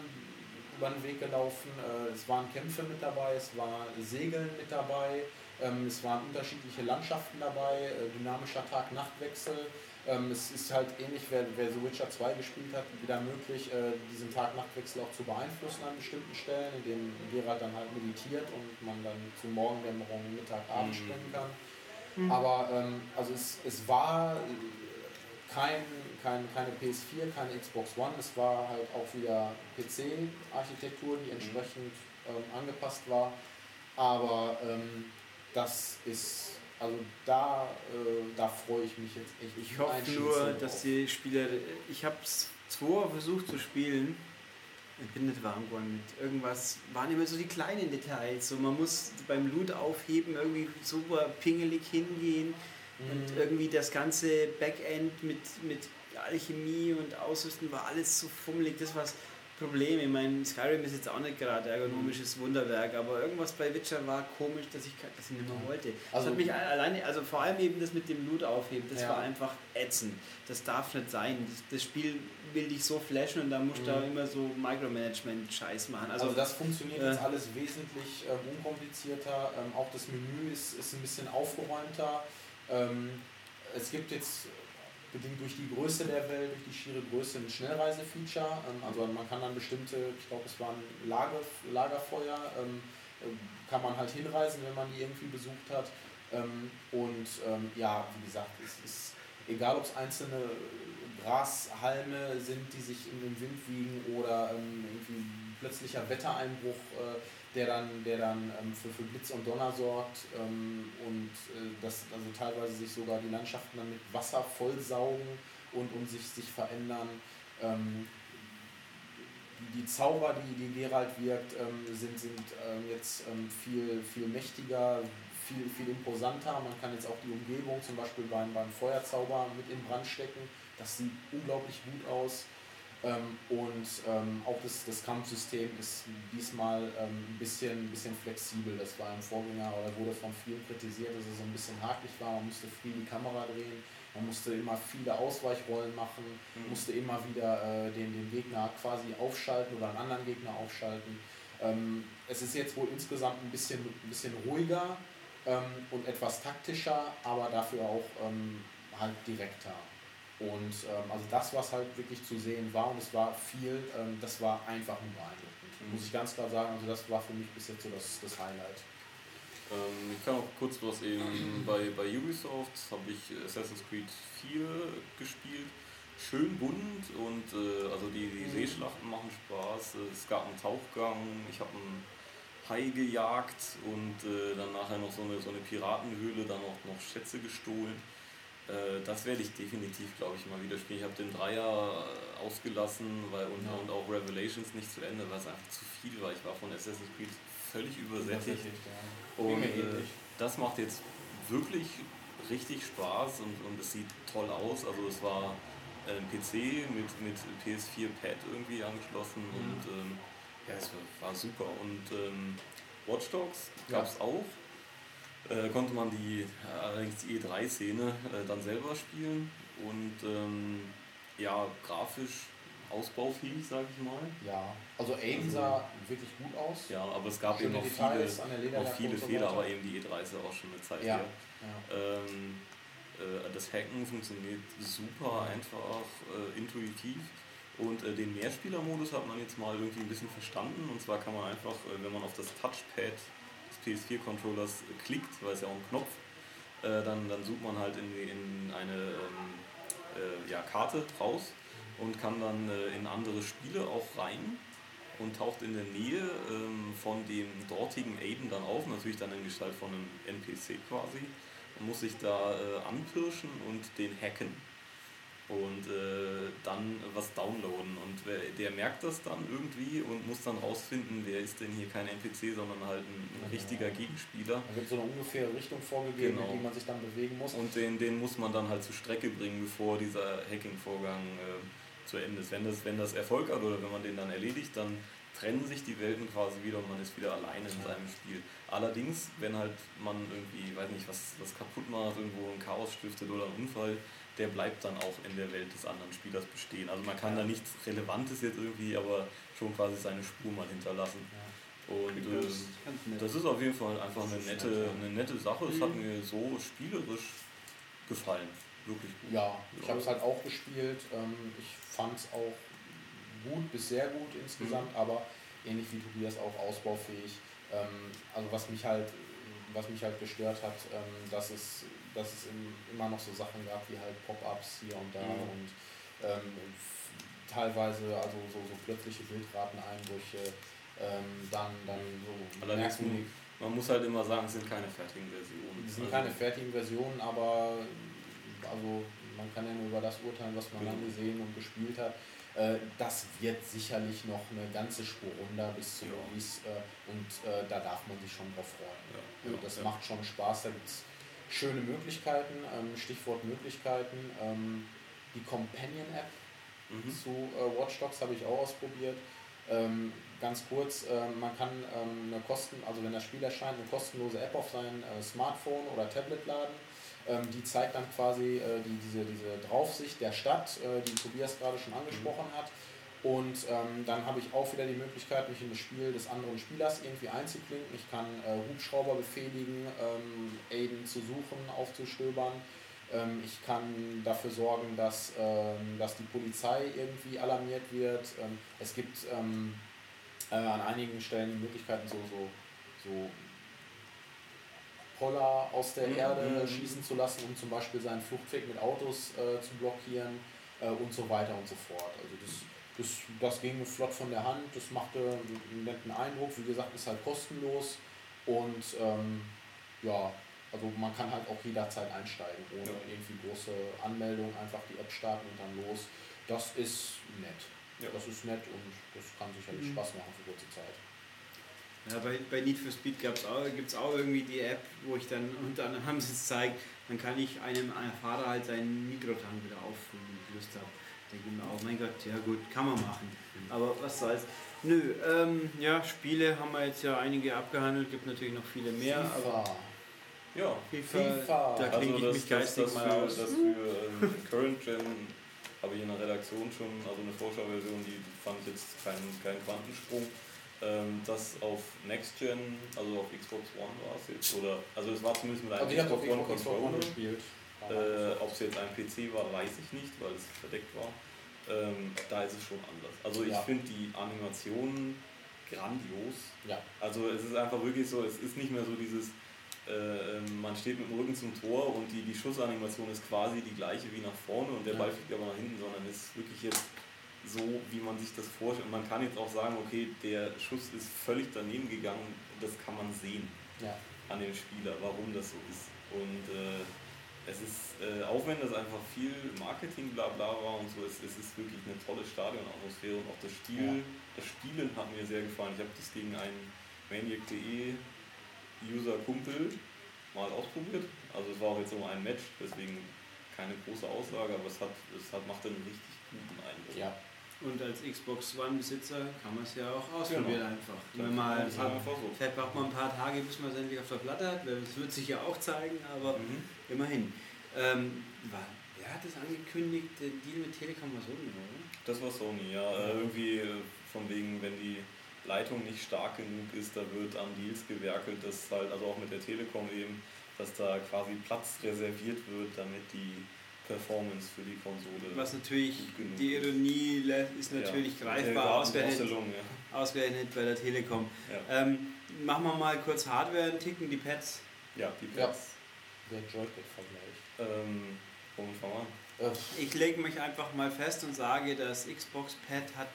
[SPEAKER 3] über den Weg gelaufen. Äh, es waren Kämpfe mit dabei, es war Segeln mit dabei, ähm, es waren unterschiedliche Landschaften dabei, äh, dynamischer Tag-Nacht-Wechsel. Ähm, es ist halt ähnlich, wer, wer The Witcher 2 gespielt hat, wieder möglich, äh, diesen Tag-Nacht-Wechsel auch zu beeinflussen an bestimmten Stellen, indem Geralt dann halt meditiert und man dann zu Morgendämmerung, Mittag, Abend mhm. springen kann. Mhm. Aber ähm, also es, es war kein, kein, keine PS4, keine Xbox One, es war halt auch wieder PC-Architektur, die mhm. entsprechend ähm, angepasst war. Aber ähm, das ist also da, äh, da freue ich mich jetzt echt.
[SPEAKER 1] Ich hoffe nur, dass die Spieler. Ich habe es zwar versucht zu spielen. Ich bin nicht warm geworden mit irgendwas. Waren immer so die kleinen Details. So man muss beim Loot aufheben irgendwie super pingelig hingehen mhm. und irgendwie das ganze Backend mit, mit Alchemie und Ausrüsten war alles so fummelig. Das was Problem. Ich meine, Skyrim ist jetzt auch nicht gerade ergonomisches Wunderwerk, aber irgendwas bei Witcher war komisch, dass ich, ich nicht mehr wollte. Also, das hat mich alleine, also vor allem eben das mit dem Loot aufheben, das ja. war einfach ätzend. Das darf nicht sein. Das, das, Spiel will dich so flashen und da musst du mhm. da immer so Micromanagement-Scheiß machen.
[SPEAKER 3] Also, also, das funktioniert äh, jetzt alles wesentlich äh, unkomplizierter. Ähm, auch das Menü ist, ist ein bisschen aufgeräumter. Ähm, es gibt jetzt bedingt durch die Größe der Welt, durch die schiere Größe ein Schnellreise-Feature. Ähm, also man kann dann bestimmte, ich glaube es waren Lager, Lagerfeuer, ähm, äh, kann man halt hinreisen, wenn man die irgendwie besucht hat. Ähm, und ja, wie gesagt, es ist egal ob es einzelne Grashalme sind, die sich im Wind wiegen oder irgendwie plötzlicher Wettereinbruch, äh, der dann, der dann ähm, für, für Blitz und Donner sorgt ähm, und äh, das also teilweise sich sogar die Landschaften dann mit Wasser vollsaugen und, und sich, sich verändern. Ähm, die, Zauber, die, die Geralt wirkt, ähm, sind, sind ähm, jetzt ähm, viel, viel mächtiger, viel, viel imposanter. Man kann jetzt auch die Umgebung zum Beispiel beim, beim Feuerzauber mit in Brand stecken. Das sieht unglaublich gut aus. Ähm, und ähm, auch das, das Kampfsystem ist diesmal ähm, ein bisschen, bisschen flexibel. Das war im Vorgänger oder wurde von vielen kritisiert, dass es so ein bisschen hakelig war. Man musste viel die Kamera drehen, man musste immer viele Ausweichrollen machen, mhm. musste immer wieder äh, den, den Gegner quasi aufschalten oder einen anderen Gegner aufschalten. Ähm, es ist jetzt wohl insgesamt ein bisschen, ein bisschen ruhiger ähm, und etwas taktischer, aber dafür auch ähm, halt direkter. Und ähm, also das, was halt wirklich zu sehen war, und es war viel, ähm, das war einfach nur beeindruckend. Mhm. Muss ich ganz klar sagen, also das war für mich bis jetzt so das, das Highlight.
[SPEAKER 2] Ähm, ich kann auch kurz was eben bei, bei Ubisoft habe ich Assassin's Creed 4 gespielt. Schön bunt und äh, also die, die mhm. Seeschlachten machen Spaß. Es gab einen Tauchgang, ich habe einen Hai gejagt und äh, dann nachher noch so eine, so eine Piratenhöhle, dann auch noch Schätze gestohlen Äh, das werde ich definitiv, glaube ich, mal wieder spielen. Ich habe den Dreier ausgelassen weil, und, ja. und auch Revelations nicht zu Ende, weil es einfach zu viel war. Ich war von Assassin's Creed völlig übersättigt. Ja. Und äh, das macht jetzt wirklich richtig Spaß und, und es sieht toll aus. Also es war ein PC mit, mit PS4 Pad irgendwie angeschlossen mhm. und ähm, ja, es war, war, super. Und ähm, Watch Dogs gab es ja. auch. Äh, konnte man die allerdings die E3-Szene äh, dann selber spielen und ähm, ja, grafisch ausbaufähig, sage ich mal.
[SPEAKER 3] Ja, also Aim also, sah wirklich gut aus.
[SPEAKER 2] Ja, aber es gab Schöne eben noch viele, noch viele Fehler, aber eben die E3 ist ja auch schon eine Zeit ja. her. Ja. Ähm, äh, das Hacken funktioniert super, einfach, äh, intuitiv. Und äh, den Mehrspielermodus hat man jetzt mal irgendwie ein bisschen verstanden. Und zwar kann man einfach, äh, wenn man auf das Touchpad PS4-Controllers klickt, weil es ja auch ein Knopf, äh, dann, dann sucht man halt in, in eine ähm, äh, ja, Karte raus und kann dann in andere Spiele auch rein und taucht in der Nähe ähm, von dem dortigen Aiden dann auf, natürlich dann in Gestalt von einem NPC quasi muss sich da äh, anpirschen und den hacken und äh, dann was downloaden. Und wer, der merkt das dann irgendwie und muss dann rausfinden, wer ist denn hier kein NPC, sondern halt ein, ein richtiger Gegenspieler.
[SPEAKER 3] Da wird so eine ungefähre Richtung vorgegeben, genau. in die man sich dann bewegen muss.
[SPEAKER 2] Und den, den muss man dann halt zur Strecke bringen, bevor dieser Hacking-Vorgang äh, zu Ende ist. Wenn das, wenn das Erfolg hat oder wenn man den dann erledigt, dann trennen sich die Welten quasi wieder und man ist wieder alleine in seinem Spiel. Allerdings, wenn halt man irgendwie, weiß nicht, was, was kaputt macht, irgendwo ein Chaos stiftet oder ein Unfall, der bleibt dann auch in der Welt des anderen Spielers bestehen. Also man kann da nichts Relevantes jetzt irgendwie, aber schon quasi seine Spur mal hinterlassen. Und äh, das ist auf jeden Fall einfach eine nette, eine nette Sache. Es hat mhm. mir so spielerisch gefallen. Wirklich gut.
[SPEAKER 3] Ja, ich habe es halt auch gespielt. Ähm, ich fand es auch gut bis sehr gut insgesamt, mhm. aber ähnlich wie Tobias auch ausbaufähig. Ähm, also was mich halt, was mich halt gestört hat, ähm, dass es, dass es immer noch so Sachen gab wie halt Pop-ups hier und da mhm. und ähm, teilweise also so, so plötzliche Bildrateneinbrüche, ähm, dann, dann so
[SPEAKER 2] Allerdings man muss halt immer sagen, es sind keine fertigen Versionen.
[SPEAKER 3] Es sind also keine fertigen Versionen, aber also man kann ja nur über das urteilen, was man dann gesehen und gespielt hat. Äh, das wird sicherlich noch eine ganze Spur runter bis zu Release äh, und äh, da darf man sich schon drauf freuen. Ja, ja, das ja. macht schon Spaß, da gibt es schöne Möglichkeiten, ähm, Stichwort Möglichkeiten. Ähm, die Companion-App mhm. zu Watch Dogs habe ich auch ausprobiert. Ähm, ganz kurz, man kann eine Kosten, also wenn das Spiel erscheint, eine kostenlose App auf sein Smartphone oder Tablet laden ähm, die zeigt dann quasi äh, die, diese, diese Draufsicht der Stadt, äh, die Tobias gerade schon angesprochen hat. Und ähm, dann habe ich auch wieder die Möglichkeit, mich in das Spiel des anderen Spielers irgendwie einzuklinken. Ich kann äh, Hubschrauber befehligen, ähm, Aiden zu suchen, aufzustöbern. Ähm, ich kann dafür sorgen, dass, ähm, dass die Polizei irgendwie alarmiert wird. Ähm, es gibt ähm, äh, an einigen Stellen die Möglichkeiten, so, so, so Poller aus der mhm. Erde mhm. schießen zu lassen, um zum Beispiel seinen Fluchtweg mit Autos äh, zu blockieren äh, und so weiter und so fort. Also das, das, das ging flott von der Hand, das machte einen netten Eindruck. Wie gesagt, ist halt kostenlos und ähm, ja, also man kann halt auch jederzeit einsteigen, ohne ja. irgendwie große Anmeldung, einfach die App starten und dann los. Das ist nett. Ja. Das ist nett und das kann sicherlich mhm. Spaß machen für kurze Zeit.
[SPEAKER 1] Ja, bei, bei Need for Speed gibt es auch, auch irgendwie die App, wo ich dann, und *laughs* dann haben sie es gezeigt, dann kann ich einem, einem Fahrer halt seinen Mikrotank wieder auffüllen, wenn ich Lust habe. Auch, mein Gott, ja gut, kann man machen. Aber was soll's. Nö, ähm, ja, Spiele haben wir jetzt ja einige abgehandelt, gibt natürlich noch viele mehr, FIFA. aber.
[SPEAKER 2] Ja,
[SPEAKER 1] FIFA, FIFA. da klinge also ich mich geistig das,
[SPEAKER 2] das
[SPEAKER 1] mal
[SPEAKER 2] für, aus. Das für ähm, Current Gen habe ich in der Redaktion schon, also eine Vorschauversion, die fand ich jetzt keinen kein Quantensprung. Ähm, das auf Next Gen, also auf Xbox One war es jetzt, oder also es war zumindest mit einem
[SPEAKER 3] also Xbox, One Controller
[SPEAKER 2] gespielt. Äh, Ob es jetzt ein PC war, weiß ich nicht, weil es verdeckt war. Ähm, da ist es schon anders. Also ich ja. finde die Animationen grandios.
[SPEAKER 3] Ja.
[SPEAKER 2] Also es ist einfach wirklich so, es ist nicht mehr so dieses, äh, man steht mit dem Rücken zum Tor und die, die Schussanimation ist quasi die gleiche wie nach vorne und der Ball fliegt aber nach hinten, sondern es ist wirklich jetzt so, wie man sich das vorstellt. Und man kann jetzt auch sagen, okay, der Schuss ist völlig daneben gegangen, das kann man sehen
[SPEAKER 3] ja.
[SPEAKER 2] an dem Spieler, warum das so ist. Und äh, es ist, äh, auch wenn das einfach viel Marketing bla bla war und so, es, es ist wirklich eine tolle Stadionatmosphäre und auch das Stil, das Spielen hat mir sehr gefallen. Ich habe das gegen einen Maniac.de User-Kumpel mal ausprobiert. Also es war auch jetzt nur ein Match, deswegen keine große Aussage, aber es, hat, es hat, macht einen richtig guten Eindruck.
[SPEAKER 3] Ja.
[SPEAKER 1] Und als Xbox One-Besitzer kann man es ja auch ausprobieren
[SPEAKER 2] Genau.
[SPEAKER 1] einfach. Wenn man ein paar,
[SPEAKER 2] einfach so.
[SPEAKER 1] vielleicht braucht man ein paar Tage, bis man es endlich auf der Platte hat, weil das wird sich ja auch zeigen, aber
[SPEAKER 2] Mhm.
[SPEAKER 1] Immerhin. Ähm, war, wer hat das angekündigt? Der Deal mit Telekom war so oder?
[SPEAKER 2] Das war Sony, ja. Äh, irgendwie äh, von wegen, wenn die Leitung nicht stark genug ist, da wird an Deals gewerkelt, dass halt, also auch mit der Telekom eben, dass da quasi Platz reserviert wird, damit die Performance für die Konsole.
[SPEAKER 1] Was natürlich, die Ironie ist natürlich
[SPEAKER 2] ja.
[SPEAKER 1] greifbar, ausgerechnet,
[SPEAKER 2] ja.
[SPEAKER 1] ausgerechnet bei der Telekom.
[SPEAKER 2] Ja.
[SPEAKER 1] Ähm, machen wir mal kurz Hardware einen Ticken, die Pads.
[SPEAKER 2] ja, die
[SPEAKER 3] Ja.
[SPEAKER 2] Pads.
[SPEAKER 3] Der Joypad-Vergleich.
[SPEAKER 2] Ähm, womit fangen wir an?
[SPEAKER 3] Äh,
[SPEAKER 1] Ich lege mich einfach mal fest und sage, das Xbox Pad hat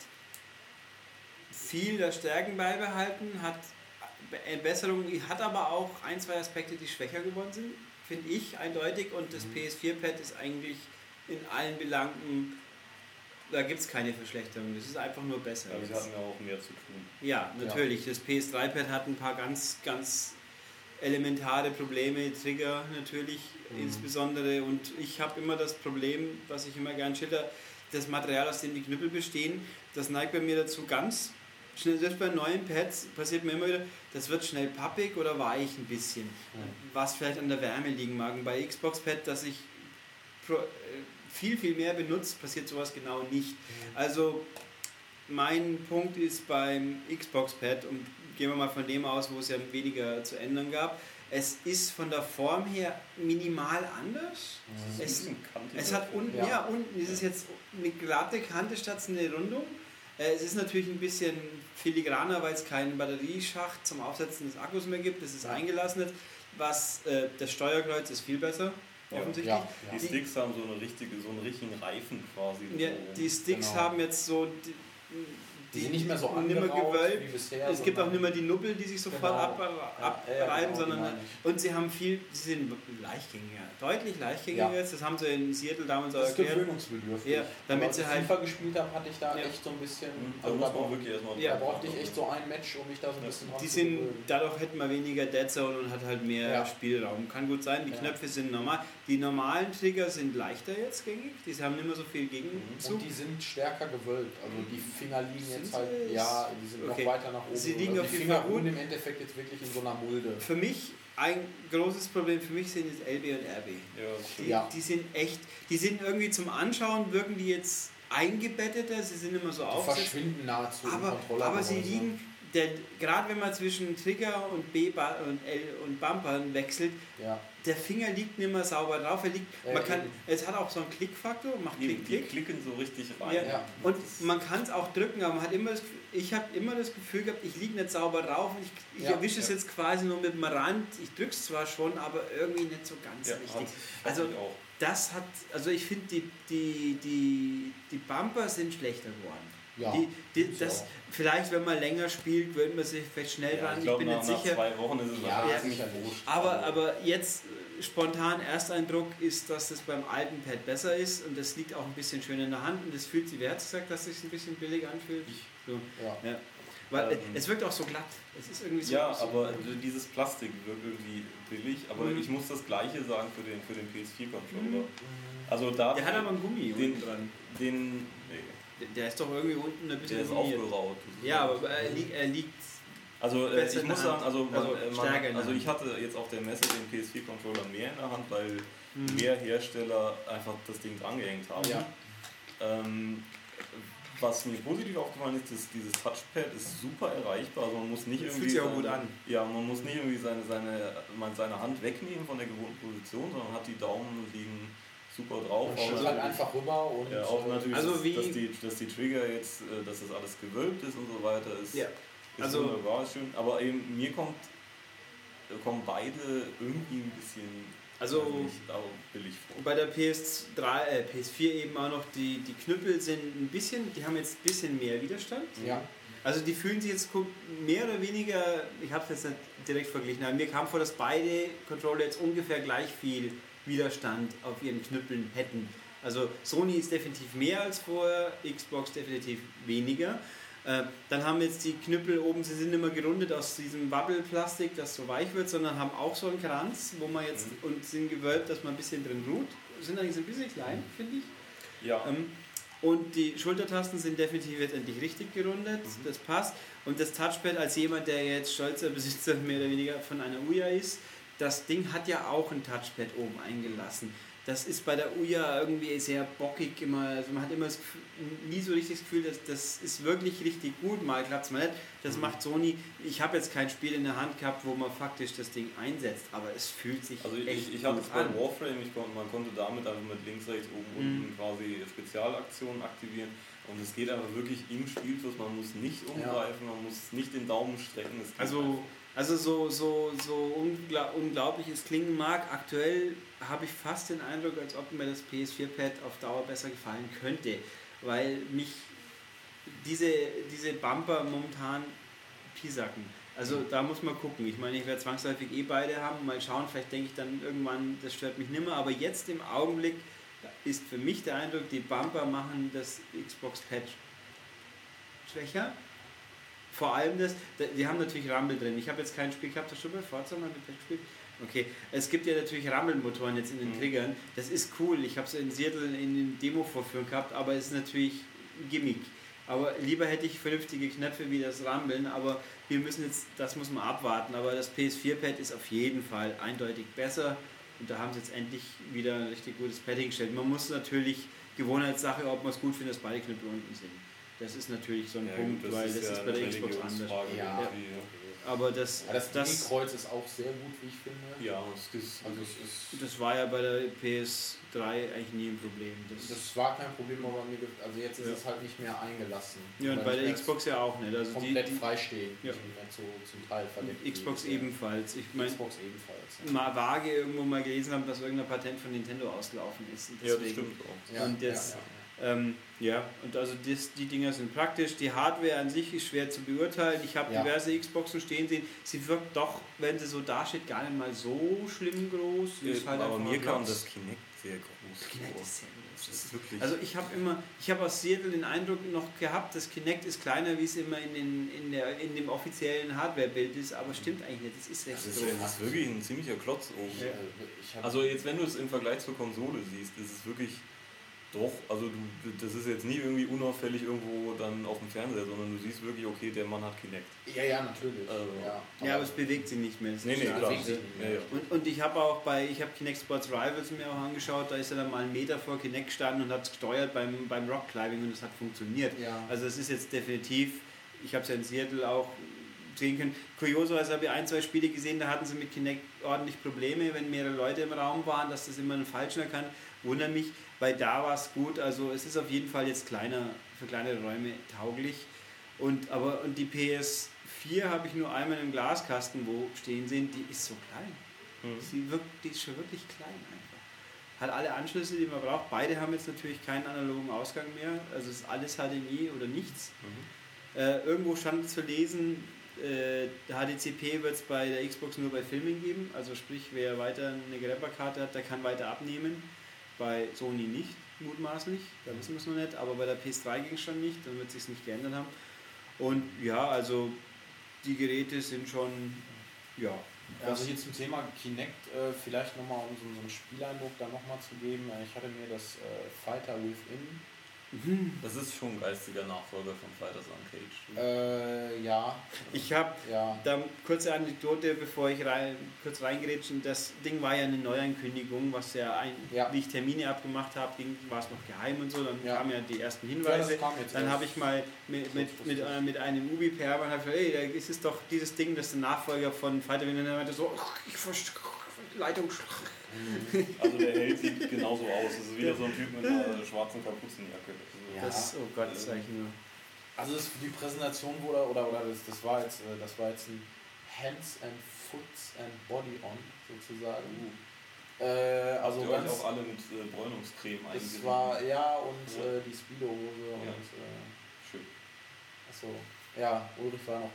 [SPEAKER 1] viel der Stärken beibehalten, hat Verbesserungen, hat aber auch ein, zwei Aspekte, die schwächer geworden sind, finde ich eindeutig. Und das PS4 Pad ist eigentlich in allen Belangen, da gibt es keine Verschlechterung. Das ist einfach nur besser.
[SPEAKER 2] Ja, wir hatten ja auch mehr zu tun.
[SPEAKER 1] Ja, natürlich. Das PS3 Pad hat ein paar ganz, ganz elementare Probleme, Trigger natürlich
[SPEAKER 3] Mhm.
[SPEAKER 1] insbesondere. Und ich habe immer das Problem, was ich immer gern schilder, das Material, aus dem die Knüppel bestehen, das neigt bei mir dazu ganz schnell, selbst bei neuen Pads passiert mir immer wieder, das wird schnell pappig oder weich ein bisschen. Was vielleicht an der Wärme liegen mag. Und bei Xbox Pad, das ich äh, viel, viel mehr benutzt, passiert sowas genau nicht. Also mein Punkt ist beim Xbox Pad, und gehen wir mal von dem aus, wo es ja weniger zu ändern gab, es ist von der Form her minimal anders.
[SPEAKER 2] Es, ist ein
[SPEAKER 1] Es, es hat unten,
[SPEAKER 3] Ja.
[SPEAKER 1] ja. unten ist es jetzt eine glatte Kante statt eine Rundung. Äh, Es ist natürlich ein bisschen filigraner, weil es keinen Batterieschacht zum Aufsetzen des Akkus mehr gibt. Das ist
[SPEAKER 3] Ja.
[SPEAKER 1] eingelassen. Was äh, das Steuerkreuz ist viel besser,
[SPEAKER 2] Ja.
[SPEAKER 1] offensichtlich.
[SPEAKER 3] ja,
[SPEAKER 2] Die
[SPEAKER 3] ja.
[SPEAKER 2] Sticks haben so, eine richtige, so einen richtigen Reifen quasi.
[SPEAKER 1] Ja,
[SPEAKER 2] so.
[SPEAKER 1] die Sticks
[SPEAKER 3] Genau.
[SPEAKER 1] haben jetzt so die,
[SPEAKER 3] sind nicht mehr so
[SPEAKER 1] nicht mehr
[SPEAKER 3] angeraut
[SPEAKER 1] gewölbt.
[SPEAKER 3] wie bisher.
[SPEAKER 1] Es gibt auch nicht mehr die Nuppel, die sich sofort
[SPEAKER 3] Genau.
[SPEAKER 1] ab,
[SPEAKER 3] Ja,
[SPEAKER 1] abreiben,
[SPEAKER 3] ja, genau,
[SPEAKER 1] sondern
[SPEAKER 3] die meine ich.
[SPEAKER 1] und sie haben viel, sie sind leichtgängiger, deutlich leichtgängiger
[SPEAKER 3] Ja.
[SPEAKER 1] jetzt. Das haben sie in Seattle damals auch
[SPEAKER 3] Das ist
[SPEAKER 1] erklärt.
[SPEAKER 3] gewöhnungsbedürftig.
[SPEAKER 1] Ja, damit sie halt-
[SPEAKER 3] FIFA gespielt habe, hatte ich da
[SPEAKER 1] Ja.
[SPEAKER 3] echt so ein bisschen.
[SPEAKER 2] Mhm, Da
[SPEAKER 3] also
[SPEAKER 2] muss
[SPEAKER 3] da,
[SPEAKER 2] man wirklich erstmal
[SPEAKER 1] Ja,
[SPEAKER 3] brauchte ich echt so ein Match, um mich da so ein bisschen
[SPEAKER 1] Die
[SPEAKER 3] zu
[SPEAKER 1] sind, dadurch hätten wir weniger Dead Zone und hat halt mehr
[SPEAKER 3] Ja.
[SPEAKER 1] Spielraum. Kann gut sein, die
[SPEAKER 3] Ja.
[SPEAKER 1] Knöpfe sind normal. Die normalen Trigger sind leichter jetzt gängig, die haben nicht mehr so viel Gegenzug.
[SPEAKER 3] Und die sind stärker gewölbt. Also die Finger liegen
[SPEAKER 1] Sind
[SPEAKER 3] jetzt halt, ja, die sind
[SPEAKER 1] Okay.
[SPEAKER 3] noch weiter nach oben.
[SPEAKER 1] Sie liegen
[SPEAKER 3] also
[SPEAKER 1] auf
[SPEAKER 3] die Finger ruhen im Endeffekt jetzt wirklich in so einer Mulde.
[SPEAKER 1] Für mich ein großes Problem für mich sind jetzt LB und RB.
[SPEAKER 2] Ja,
[SPEAKER 1] Die,
[SPEAKER 3] Ja.
[SPEAKER 1] die sind echt, die sind irgendwie zum Anschauen, wirken die jetzt eingebetteter, sie sind immer so
[SPEAKER 3] Die
[SPEAKER 1] aufgesetzt.
[SPEAKER 3] verschwinden nahezu im
[SPEAKER 1] Aber, aber sie liegen, der, gerade wenn man zwischen Trigger und B und L und Bumper wechselt,
[SPEAKER 3] Ja.
[SPEAKER 1] Der Finger liegt nicht mehr sauber drauf. Er liegt,
[SPEAKER 3] Ja,
[SPEAKER 1] man kann,
[SPEAKER 3] eben.
[SPEAKER 1] es hat auch so einen Klickfaktor, macht
[SPEAKER 2] Die,
[SPEAKER 1] Klick,
[SPEAKER 2] die
[SPEAKER 1] Klick.
[SPEAKER 2] klicken so richtig rein.
[SPEAKER 1] Ja.
[SPEAKER 3] Ja.
[SPEAKER 1] Und man kann es auch drücken, aber man hat immer das, ich habe immer das Gefühl gehabt, ich liege nicht sauber drauf. und Ich, ich
[SPEAKER 3] Ja,
[SPEAKER 1] erwische es jetzt quasi nur mit dem Rand. Ich drücke es zwar schon, aber irgendwie nicht so ganz
[SPEAKER 2] Ja,
[SPEAKER 1] richtig.
[SPEAKER 2] hat-
[SPEAKER 1] Also
[SPEAKER 2] hat ich auch.
[SPEAKER 1] das hat, also ich finde die, die, die, die Bumper sind schlechter geworden.
[SPEAKER 3] Ja,
[SPEAKER 1] die, die, das,
[SPEAKER 3] auch.
[SPEAKER 1] vielleicht, wenn man länger spielt, wird man sich vielleicht schnell
[SPEAKER 2] Ja,
[SPEAKER 1] dran.
[SPEAKER 2] ich
[SPEAKER 1] Ich,
[SPEAKER 2] glaube,
[SPEAKER 1] bin
[SPEAKER 2] nach,
[SPEAKER 1] nicht
[SPEAKER 2] nach
[SPEAKER 1] sicher.
[SPEAKER 2] zwei Wochen ist es
[SPEAKER 3] Ja,
[SPEAKER 2] wahrscheinlich
[SPEAKER 3] ja.
[SPEAKER 1] Aber,
[SPEAKER 2] Also,
[SPEAKER 1] aber jetzt äh, spontan Ersteindruck ist, dass das beim alten Pad besser ist und das liegt auch ein bisschen schön in der Hand und es fühlt sich, wer hat gesagt, dass es sich ein bisschen billig anfühlt? So.
[SPEAKER 3] Ja.
[SPEAKER 1] Ja. Weil äh,
[SPEAKER 2] Ähm.
[SPEAKER 1] es wirkt auch so glatt. Es ist irgendwie so.
[SPEAKER 2] Ja,
[SPEAKER 1] so
[SPEAKER 2] aber dieses Plastik wirkt irgendwie billig. Aber
[SPEAKER 1] Mhm.
[SPEAKER 2] ich muss das Gleiche sagen für den, für den PS4-Controller. Also da
[SPEAKER 1] der hat aber einen Gummi
[SPEAKER 2] den,
[SPEAKER 1] dran.
[SPEAKER 2] den
[SPEAKER 1] Der- ist doch irgendwie unten ein bisschen
[SPEAKER 2] der ist aufgeraut.
[SPEAKER 1] Ja, aber er liegt, er liegt
[SPEAKER 2] Also äh, ich muss sagen, also, man,
[SPEAKER 1] Also
[SPEAKER 2] äh, man, also ich hatte jetzt auf der Messe den PS4-Controller mehr in der Hand, weil
[SPEAKER 1] Mhm.
[SPEAKER 2] mehr Hersteller einfach das Ding drangehängt haben.
[SPEAKER 3] Ja.
[SPEAKER 2] Ähm, was mir positiv aufgefallen ist, ist, dieses Touchpad ist super erreichbar. Also man muss nicht
[SPEAKER 1] Fühlt
[SPEAKER 2] irgendwie
[SPEAKER 1] sich auch
[SPEAKER 2] seine,
[SPEAKER 1] gut an.
[SPEAKER 2] Ja, man muss nicht irgendwie seine, seine, seine Hand wegnehmen von der gewohnten Position, sondern hat die Daumen liegen super drauf.
[SPEAKER 3] Man
[SPEAKER 2] Auch natürlich-
[SPEAKER 3] einfach rüber und
[SPEAKER 2] ja, auch
[SPEAKER 3] äh,
[SPEAKER 2] natürlich,
[SPEAKER 1] Also
[SPEAKER 2] dass,
[SPEAKER 1] wie-
[SPEAKER 2] dass, die, dass die Trigger jetzt, äh, dass das alles gewölbt ist und so weiter, ist,
[SPEAKER 1] Ja.
[SPEAKER 2] ist
[SPEAKER 1] Also-
[SPEAKER 2] wunderbar, schön. Aber eben mir kommt, kommen beide irgendwie ein bisschen
[SPEAKER 1] Also-
[SPEAKER 2] billig vor.
[SPEAKER 1] bei der PS3, äh, PS4 eben auch noch, die, die Knüppel sind ein bisschen, die haben jetzt ein bisschen mehr Widerstand.
[SPEAKER 3] ja.
[SPEAKER 1] Also die fühlen sich jetzt mehr oder weniger, ich habe es jetzt nicht direkt verglichen, aber mir kam vor, dass beide Controller jetzt ungefähr gleich viel Widerstand auf ihren Knüppeln hätten. Also Sony ist definitiv mehr als vorher, Xbox definitiv weniger. Äh, dann haben jetzt die Knüppel oben, sie sind nicht mehr gerundet aus diesem Wabbelplastik, das so weich wird, sondern haben auch so einen Kranz, wo man jetzt mhm. und sind gewölbt, dass man ein bisschen drin ruht. Sind eigentlich so ein bisschen klein, finde ich.
[SPEAKER 2] Ja. Ähm,
[SPEAKER 1] und die Schultertasten sind definitiv jetzt endlich richtig gerundet, mhm. das passt. Und das Touchpad als jemand, der jetzt stolzer Besitzer mehr oder weniger von einer Uya ist, das Ding hat ja auch ein Touchpad oben eingelassen das ist bei der Uja irgendwie sehr bockig immer. Also man hat immer Gefühl, nie so richtig das Gefühl, dass das ist wirklich richtig gut. Mal klappt es mal nicht. Das mhm. macht Sony. Ich habe jetzt kein Spiel in der Hand gehabt, wo man faktisch das Ding einsetzt, aber es fühlt sich
[SPEAKER 2] also echt ich, ich hatte es bei Warframe, ich konnte, man konnte damit einfach mit links, rechts, oben, mhm. unten quasi Spezialaktionen aktivieren. Und es geht aber wirklich im Spielfluss. Man muss nicht umgreifen, ja. man muss nicht den Daumen strecken.
[SPEAKER 1] also einfach. Also so, so, so ungla unglaublich es klingen mag, aktuell habe ich fast den Eindruck, als ob mir das PS4-Pad auf Dauer besser gefallen könnte, weil mich diese, diese Bumper momentan piesacken. Also da muss man gucken. Ich meine, ich werde zwangsläufig eh beide haben. Mal schauen, vielleicht denke ich dann irgendwann, das stört mich nimmer. Aber jetzt im Augenblick ist für mich der Eindruck, die Bumper machen das Xbox-Pad schwächer vor allem das, die haben natürlich Rumble drin. Ich habe jetzt kein Spiel gehabt, das schon bei Forza mal gespielt. Okay, es gibt ja natürlich Rumble-Motoren jetzt in den mhm. Triggern. Das ist cool. Ich habe es in Seattle in den Demo-Vorführungen gehabt, aber es ist natürlich ein Gimmick. Aber lieber hätte ich vernünftige Knöpfe wie das Rumblen, aber wir müssen jetzt, das muss man abwarten. Aber das PS4-Pad ist auf jeden Fall eindeutig besser und da haben sie jetzt endlich wieder ein richtig gutes Padding gestellt. Man muss natürlich Gewohnheitssache, ob man es gut findet, dass beide Knöpfe unten sind. Das ist natürlich so ein ja, Punkt, gut, das weil ist das ja ist bei der Xbox anders. Ja. Aber das,
[SPEAKER 3] ja, das, das Kreuz ist auch sehr gut, wie ich finde.
[SPEAKER 2] Ja, das, ist,
[SPEAKER 1] also ist, das war ja bei der PS3 eigentlich nie ein Problem.
[SPEAKER 3] Das, das war kein Problem, aber mir, also jetzt ist ja. es halt nicht mehr eingelassen.
[SPEAKER 1] Ja, und bei der Xbox ja auch nicht. Also
[SPEAKER 3] komplett die, die, freistehen, ja. zu, zum Teil
[SPEAKER 1] verdeckt. Xbox ebenfalls. Ich mein,
[SPEAKER 3] Xbox ebenfalls.
[SPEAKER 1] Ja. Mal vage irgendwo mal gelesen haben, dass irgendein Patent von Nintendo ausgelaufen ist.
[SPEAKER 2] ja, das stimmt auch.
[SPEAKER 1] Und jetzt ähm, ja, und also das, die Dinger sind praktisch. Die Hardware an sich ist schwer zu beurteilen. Ich habe ja. diverse Xboxen stehen sehen. Sie wirkt doch, wenn sie so dasteht, gar nicht mal so schlimm groß.
[SPEAKER 2] Ja, halt aber mir kam das Kinect sehr groß.
[SPEAKER 1] Kinect ist sehr groß. Ist also ich habe immer, ich habe aus Seattle den Eindruck noch gehabt, das Kinect ist kleiner, wie es immer in, den, in, der, in dem offiziellen Hardware-Bild ist, aber stimmt eigentlich nicht. Das ist recht
[SPEAKER 2] das ist, das ist wirklich ein ziemlicher Klotz oben. Ja. Also jetzt, wenn du es im Vergleich zur Konsole siehst, ist es wirklich doch, also du, das ist jetzt nie irgendwie unauffällig irgendwo dann auf dem Fernseher, sondern du siehst wirklich, okay, der Mann hat Kinect.
[SPEAKER 3] Ja, ja, natürlich.
[SPEAKER 1] Also, ja. ja, aber es bewegt sich nicht mehr.
[SPEAKER 2] Nee, nee, klar. Nicht
[SPEAKER 1] mehr. Ja, Und, und ich habe auch bei, ich habe Kinect Sports Rivals mir auch angeschaut, da ist er dann mal einen Meter vor Kinect gestanden und hat gesteuert beim, beim Rockclimbing und es hat funktioniert.
[SPEAKER 3] Ja.
[SPEAKER 1] Also es ist jetzt definitiv, ich habe es ja in Seattle auch sehen können. Kurioserweise habe ich ein, zwei Spiele gesehen, da hatten sie mit Kinect ordentlich Probleme, wenn mehrere Leute im Raum waren, dass das immer einen falschen erkannt. Wundere mich, weil da war es gut. Also es ist auf jeden Fall jetzt kleiner, für kleinere Räume tauglich. Und, aber, und die PS4 habe ich nur einmal im Glaskasten wo stehen sehen, die ist so klein. Mhm. Sie wirkt, die ist schon wirklich klein einfach. Hat alle Anschlüsse, die man braucht. Beide haben jetzt natürlich keinen analogen Ausgang mehr. Also es ist alles HDMI oder nichts. Mhm. Äh, irgendwo stand zu lesen, äh, HDCP wird es bei der Xbox nur bei Filmen geben. Also sprich, wer weiter eine Grabberkarte hat, der kann weiter abnehmen bei Sony nicht, mutmaßlich, da wissen wir es noch nicht, aber bei der PS3 ging es schon nicht, dann wird sich nicht geändert haben. Und ja, also die Geräte sind schon, ja.
[SPEAKER 3] Also hier zum Thema Kinect, äh, vielleicht nochmal um so, so einen Spieleindruck da nochmal zu geben. Äh, ich hatte mir das äh, Fighter Within
[SPEAKER 2] Mhm. Das ist schon ein geistiger Nachfolger von Fighters Uncaged.
[SPEAKER 3] Äh, ja.
[SPEAKER 1] Ich habe ja. da kurze Anekdote, bevor ich rein, kurz reingerätschen. Das Ding war ja eine Neuankündigung, was ja, ein, ja. wie ich Termine abgemacht habe, war es noch geheim und so. Dann ja. kamen ja die ersten Hinweise. Ja, dann habe ich mal mit, mit, mit, äh, mit einem Ubi-Perber gesagt, hey, da ist es doch dieses Ding, das ist der Nachfolger von Fighter. Und meinte so, ich verstehe Leitung.
[SPEAKER 2] Also der Held sieht genauso aus. Das ist wieder so ein Typ mit einer schwarzen Kapuzenjacke.
[SPEAKER 1] Ja, das, oh Gott, das ich nur.
[SPEAKER 3] Also das, die Präsentation wurde, oder, oder das, das, war jetzt, äh, das war jetzt ein Hands and Foots and Body On sozusagen.
[SPEAKER 2] Uh. Äh, also ganz, auch alle mit äh, Bräunungscreme
[SPEAKER 3] Es war, ja, und ja. Äh, die Speedo-Hose ja. und äh,
[SPEAKER 2] Schön.
[SPEAKER 3] Achso. Ja, Ulrich war noch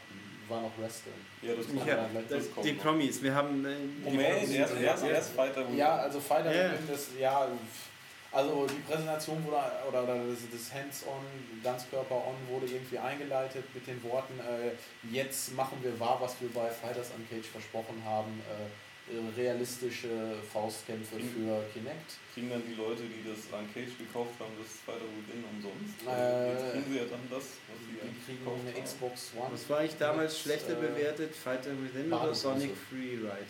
[SPEAKER 3] war noch Wrestling.
[SPEAKER 2] Ja, das kommt,
[SPEAKER 1] Ja,
[SPEAKER 2] das,
[SPEAKER 1] das,
[SPEAKER 2] kommt
[SPEAKER 1] die
[SPEAKER 2] noch.
[SPEAKER 1] Promis, wir haben. Äh,
[SPEAKER 2] Moment, erst, erst Fighter.
[SPEAKER 3] Ja, also Fighter
[SPEAKER 1] Ja.
[SPEAKER 3] Win, das, ja, also die Präsentation wurde, oder, oder das, das Hands-on, Ganzkörper-on wurde irgendwie eingeleitet mit den Worten, äh, jetzt machen wir wahr, was wir bei Fighters Uncaged versprochen haben, äh, realistische Faustkämpfe für Kinect.
[SPEAKER 2] Kriegen dann die Leute, die das Uncaged gekauft haben, das Fighter Within umsonst?
[SPEAKER 3] Äh,
[SPEAKER 2] Jetzt kriegen sie ja dann das, was sie
[SPEAKER 3] Die
[SPEAKER 2] eigentlich
[SPEAKER 3] kriegen eine
[SPEAKER 2] haben.
[SPEAKER 3] Xbox One.
[SPEAKER 1] Was war ich damals
[SPEAKER 3] Mit,
[SPEAKER 1] schlechter
[SPEAKER 3] äh,
[SPEAKER 1] bewertet? Fighter Within oder. Sonic Freeride?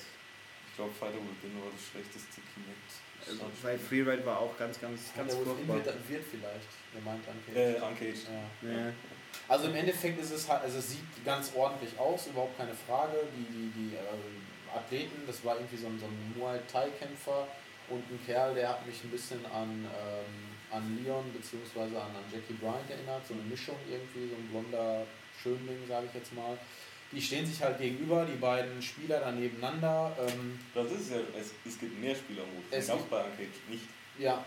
[SPEAKER 2] Ich glaube, Fighter Within war das schlechteste Kinect.
[SPEAKER 1] Also, weil Freeride war auch ganz, ganz, ganz furchtbar.
[SPEAKER 3] wird, wird vielleicht, der meint Uncaged.
[SPEAKER 2] Äh, Uncaged.
[SPEAKER 3] Ja.
[SPEAKER 1] Ja.
[SPEAKER 3] Also im Endeffekt ist es halt, also es sieht ganz ordentlich aus, überhaupt keine Frage. Die, die, die äh, Athleten, das war irgendwie so ein, so ein Muay Thai-Kämpfer und ein Kerl, der hat mich ein bisschen an, ähm, an Leon bzw. An, an Jackie Bryant erinnert, so eine Mischung irgendwie, so ein blonder Schönling, sage ich jetzt mal. Die stehen sich halt gegenüber, die beiden Spieler dann nebeneinander. Ähm,
[SPEAKER 2] Das ist ja, es, es gibt mehr Spielermodus.
[SPEAKER 3] Es
[SPEAKER 2] gab es
[SPEAKER 3] gibt-
[SPEAKER 2] bei Uncaged nicht.
[SPEAKER 3] ja,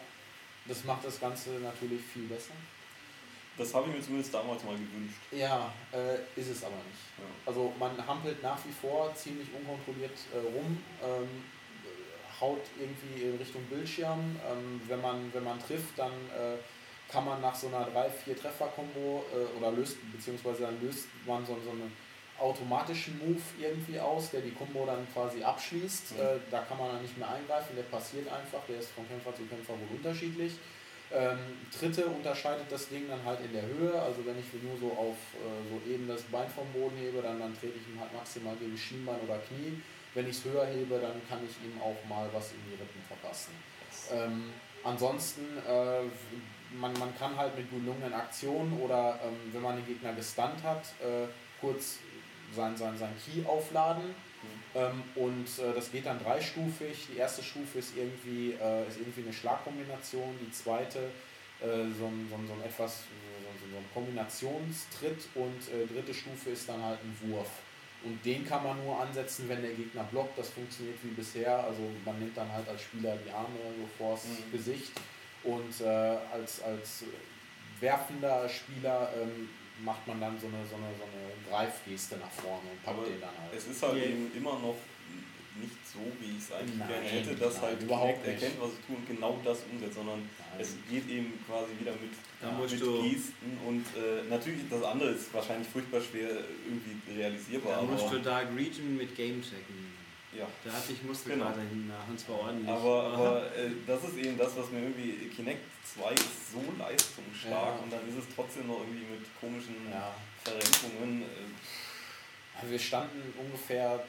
[SPEAKER 3] das macht das Ganze natürlich viel besser.
[SPEAKER 2] Das habe ich mir zumindest damals mal gewünscht.
[SPEAKER 3] Ja, äh, ist es aber nicht.
[SPEAKER 2] Ja.
[SPEAKER 3] Also man hampelt nach wie vor ziemlich unkontrolliert äh, rum, ähm, äh, haut irgendwie in Richtung Bildschirm. Ähm, wenn, man, wenn man trifft, dann äh, kann man nach so einer 3-4 Treffer-Kombo äh, oder löst, beziehungsweise dann löst man so, so einen automatischen Move irgendwie aus, der die Kombo dann quasi abschließt.
[SPEAKER 2] Mhm.
[SPEAKER 3] Äh, da kann man dann nicht mehr eingreifen, der passiert einfach, der ist von Kämpfer zu Kämpfer wohl unterschiedlich. Ähm, dritte unterscheidet das Ding dann halt in der Höhe. Also wenn ich nur so auf äh, so eben das Bein vom Boden hebe, dann, dann trete ich ihm halt maximal gegen Schienbein oder Knie. Wenn ich es höher hebe, dann kann ich ihm auch mal was in die Rippen verpassen. Ähm, ansonsten, äh, man, man kann halt mit gelungenen Aktionen oder ähm, wenn man den Gegner gestunt hat, äh, kurz sein, sein, sein Key aufladen. Ähm, und äh, das geht dann dreistufig. Die erste Stufe ist irgendwie, äh, ist irgendwie eine Schlagkombination, die zweite äh, so, ein, so, ein, so ein etwas so, so, so ein Kombinationstritt und äh, dritte Stufe ist dann halt ein Wurf. Und den kann man nur ansetzen, wenn der Gegner blockt. Das funktioniert wie bisher. Also man nimmt dann halt als Spieler die Arme so vors
[SPEAKER 2] Mhm.
[SPEAKER 3] Gesicht und äh, als, als werfender Spieler ähm, macht man dann so eine, so eine, so eine Greifgeste nach vorne und packt
[SPEAKER 2] Aber
[SPEAKER 3] den dann halt.
[SPEAKER 2] Es ist halt
[SPEAKER 1] Ja.
[SPEAKER 2] eben immer noch nicht so, wie ich es eigentlich
[SPEAKER 3] Nein,
[SPEAKER 2] gerne hätte, dass
[SPEAKER 3] nein,
[SPEAKER 2] halt
[SPEAKER 3] überhaupt
[SPEAKER 2] erkennt, was ich tue und genau das umsetzt, sondern
[SPEAKER 3] Nein.
[SPEAKER 2] es geht eben quasi wieder mit,
[SPEAKER 1] musst
[SPEAKER 2] mit Gesten und äh, natürlich das andere ist wahrscheinlich furchtbar schwer irgendwie realisierbar,
[SPEAKER 1] Da musst du Dark Region mit Game checken.
[SPEAKER 2] Ja.
[SPEAKER 1] Da hatte ich Muskel
[SPEAKER 2] Genau.
[SPEAKER 1] gerade hinten nach und zwar ordentlich.
[SPEAKER 2] Aber, aber äh, das ist eben das, was mir irgendwie Kinect 2 ist so leistungsstark
[SPEAKER 3] Ja.
[SPEAKER 2] und dann ist es trotzdem noch irgendwie mit komischen
[SPEAKER 3] Ja.
[SPEAKER 2] Verrenkungen. Äh,
[SPEAKER 3] wir standen ungefähr,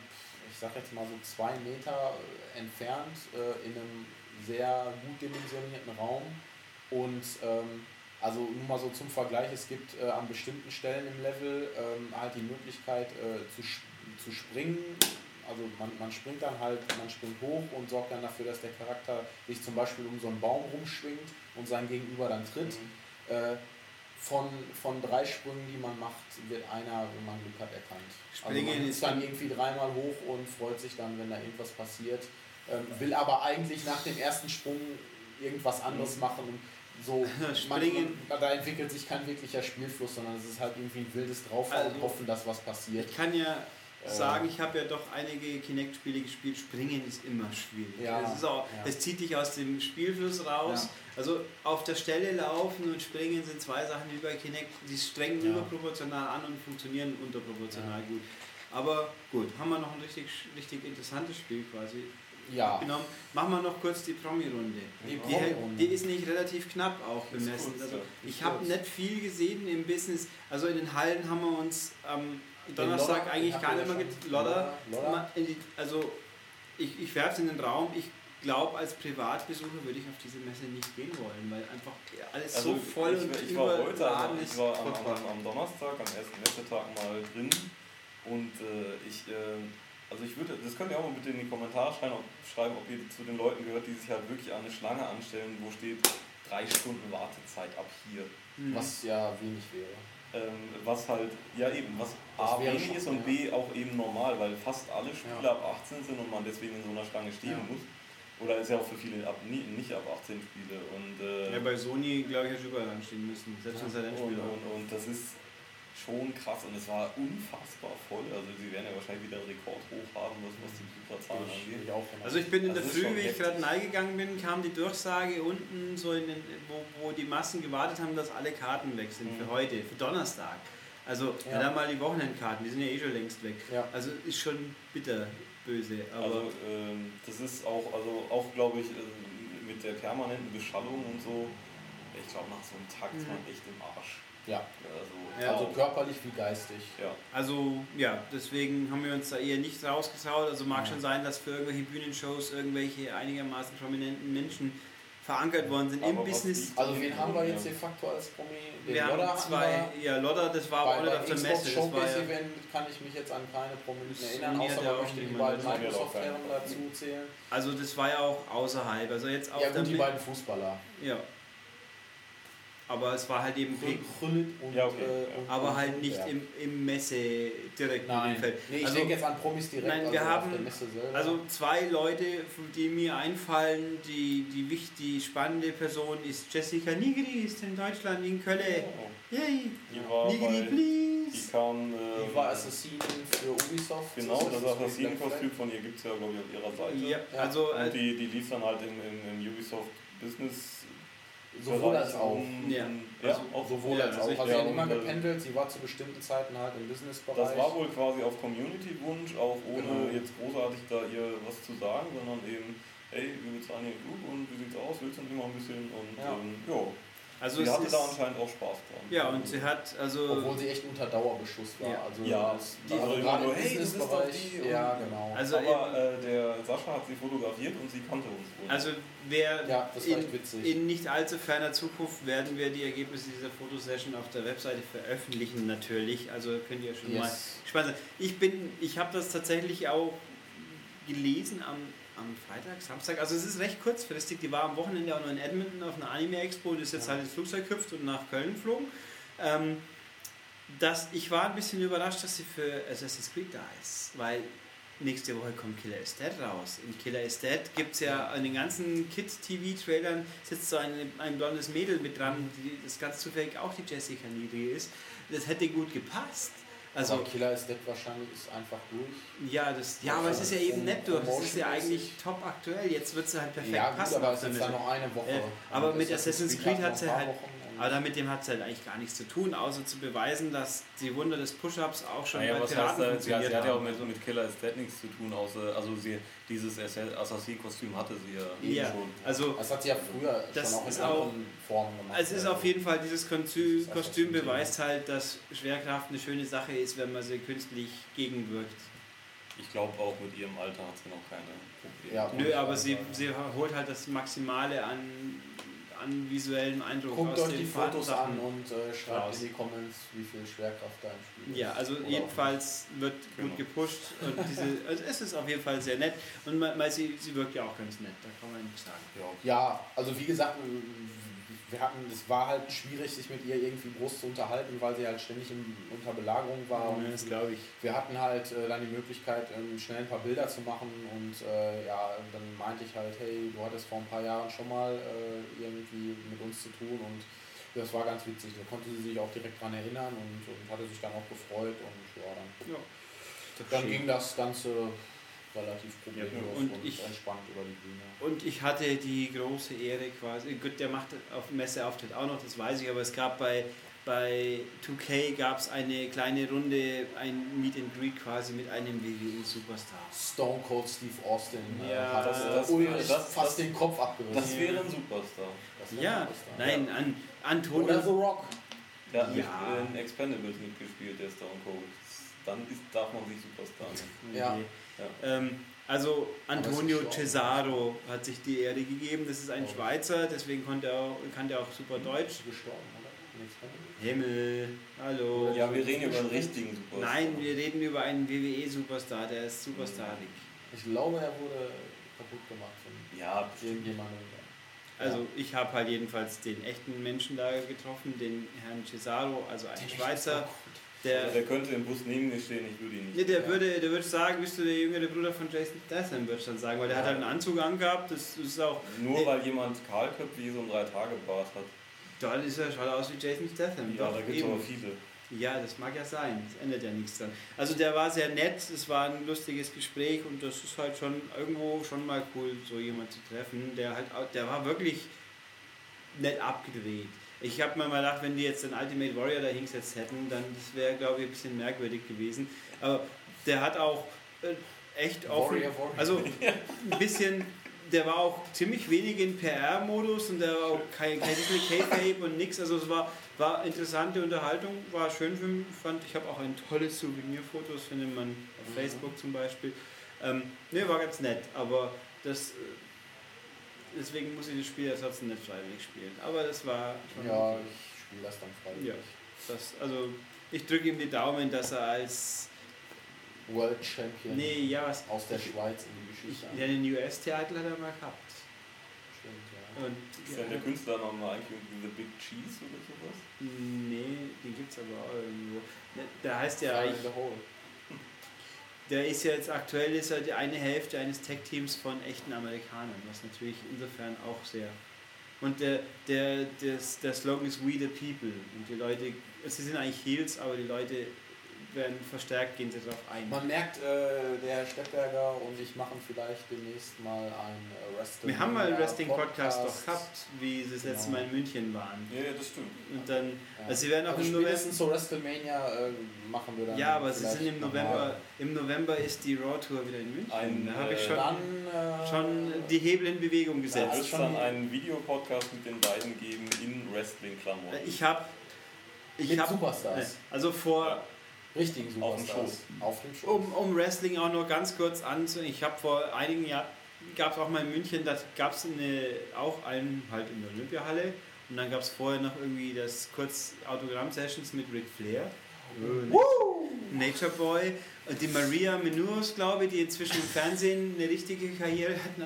[SPEAKER 3] ich sag jetzt mal so zwei Meter äh, entfernt äh, in einem sehr gut dimensionierten Raum und ähm, also nur mal so zum Vergleich, es gibt äh, an bestimmten Stellen im Level ähm, halt die Möglichkeit äh, zu, zu springen. Also man, man springt dann halt, man springt hoch und sorgt dann dafür, dass der Charakter sich zum Beispiel um so einen Baum rumschwingt und sein Gegenüber dann tritt. Äh, von, von drei Sprüngen, die man macht, wird einer, wenn man Glück hat, erkannt.
[SPEAKER 1] Springen
[SPEAKER 3] also man
[SPEAKER 1] ist
[SPEAKER 3] dann irgendwie dreimal hoch und freut sich dann, wenn da irgendwas passiert. Ähm, will aber eigentlich nach dem ersten Sprung irgendwas anderes machen. Und so *laughs*
[SPEAKER 1] Springen-
[SPEAKER 3] Man, da entwickelt sich kein wirklicher Spielfluss, sondern es ist halt irgendwie ein wildes Draufhauen und
[SPEAKER 1] Also-
[SPEAKER 3] hoffen, dass was passiert.
[SPEAKER 1] Ich kann ja sagen, ich habe ja doch einige Kinect-Spiele gespielt. Springen ist immer schwierig.
[SPEAKER 3] Ja,
[SPEAKER 1] es, ist auch,
[SPEAKER 3] ja.
[SPEAKER 1] es zieht dich aus dem Spielfluss raus. Also auf der Stelle laufen und springen sind zwei Sachen wie bei Kinect, die strengen
[SPEAKER 3] Ja.
[SPEAKER 1] überproportional an und funktionieren unterproportional gut. Aber gut, haben wir noch ein richtig, richtig interessantes Spiel quasi
[SPEAKER 3] Ja,
[SPEAKER 1] genommen. Machen wir noch kurz die Promi-Runde.
[SPEAKER 3] die
[SPEAKER 1] Die,
[SPEAKER 3] Promi-Runde.
[SPEAKER 1] die ist nicht relativ knapp auch bemessen.
[SPEAKER 2] kurz,
[SPEAKER 1] Also
[SPEAKER 2] ja.
[SPEAKER 1] ich habe nicht viel gesehen im Business. Also in den Hallen haben wir uns am Donnerstag
[SPEAKER 3] Lodder,
[SPEAKER 1] eigentlich gar nicht mehr. Lodder. Also ich, ich werfe es in den Raum. Ich glaube, als Privatbesucher würde ich auf diese Messe nicht gehen wollen, weil einfach alles so voll
[SPEAKER 2] Also ich,
[SPEAKER 1] und
[SPEAKER 2] ich war heute, also
[SPEAKER 1] ist.
[SPEAKER 2] ich war am, am, am Donnerstag, am ersten Messetag mal drin und äh, ich, äh, also ich würde, das könnt ihr auch mal bitte in die Kommentare schreiben, ob, schreiben, ob ihr zu den Leuten gehört, die sich halt wirklich an eine Schlange anstellen, wo steht drei Stunden Wartezeit ab hier.
[SPEAKER 1] Mhm.
[SPEAKER 3] was ja wenig wäre.
[SPEAKER 2] Ähm, was halt, ja eben, was
[SPEAKER 3] Das
[SPEAKER 2] A wenig ist und
[SPEAKER 3] ja.
[SPEAKER 2] B auch eben normal, weil fast alle Spiele
[SPEAKER 3] Ja.
[SPEAKER 2] ab 18 sind und man deswegen in so einer Schlange stehen
[SPEAKER 3] Ja.
[SPEAKER 2] muss. Oder ist ja auch für viele ab, nie, nicht ab 18 Spiele. Und, äh,
[SPEAKER 1] Ja, bei Sony, glaube ich, hätte ich überall anstehen müssen. Selbst wenn es ein war.
[SPEAKER 2] und, und das ist schon krass und es war unfassbar voll. Also sie werden ja wahrscheinlich wieder einen Rekord hoch haben, was, was die Besucherzahlen angeht.
[SPEAKER 1] Also ich bin in der
[SPEAKER 2] ist
[SPEAKER 1] Früh, wie ich gerade reingegangen bin, kam die Durchsage unten, so in den, wo, wo die Massen gewartet haben, dass alle Karten weg sind für
[SPEAKER 2] Mhm.
[SPEAKER 1] heute, für Donnerstag. Also
[SPEAKER 3] Ja.
[SPEAKER 1] dann mal die Wochenendkarten, die sind ja eh schon längst weg.
[SPEAKER 3] Ja.
[SPEAKER 1] Also ist schon bitter böse. Aber
[SPEAKER 2] Also ähm, das ist auch, also auch glaube ich, äh, mit der permanenten Beschallung und so, ich glaube nach so einem Tag ist man echt im Arsch.
[SPEAKER 3] Ja,
[SPEAKER 2] Also,
[SPEAKER 1] Ja.
[SPEAKER 3] also körperlich wie geistig.
[SPEAKER 2] ja.
[SPEAKER 1] Also ja, deswegen haben wir uns da eher nicht rausgesaut. Also mag
[SPEAKER 3] Ja.
[SPEAKER 1] schon sein, dass für irgendwelche Bühnenshows irgendwelche einigermaßen prominenten Menschen verankert worden sind
[SPEAKER 2] Aber
[SPEAKER 1] im Business.
[SPEAKER 3] Also wen haben wir jetzt
[SPEAKER 2] Ja.
[SPEAKER 3] de facto als Promi? Den
[SPEAKER 1] Wir
[SPEAKER 3] Lodder
[SPEAKER 1] haben zwei, ja Lodder, das war auch nicht
[SPEAKER 3] bei
[SPEAKER 1] auf der Messe. Das war
[SPEAKER 3] Showcase
[SPEAKER 1] ja,
[SPEAKER 3] Event kann ich mich jetzt an keine Prominenten erinnern, außer man
[SPEAKER 1] auch
[SPEAKER 3] möchte die beiden
[SPEAKER 2] wir
[SPEAKER 3] Microsoft-Herren dazu zählen.
[SPEAKER 1] also das war ja auch außerhalb. Also jetzt auf
[SPEAKER 3] Ja
[SPEAKER 1] der
[SPEAKER 3] gut, die beiden Fußballer.
[SPEAKER 1] Ja. Aber es war halt eben
[SPEAKER 3] Krüllit und,
[SPEAKER 2] Ja, okay,
[SPEAKER 3] äh,
[SPEAKER 2] ja.
[SPEAKER 3] und
[SPEAKER 1] aber
[SPEAKER 3] und
[SPEAKER 1] halt nicht
[SPEAKER 3] Thunberg.
[SPEAKER 1] im, im Messe direkt
[SPEAKER 3] Nein,
[SPEAKER 1] Umfeld.
[SPEAKER 3] nee, ich
[SPEAKER 1] also,
[SPEAKER 3] denke jetzt an Promis direkt,
[SPEAKER 1] nein, wir
[SPEAKER 3] also
[SPEAKER 1] haben-
[SPEAKER 3] auf der Messe selber.
[SPEAKER 1] also zwei Leute, die mir einfallen, die, die wichtig, spannende Person ist Jessica Nigri, ist in Deutschland, in Köln.
[SPEAKER 2] Oh,
[SPEAKER 1] Yay!
[SPEAKER 2] Die war
[SPEAKER 1] Nigri,
[SPEAKER 2] bei, die
[SPEAKER 1] please!
[SPEAKER 2] kam, äh,
[SPEAKER 3] die war Assassin für Ubisoft.
[SPEAKER 2] genau, das
[SPEAKER 3] Creed
[SPEAKER 2] Assassinen-Kostüm von ihr gibt es ja glaube ich auf ihrer Seite.
[SPEAKER 1] Ja,
[SPEAKER 3] Ja.
[SPEAKER 1] also
[SPEAKER 2] Und
[SPEAKER 1] äh,
[SPEAKER 2] die, die lief dann halt im, im, im Ubisoft Business
[SPEAKER 3] Sowohl als auch.
[SPEAKER 2] um-
[SPEAKER 1] Ja.
[SPEAKER 2] ja,
[SPEAKER 1] Also
[SPEAKER 2] auch
[SPEAKER 3] Sowohl
[SPEAKER 1] Ja,
[SPEAKER 3] als
[SPEAKER 1] also
[SPEAKER 3] auch. Also sie
[SPEAKER 2] ja,
[SPEAKER 3] hat immer
[SPEAKER 2] äh,
[SPEAKER 3] gependelt, sie war zu bestimmten Zeiten halt im Businessbereich.
[SPEAKER 2] Das war wohl quasi auf Community-Wunsch, auch ohne
[SPEAKER 3] Genau.
[SPEAKER 2] jetzt großartig da ihr was zu sagen, sondern eben, hey, wir bezahlen hier Flug und wie sieht's aus, willst du nicht mal ein bisschen? Und
[SPEAKER 3] Ja.
[SPEAKER 2] ähm, ja,
[SPEAKER 1] also
[SPEAKER 2] sie hatte
[SPEAKER 1] ist,
[SPEAKER 2] da anscheinend auch Spaß dran.
[SPEAKER 1] ja, und sie hat also
[SPEAKER 3] Obwohl sie echt unter Dauerbeschuss war.
[SPEAKER 1] Ja.
[SPEAKER 3] Also
[SPEAKER 2] Ja, die
[SPEAKER 3] also
[SPEAKER 2] so
[SPEAKER 3] gerade
[SPEAKER 2] nur, hey, das ist doch
[SPEAKER 3] Businessbereich.
[SPEAKER 2] die und-
[SPEAKER 3] Ja, genau.
[SPEAKER 1] Also
[SPEAKER 2] Aber äh, der Sascha hat sie fotografiert und sie kannte uns wohl.
[SPEAKER 1] Also wer
[SPEAKER 3] Ja, das war echt
[SPEAKER 1] in,
[SPEAKER 3] witzig.
[SPEAKER 1] in nicht allzu ferner Zukunft werden wir die Ergebnisse dieser Fotosession auf der Webseite veröffentlichen natürlich. Also könnt ihr schon mal
[SPEAKER 3] Yes.
[SPEAKER 1] gespannt sein. Ich bin, ich habe das tatsächlich auch gelesen am, am Freitag, Samstag. Also es ist recht kurzfristig. Die war am Wochenende auch noch in Edmonton auf einer Anime Expo. Die ist jetzt
[SPEAKER 3] Ja.
[SPEAKER 1] halt ins Flugzeug gehüpft und nach Köln geflogen. Ähm, das, ich war ein bisschen überrascht, dass sie für Assassin's Creed da ist, weil nächste Woche kommt Killer is Dead raus. In Killer is Dead gibt es ja an den ganzen Kid-TV-Trailern sitzt so ein, ein blondes Mädel mit dran, die, das ganz zufällig auch die Jessica Niedrig ist. Das hätte gut gepasst. Also,
[SPEAKER 3] Also Killer ist Dead wahrscheinlich ist einfach durch.
[SPEAKER 1] ja, das, ja, aber es ist ja eben nett durch. Das ist ja eigentlich top aktuell. Jetzt wird sie halt perfekt
[SPEAKER 3] ja, gut,
[SPEAKER 1] passen.
[SPEAKER 3] aber es ist dann noch eine Woche.
[SPEAKER 1] Äh, aber mit Assassin's Creed hat sie
[SPEAKER 3] paar
[SPEAKER 1] halt-
[SPEAKER 3] Wochen
[SPEAKER 1] Aber mit dem hat es halt eigentlich gar nichts zu tun, außer zu beweisen, dass die Wunder des Push-Ups auch schon
[SPEAKER 2] naja,
[SPEAKER 1] bei
[SPEAKER 2] was heißt
[SPEAKER 1] Piraten
[SPEAKER 2] sie, hat,
[SPEAKER 1] funktioniert
[SPEAKER 2] sie hat ja auch mit, mit Killer Dead nichts zu tun, außer, also sie, dieses Assassin-Kostüm hatte sie ja,
[SPEAKER 1] Ja,
[SPEAKER 2] schon.
[SPEAKER 1] also
[SPEAKER 3] Das hat sie ja früher
[SPEAKER 1] Das
[SPEAKER 3] schon auch in
[SPEAKER 1] ist
[SPEAKER 3] anderen Formen gemacht.
[SPEAKER 1] es ist auf jeden Fall, dieses Kostüm, Kostüm beweist halt, dass Schwerkraft eine schöne Sache ist, wenn man sie künstlich gegenwirkt.
[SPEAKER 2] Ich glaube auch mit ihrem Alter hat sie noch keine Probleme.
[SPEAKER 3] Ja.
[SPEAKER 1] Nö, aber sie, sie holt halt das Maximale an, an visuellem Eindruck
[SPEAKER 3] Guckt
[SPEAKER 1] aus
[SPEAKER 3] euch
[SPEAKER 1] den
[SPEAKER 3] die Fotos an und äh, schreibt
[SPEAKER 1] raus.
[SPEAKER 3] in die Comments, wie viel Schwerkraft da im Spiel ist.
[SPEAKER 1] Ja, also
[SPEAKER 3] Oder
[SPEAKER 1] jedenfalls wird
[SPEAKER 2] Genau.
[SPEAKER 1] gut gepusht und diese, *laughs* also es ist auf jeden Fall sehr nett und man, man, sie, sie wirkt ja auch ganz nett, da kann man nichts sagen.
[SPEAKER 2] Ja,
[SPEAKER 3] also wie gesagt, wir hatten, es war halt schwierig, sich mit ihr irgendwie groß zu unterhalten, weil sie halt ständig in, unter Belagerung war. Und
[SPEAKER 1] das glaube ich.
[SPEAKER 3] wir hatten halt äh, dann die Möglichkeit, ähm, schnell ein paar Bilder zu machen und äh, ja, dann meinte ich halt, hey, du hattest vor ein paar Jahren schon mal äh, irgendwie mit uns zu tun und das war ganz witzig. Da konnte sie sich auch direkt dran erinnern und, und hatte sich dann auch gefreut und ja, dann,
[SPEAKER 1] Ja.
[SPEAKER 3] dann ging das Ganze relativ problemlos
[SPEAKER 1] Ja,
[SPEAKER 3] und,
[SPEAKER 1] und ich-
[SPEAKER 3] entspannt über die Bühne.
[SPEAKER 1] Und ich hatte die große Ehre quasi, gut, der macht auf Messeauftritt auch noch, das weiß ich, aber es gab bei, bei 2K gab es eine kleine Runde, ein Meet and Greet quasi mit einem WWE-Superstar.
[SPEAKER 3] Stone Cold Steve Austin äh,
[SPEAKER 1] Ja,
[SPEAKER 3] hat
[SPEAKER 1] das-
[SPEAKER 3] äh,
[SPEAKER 2] das- das-
[SPEAKER 3] fast den Kopf abgerissen.
[SPEAKER 2] Das wäre ein Superstar.
[SPEAKER 3] Das wäre
[SPEAKER 1] Ja,
[SPEAKER 3] ein Superstar.
[SPEAKER 1] nein, an, Antonio.
[SPEAKER 3] Oder The Rock.
[SPEAKER 2] Der hat
[SPEAKER 1] Ja.
[SPEAKER 2] mit in Expendables mitgespielt, der Stone Cold. Dann ist, darf man sich Superstar nennen.
[SPEAKER 3] Ja.
[SPEAKER 2] Ja.
[SPEAKER 1] Ähm, also Antonio Cesaro hat sich die Ehre gegeben. Das ist ein
[SPEAKER 3] Oh.
[SPEAKER 1] Schweizer, deswegen konnte er auch, kann der auch super Deutsch.
[SPEAKER 3] Ist gestorben, oder?
[SPEAKER 1] Himmel, hallo.
[SPEAKER 2] Ja, wir reden über einen richtigen Superstar.
[SPEAKER 1] Nein, wir reden über einen WWE-Superstar, der ist superstarig.
[SPEAKER 3] Ich glaube, er wurde kaputt gemacht von
[SPEAKER 2] Ja,
[SPEAKER 3] irgendjemandem.
[SPEAKER 1] Also ich habe halt jedenfalls den echten Menschen da getroffen, den Herrn Cesaro, also einen Schweizer, der,
[SPEAKER 2] der könnte im Bus neben mir stehen, ich würde ihn
[SPEAKER 1] ja,
[SPEAKER 2] nicht.
[SPEAKER 1] der
[SPEAKER 3] Ja.
[SPEAKER 1] würde, der würde sagen, bist du der jüngere Bruder von Jason Statham, würde ich dann sagen, weil der
[SPEAKER 3] Ja.
[SPEAKER 1] hat halt einen Anzug angehabt, das ist auch,
[SPEAKER 2] Nur
[SPEAKER 1] Nee.
[SPEAKER 2] weil jemand kahlköpfig so ein Drei-Tage-Bart hat.
[SPEAKER 1] dann ist er, schaut er aus wie Jason Statham.
[SPEAKER 2] Ja,
[SPEAKER 1] Doch,
[SPEAKER 2] da gibt es aber viele.
[SPEAKER 1] Ja, das mag ja sein. Das ändert ja nichts dran. Also der war sehr nett, es war ein lustiges Gespräch und das ist halt schon irgendwo schon mal cool, so jemand zu treffen. Der halt, der war wirklich nett abgedreht. Ich habe mir mal gedacht, wenn die jetzt den Ultimate Warrior da hingesetzt hätten, dann das wäre, glaube ich, ein bisschen merkwürdig gewesen. Aber der hat auch äh, echt offen,
[SPEAKER 3] Warrior, Warrior.
[SPEAKER 1] also ein bisschen, der war auch ziemlich wenig in PR-Modus und der war auch kein, kein Disney K-Tape und nix. Also es war, war interessante Unterhaltung, war schön für mich, fand ich habe auch ein tolles Souvenirfotos, findet man auf
[SPEAKER 3] Mhm.
[SPEAKER 1] Facebook zum Beispiel. Ähm, ne, war ganz nett, aber das äh, deswegen muss ich das Spiel ja trotzdem nicht freiwillig spielen. Aber das war schon
[SPEAKER 3] Ja,
[SPEAKER 1] okay.
[SPEAKER 3] ich spiele das dann freiwillig.
[SPEAKER 1] Ja. das, also ich drücke ihm die Daumen, dass er als
[SPEAKER 3] World Champion
[SPEAKER 1] nee, ja, was
[SPEAKER 3] aus der
[SPEAKER 1] ich,
[SPEAKER 3] Schweiz in die Geschichte.
[SPEAKER 1] ich, ja, den US-Titel hat er mal gehabt.
[SPEAKER 3] Stimmt, ja.
[SPEAKER 1] Und,
[SPEAKER 2] Ist denn der Künstler nochmal eigentlich irgendwie The Big Cheese oder sowas?
[SPEAKER 1] Nee, den gibt es aber auch irgendwo. Ne, Der heißt ja eigentlich. Der ist ja jetzt aktuell ist er die eine Hälfte eines Tech-Teams von echten Amerikanern, was natürlich insofern auch sehr. Und der, der, der, der Slogan ist We the People. Und die Leute, sie sind eigentlich Heels, aber die Leute werden verstärkt, gehen sie darauf ein.
[SPEAKER 3] Man merkt, äh, der Herr Steppberger und ich machen vielleicht demnächst mal ein äh, Wrestling.
[SPEAKER 1] Wir haben mal einen Wrestling-Podcast doch
[SPEAKER 3] Podcast.
[SPEAKER 1] gehabt, wie sie das letzte
[SPEAKER 3] Genau.
[SPEAKER 1] Mal in München waren.
[SPEAKER 2] Ja, ja, das stimmt.
[SPEAKER 1] Und dann,
[SPEAKER 3] Ja.
[SPEAKER 1] also sie werden auch
[SPEAKER 3] also
[SPEAKER 1] im November.
[SPEAKER 3] zur WrestleMania äh, machen wir dann.
[SPEAKER 1] Ja, aber sie sind im
[SPEAKER 3] nochmal-
[SPEAKER 1] November. Im November ist die Raw Tour wieder in München.
[SPEAKER 2] Ein,
[SPEAKER 1] da habe ich
[SPEAKER 2] äh,
[SPEAKER 1] schon,
[SPEAKER 3] Dann äh,
[SPEAKER 1] schon die Hebel in Bewegung
[SPEAKER 2] Es
[SPEAKER 1] gesetzt.
[SPEAKER 2] wird dann einen Videopodcast mit den beiden geben in Wrestling-Klamotten.
[SPEAKER 1] Ich habe. Ich
[SPEAKER 3] mit
[SPEAKER 1] habe.
[SPEAKER 3] Superstars.
[SPEAKER 1] Also vor.
[SPEAKER 3] Richtigen
[SPEAKER 2] dem
[SPEAKER 3] Superstars. Auf dem Show.
[SPEAKER 1] Um, um Wrestling auch nur ganz kurz anzu. Ich habe vor einigen Jahren. Gab es auch mal in München, da gab es auch einen halt in der Olympiahalle. Und dann gab es vorher noch irgendwie das kurz Autogramm-Sessions mit Ric Flair. Nature Boy. Und die Maria Menounos, glaube ich, die inzwischen im Fernsehen eine richtige Karriere hatten.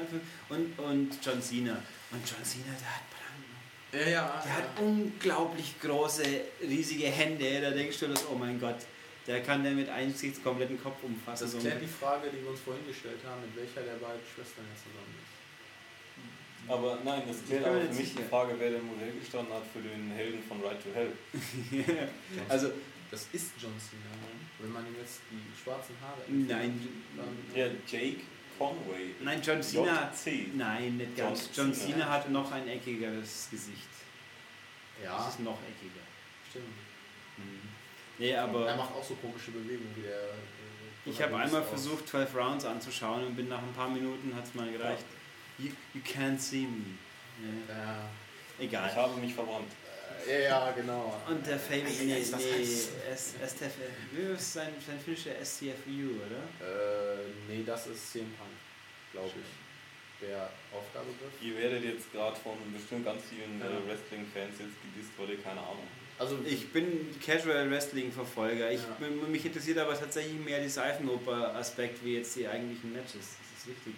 [SPEAKER 1] Und, und John Cena. Und John Cena, der hat Brand-
[SPEAKER 3] ja, ja.
[SPEAKER 1] Der hat unglaublich große, riesige Hände. Da denkst du, dass, oh mein Gott, der kann der mit einem kompletten Kopf umfassen.
[SPEAKER 3] Das klärt die Frage, die wir uns vorhin gestellt haben, mit welcher der beiden Schwestern er zusammen ist.
[SPEAKER 2] Aber nein, das klärt aber für
[SPEAKER 1] nicht
[SPEAKER 2] mich die
[SPEAKER 1] sicher.
[SPEAKER 2] Frage, wer denn Modell gestanden hat für den Helden von Ride to Hell. *laughs*
[SPEAKER 1] also,
[SPEAKER 3] Das ist John Cena. Wenn man ihm jetzt die schwarzen Haare
[SPEAKER 1] nein,
[SPEAKER 3] dann
[SPEAKER 2] Ja, Jake Conway.
[SPEAKER 1] nein, John Cena.
[SPEAKER 2] JC.
[SPEAKER 1] Nein, nicht
[SPEAKER 2] John
[SPEAKER 1] ganz. John
[SPEAKER 2] Cena.
[SPEAKER 1] Cena hat noch ein eckigeres Gesicht. Das
[SPEAKER 3] ja,
[SPEAKER 1] ist noch eckiger.
[SPEAKER 3] stimmt.
[SPEAKER 1] Nee,
[SPEAKER 3] er
[SPEAKER 1] aber
[SPEAKER 3] macht auch so komische Bewegungen wie der. äh,
[SPEAKER 1] ich habe einmal
[SPEAKER 3] aus-
[SPEAKER 1] versucht, 12 Rounds anzuschauen und bin nach ein paar Minuten, hat es mal gereicht. You, you can't see me. Ja,
[SPEAKER 3] Ja,
[SPEAKER 2] Ich
[SPEAKER 1] egal.
[SPEAKER 2] habe mich verbrannt.
[SPEAKER 3] ja, ja, genau.
[SPEAKER 1] Und der Fame, nee, nee, STF, wie ist sein, sein finnischer STFU, oder?
[SPEAKER 3] Äh, nee, das ist CM Punk, glaube ich. Der Aufgabegriff.
[SPEAKER 2] Ihr werdet jetzt gerade von bestimmt ganz vielen
[SPEAKER 1] Ja.
[SPEAKER 2] äh, Wrestling-Fans jetzt gedisst, weil ihr keine Ahnung habt.
[SPEAKER 3] Also
[SPEAKER 1] Ich bin Casual Wrestling Verfolger. Ich,
[SPEAKER 3] Ja.
[SPEAKER 1] mich interessiert aber tatsächlich mehr die Seifenoper-Aspekt wie jetzt die eigentlichen Matches. Das ist wichtig.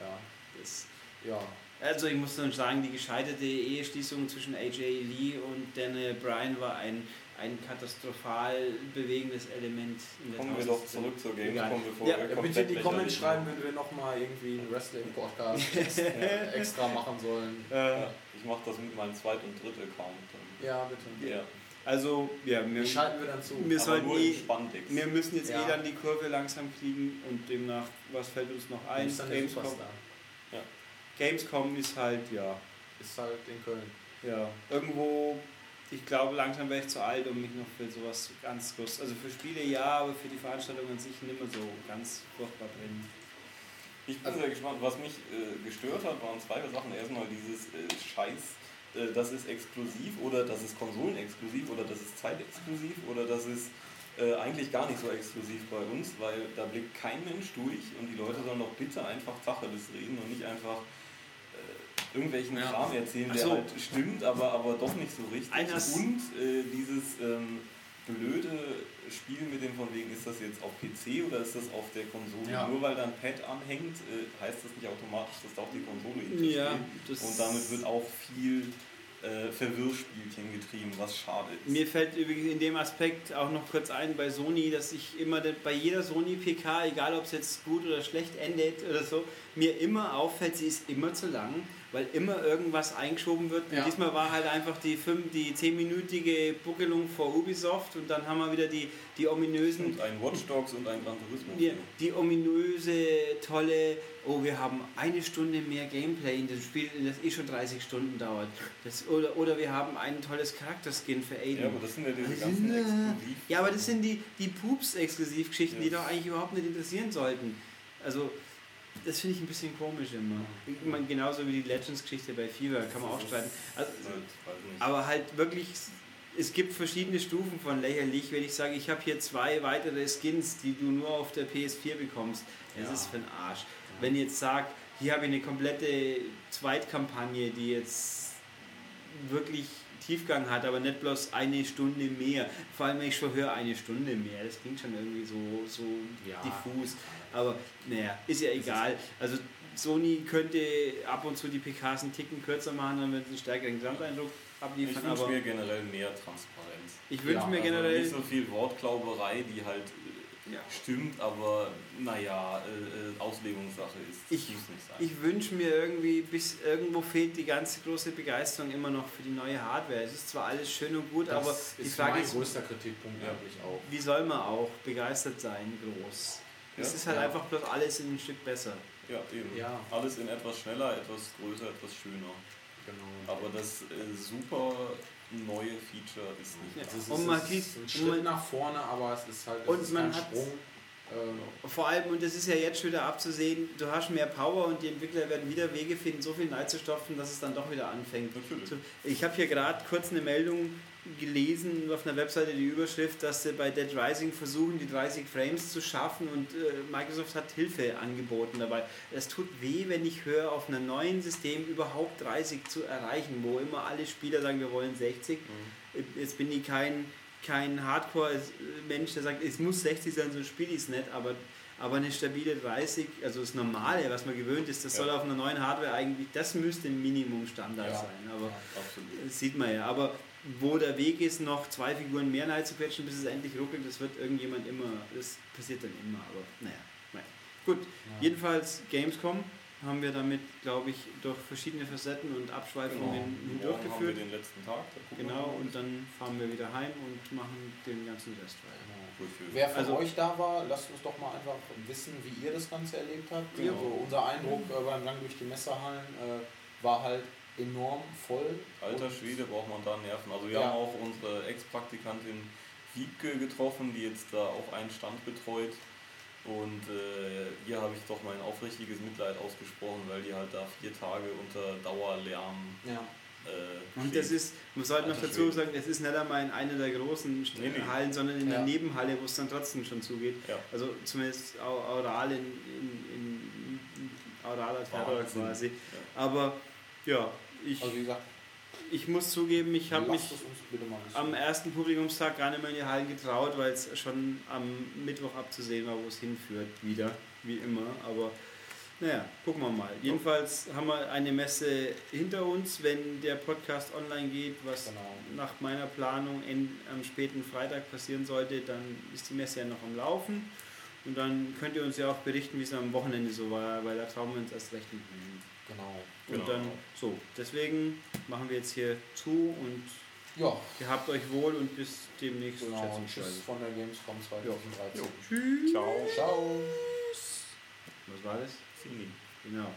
[SPEAKER 3] ja,
[SPEAKER 1] Das,
[SPEAKER 3] ja.
[SPEAKER 1] also ich muss nur sagen, die gescheiterte Eheschließung zwischen AJ Lee und Daniel Bryan war ein, ein katastrophal bewegendes Element in der
[SPEAKER 2] Kommen wir doch
[SPEAKER 1] 1000.
[SPEAKER 2] zurück zur. Gamescom, bevor
[SPEAKER 1] Ja,
[SPEAKER 2] wir
[SPEAKER 3] Ja,
[SPEAKER 2] komplett
[SPEAKER 3] in die Comments schreiben, wenn wir nochmal irgendwie einen Wrestling-Podcast *laughs* extra, machen sollen.
[SPEAKER 1] Äh,
[SPEAKER 2] Ja, ich mache das mit meinem Zweit- und Dritt-Account. dann.
[SPEAKER 3] Ja, bitte.
[SPEAKER 2] Ja.
[SPEAKER 1] also, ja, wir,
[SPEAKER 3] Die schalten wir dann zu.
[SPEAKER 1] Wir
[SPEAKER 2] Aber
[SPEAKER 1] sollten
[SPEAKER 2] nur
[SPEAKER 1] eh- wir müssen jetzt
[SPEAKER 3] Ja.
[SPEAKER 1] eh dann die Kurve langsam kriegen und demnach, was fällt uns noch ein? Gamescom.
[SPEAKER 3] Superstar.
[SPEAKER 1] Gamescom ist halt, ja,
[SPEAKER 3] Ist halt in Köln.
[SPEAKER 1] ja, irgendwo, ich glaube, langsam wäre ich zu alt, um mich noch für sowas ganz groß, also für Spiele ja, aber für die Veranstaltung an sich nicht mehr so ganz furchtbar brennen.
[SPEAKER 2] Ich bin
[SPEAKER 3] Also-
[SPEAKER 2] sehr gespannt. Was mich äh, gestört hat, waren zwei Sachen. Erstmal dieses äh, Scheiß, äh, das ist exklusiv oder das ist konsolenexklusiv oder das ist zeitexklusiv oder das ist äh, eigentlich gar nicht so exklusiv bei uns, weil da blickt kein Mensch durch und die Leute sollen doch bitte einfach Tacheles reden und nicht einfach äh, irgendwelchen
[SPEAKER 3] Ja.
[SPEAKER 2] Kram erzählen, der
[SPEAKER 1] so.
[SPEAKER 2] halt stimmt, aber, aber doch nicht so richtig.
[SPEAKER 1] Eines-
[SPEAKER 2] und äh, dieses ähm, blöde Spiel mit dem von wegen, ist das jetzt auf PC oder ist das auf der Konsole?
[SPEAKER 3] Ja.
[SPEAKER 2] Nur weil da ein Pad anhängt, äh, heißt das nicht automatisch, dass da auch die Konsole.
[SPEAKER 1] Ja, das
[SPEAKER 2] Und damit wird auch viel äh, Verwirrspielchen getrieben, was schade ist.
[SPEAKER 1] Mir fällt übrigens in dem Aspekt auch noch kurz ein bei Sony, dass ich immer bei jeder Sony PK, egal ob es jetzt gut oder schlecht endet oder so, mir immer auffällt, sie ist immer zu lang, weil immer irgendwas eingeschoben wird. Und
[SPEAKER 3] Ja.
[SPEAKER 1] diesmal war halt einfach die, fünf, die 10-minütige Buckelung vor Ubisoft und dann haben wir wieder die, die ominösen
[SPEAKER 2] und ein Watch Dogs und ein Gran Turismo.
[SPEAKER 1] die, die ominöse, tolle, oh, wir haben eine Stunde mehr Gameplay in dem Spiel, das eh schon 30 Stunden dauert. Das, oder, oder wir haben ein tolles Charakterskin für Aiden.
[SPEAKER 2] Ja, aber das sind ja diese ganzen? Exklusiv.
[SPEAKER 1] Ja, aber das sind die, die Pups-Exklusivgeschichten, die
[SPEAKER 2] Ja.
[SPEAKER 1] doch eigentlich überhaupt nicht interessieren sollten. Also, das finde ich ein bisschen komisch immer. Ich meine, genauso wie die Legends-Geschichte bei Fever, kann man auch streiten. Also,
[SPEAKER 2] Halt,
[SPEAKER 1] aber halt wirklich, es gibt verschiedene Stufen von lächerlich. Wenn ich sage, ich habe hier zwei weitere Skins, die du nur auf der PS4 bekommst, das
[SPEAKER 3] Ja.
[SPEAKER 1] ist für den Arsch. Wenn ich jetzt sage, hier habe ich eine komplette Zweitkampagne, die jetzt wirklich Tiefgang hat, aber nicht bloß eine Stunde mehr. Vor allem, wenn ich schon höre, eine Stunde mehr. Das klingt schon irgendwie so, so
[SPEAKER 3] Ja.
[SPEAKER 1] diffus. Aber naja, ist ja egal. Also Sony könnte ab und zu die PKs einen Ticken kürzer machen, dann wird es einen stärkeren Gesamteindruck
[SPEAKER 2] ich
[SPEAKER 1] abliefern.
[SPEAKER 2] wünsche
[SPEAKER 1] Aber
[SPEAKER 2] mir generell mehr Transparenz.
[SPEAKER 1] ich wünsche
[SPEAKER 3] Ja,
[SPEAKER 1] mir
[SPEAKER 3] also
[SPEAKER 1] generell.
[SPEAKER 2] Nicht so viel Wortklauberei, die halt
[SPEAKER 1] Ja.
[SPEAKER 2] stimmt, aber naja, äh, äh, Auslegungssache ist.
[SPEAKER 1] Ich-
[SPEAKER 2] muss nicht sein.
[SPEAKER 1] Ich wünsche mir irgendwie, bis irgendwo fehlt die ganze große Begeisterung immer noch für die neue Hardware. Es ist zwar alles schön und gut,
[SPEAKER 3] Das
[SPEAKER 1] aber
[SPEAKER 3] ist
[SPEAKER 1] die Frage
[SPEAKER 3] mein
[SPEAKER 1] ist,
[SPEAKER 3] größter Kritikpunkt
[SPEAKER 2] Ja.
[SPEAKER 3] eigentlich auch.
[SPEAKER 1] wie soll man auch begeistert sein, groß? Es
[SPEAKER 2] Ja,
[SPEAKER 1] ist halt
[SPEAKER 3] ja.
[SPEAKER 1] einfach bloß alles ein Stück besser.
[SPEAKER 2] ja, eben.
[SPEAKER 3] Ja.
[SPEAKER 2] Alles in etwas schneller, etwas größer, etwas schöner.
[SPEAKER 3] Genau.
[SPEAKER 2] Aber das äh, super neue Feature ist nicht
[SPEAKER 1] Ja.
[SPEAKER 3] Das ist,
[SPEAKER 1] Und man
[SPEAKER 3] es
[SPEAKER 1] sieht-
[SPEAKER 3] ist ein Schritt nach vorne, aber es ist halt es
[SPEAKER 1] Und
[SPEAKER 3] ist
[SPEAKER 1] man
[SPEAKER 3] kein
[SPEAKER 1] hat-
[SPEAKER 3] Sprung. Ähm,
[SPEAKER 1] Vor allem, und das ist ja jetzt schon wieder abzusehen, du hast mehr Power und die Entwickler werden wieder Wege finden, so viel reinzustopfen, dass es dann doch wieder anfängt.
[SPEAKER 2] Natürlich.
[SPEAKER 1] zu- Ich habe hier gerade kurz eine Meldung gelesen auf einer Webseite, die Überschrift, dass sie bei Dead Rising versuchen, die 30 Frames zu schaffen und äh, Microsoft hat Hilfe angeboten dabei. Es tut weh, wenn ich höre, auf einem neuen System überhaupt 30 zu erreichen, wo immer alle Spieler sagen, wir wollen 60. Jetzt bin ich kein, kein Hardcore-Mensch, der sagt, es muss 60 sein, so spiele ich es nicht, aber, aber eine stabile 30, also das Normale, was man gewöhnt ist, das
[SPEAKER 2] Ja.
[SPEAKER 1] soll auf einer neuen Hardware eigentlich, das müsste ein Minimum-Standard
[SPEAKER 3] Ja.
[SPEAKER 1] sein. Aber
[SPEAKER 2] Absolut.
[SPEAKER 1] das sieht man ja. Aber wo der Weg ist, noch zwei Figuren mehr reinzuquetschen, bis es endlich ruckelt, das wird irgendjemand immer, das passiert dann immer. Aber naja, naja. gut. Jedenfalls Gamescom haben wir damit, glaube ich, durch verschiedene Facetten und Abschweifungen
[SPEAKER 2] Genau. Morgen haben wir
[SPEAKER 1] hindurchgeführt.
[SPEAKER 2] den letzten Tag. da gucken wir
[SPEAKER 1] Genau, und dann fahren wir wieder heim und machen den ganzen Rest weiter.
[SPEAKER 2] Wofür?
[SPEAKER 3] Wer von
[SPEAKER 1] Also-
[SPEAKER 3] euch da war, lasst uns doch mal einfach wissen, wie ihr das Ganze erlebt habt.
[SPEAKER 1] Ja.
[SPEAKER 3] Also unser Eindruck äh, beim Gang durch die Messerhallen äh, war halt enorm voll.
[SPEAKER 2] Alter Schwede braucht man da Nerven. Also wir
[SPEAKER 3] Ja.
[SPEAKER 2] haben auch unsere Ex-Praktikantin Wiebke getroffen, die jetzt da auch einen Stand betreut. Und äh, ihr habe ich doch mein aufrichtiges Mitleid ausgesprochen, weil die halt da vier Tage unter Dauerlärm
[SPEAKER 3] Ja.
[SPEAKER 2] äh,
[SPEAKER 1] Und das ist, man sollte noch dazu sagen, es ist nicht einmal in einer der großen
[SPEAKER 2] Nee, nee.
[SPEAKER 1] Hallen, sondern in der
[SPEAKER 3] Ja.
[SPEAKER 1] Nebenhalle, wo es dann trotzdem schon zugeht.
[SPEAKER 2] Ja.
[SPEAKER 1] Also zumindest aural in, in, in, in auraler Terror quasi. Aber ja, ich,
[SPEAKER 3] Also wie gesagt,
[SPEAKER 1] ich muss zugeben, ich habe mich am ersten Publikumstag gar nicht mehr in die Hallen getraut, weil es schon am Mittwoch abzusehen war, wo es hinführt, wieder, wie immer. Aber naja, gucken wir mal. Jedenfalls haben wir eine Messe hinter uns, wenn der Podcast online geht, was
[SPEAKER 3] Genau.
[SPEAKER 1] nach meiner Planung in, am späten Freitag passieren sollte, dann ist die Messe ja noch am Laufen. Und dann könnt ihr uns ja auch berichten, wie es am Wochenende so war, weil da trauen wir uns erst recht nicht mehr hin.
[SPEAKER 3] Genau.
[SPEAKER 1] Und
[SPEAKER 2] Genau.
[SPEAKER 1] dann so. Deswegen machen wir jetzt hier zu und
[SPEAKER 3] Ja,
[SPEAKER 1] Gehabt euch wohl und bis demnächst.
[SPEAKER 3] genau. Tschüss von der Gamescom 2013.
[SPEAKER 1] Tschüss.
[SPEAKER 2] Ciao.
[SPEAKER 3] Ciao.
[SPEAKER 1] Was war das?
[SPEAKER 2] Fini.
[SPEAKER 1] Genau.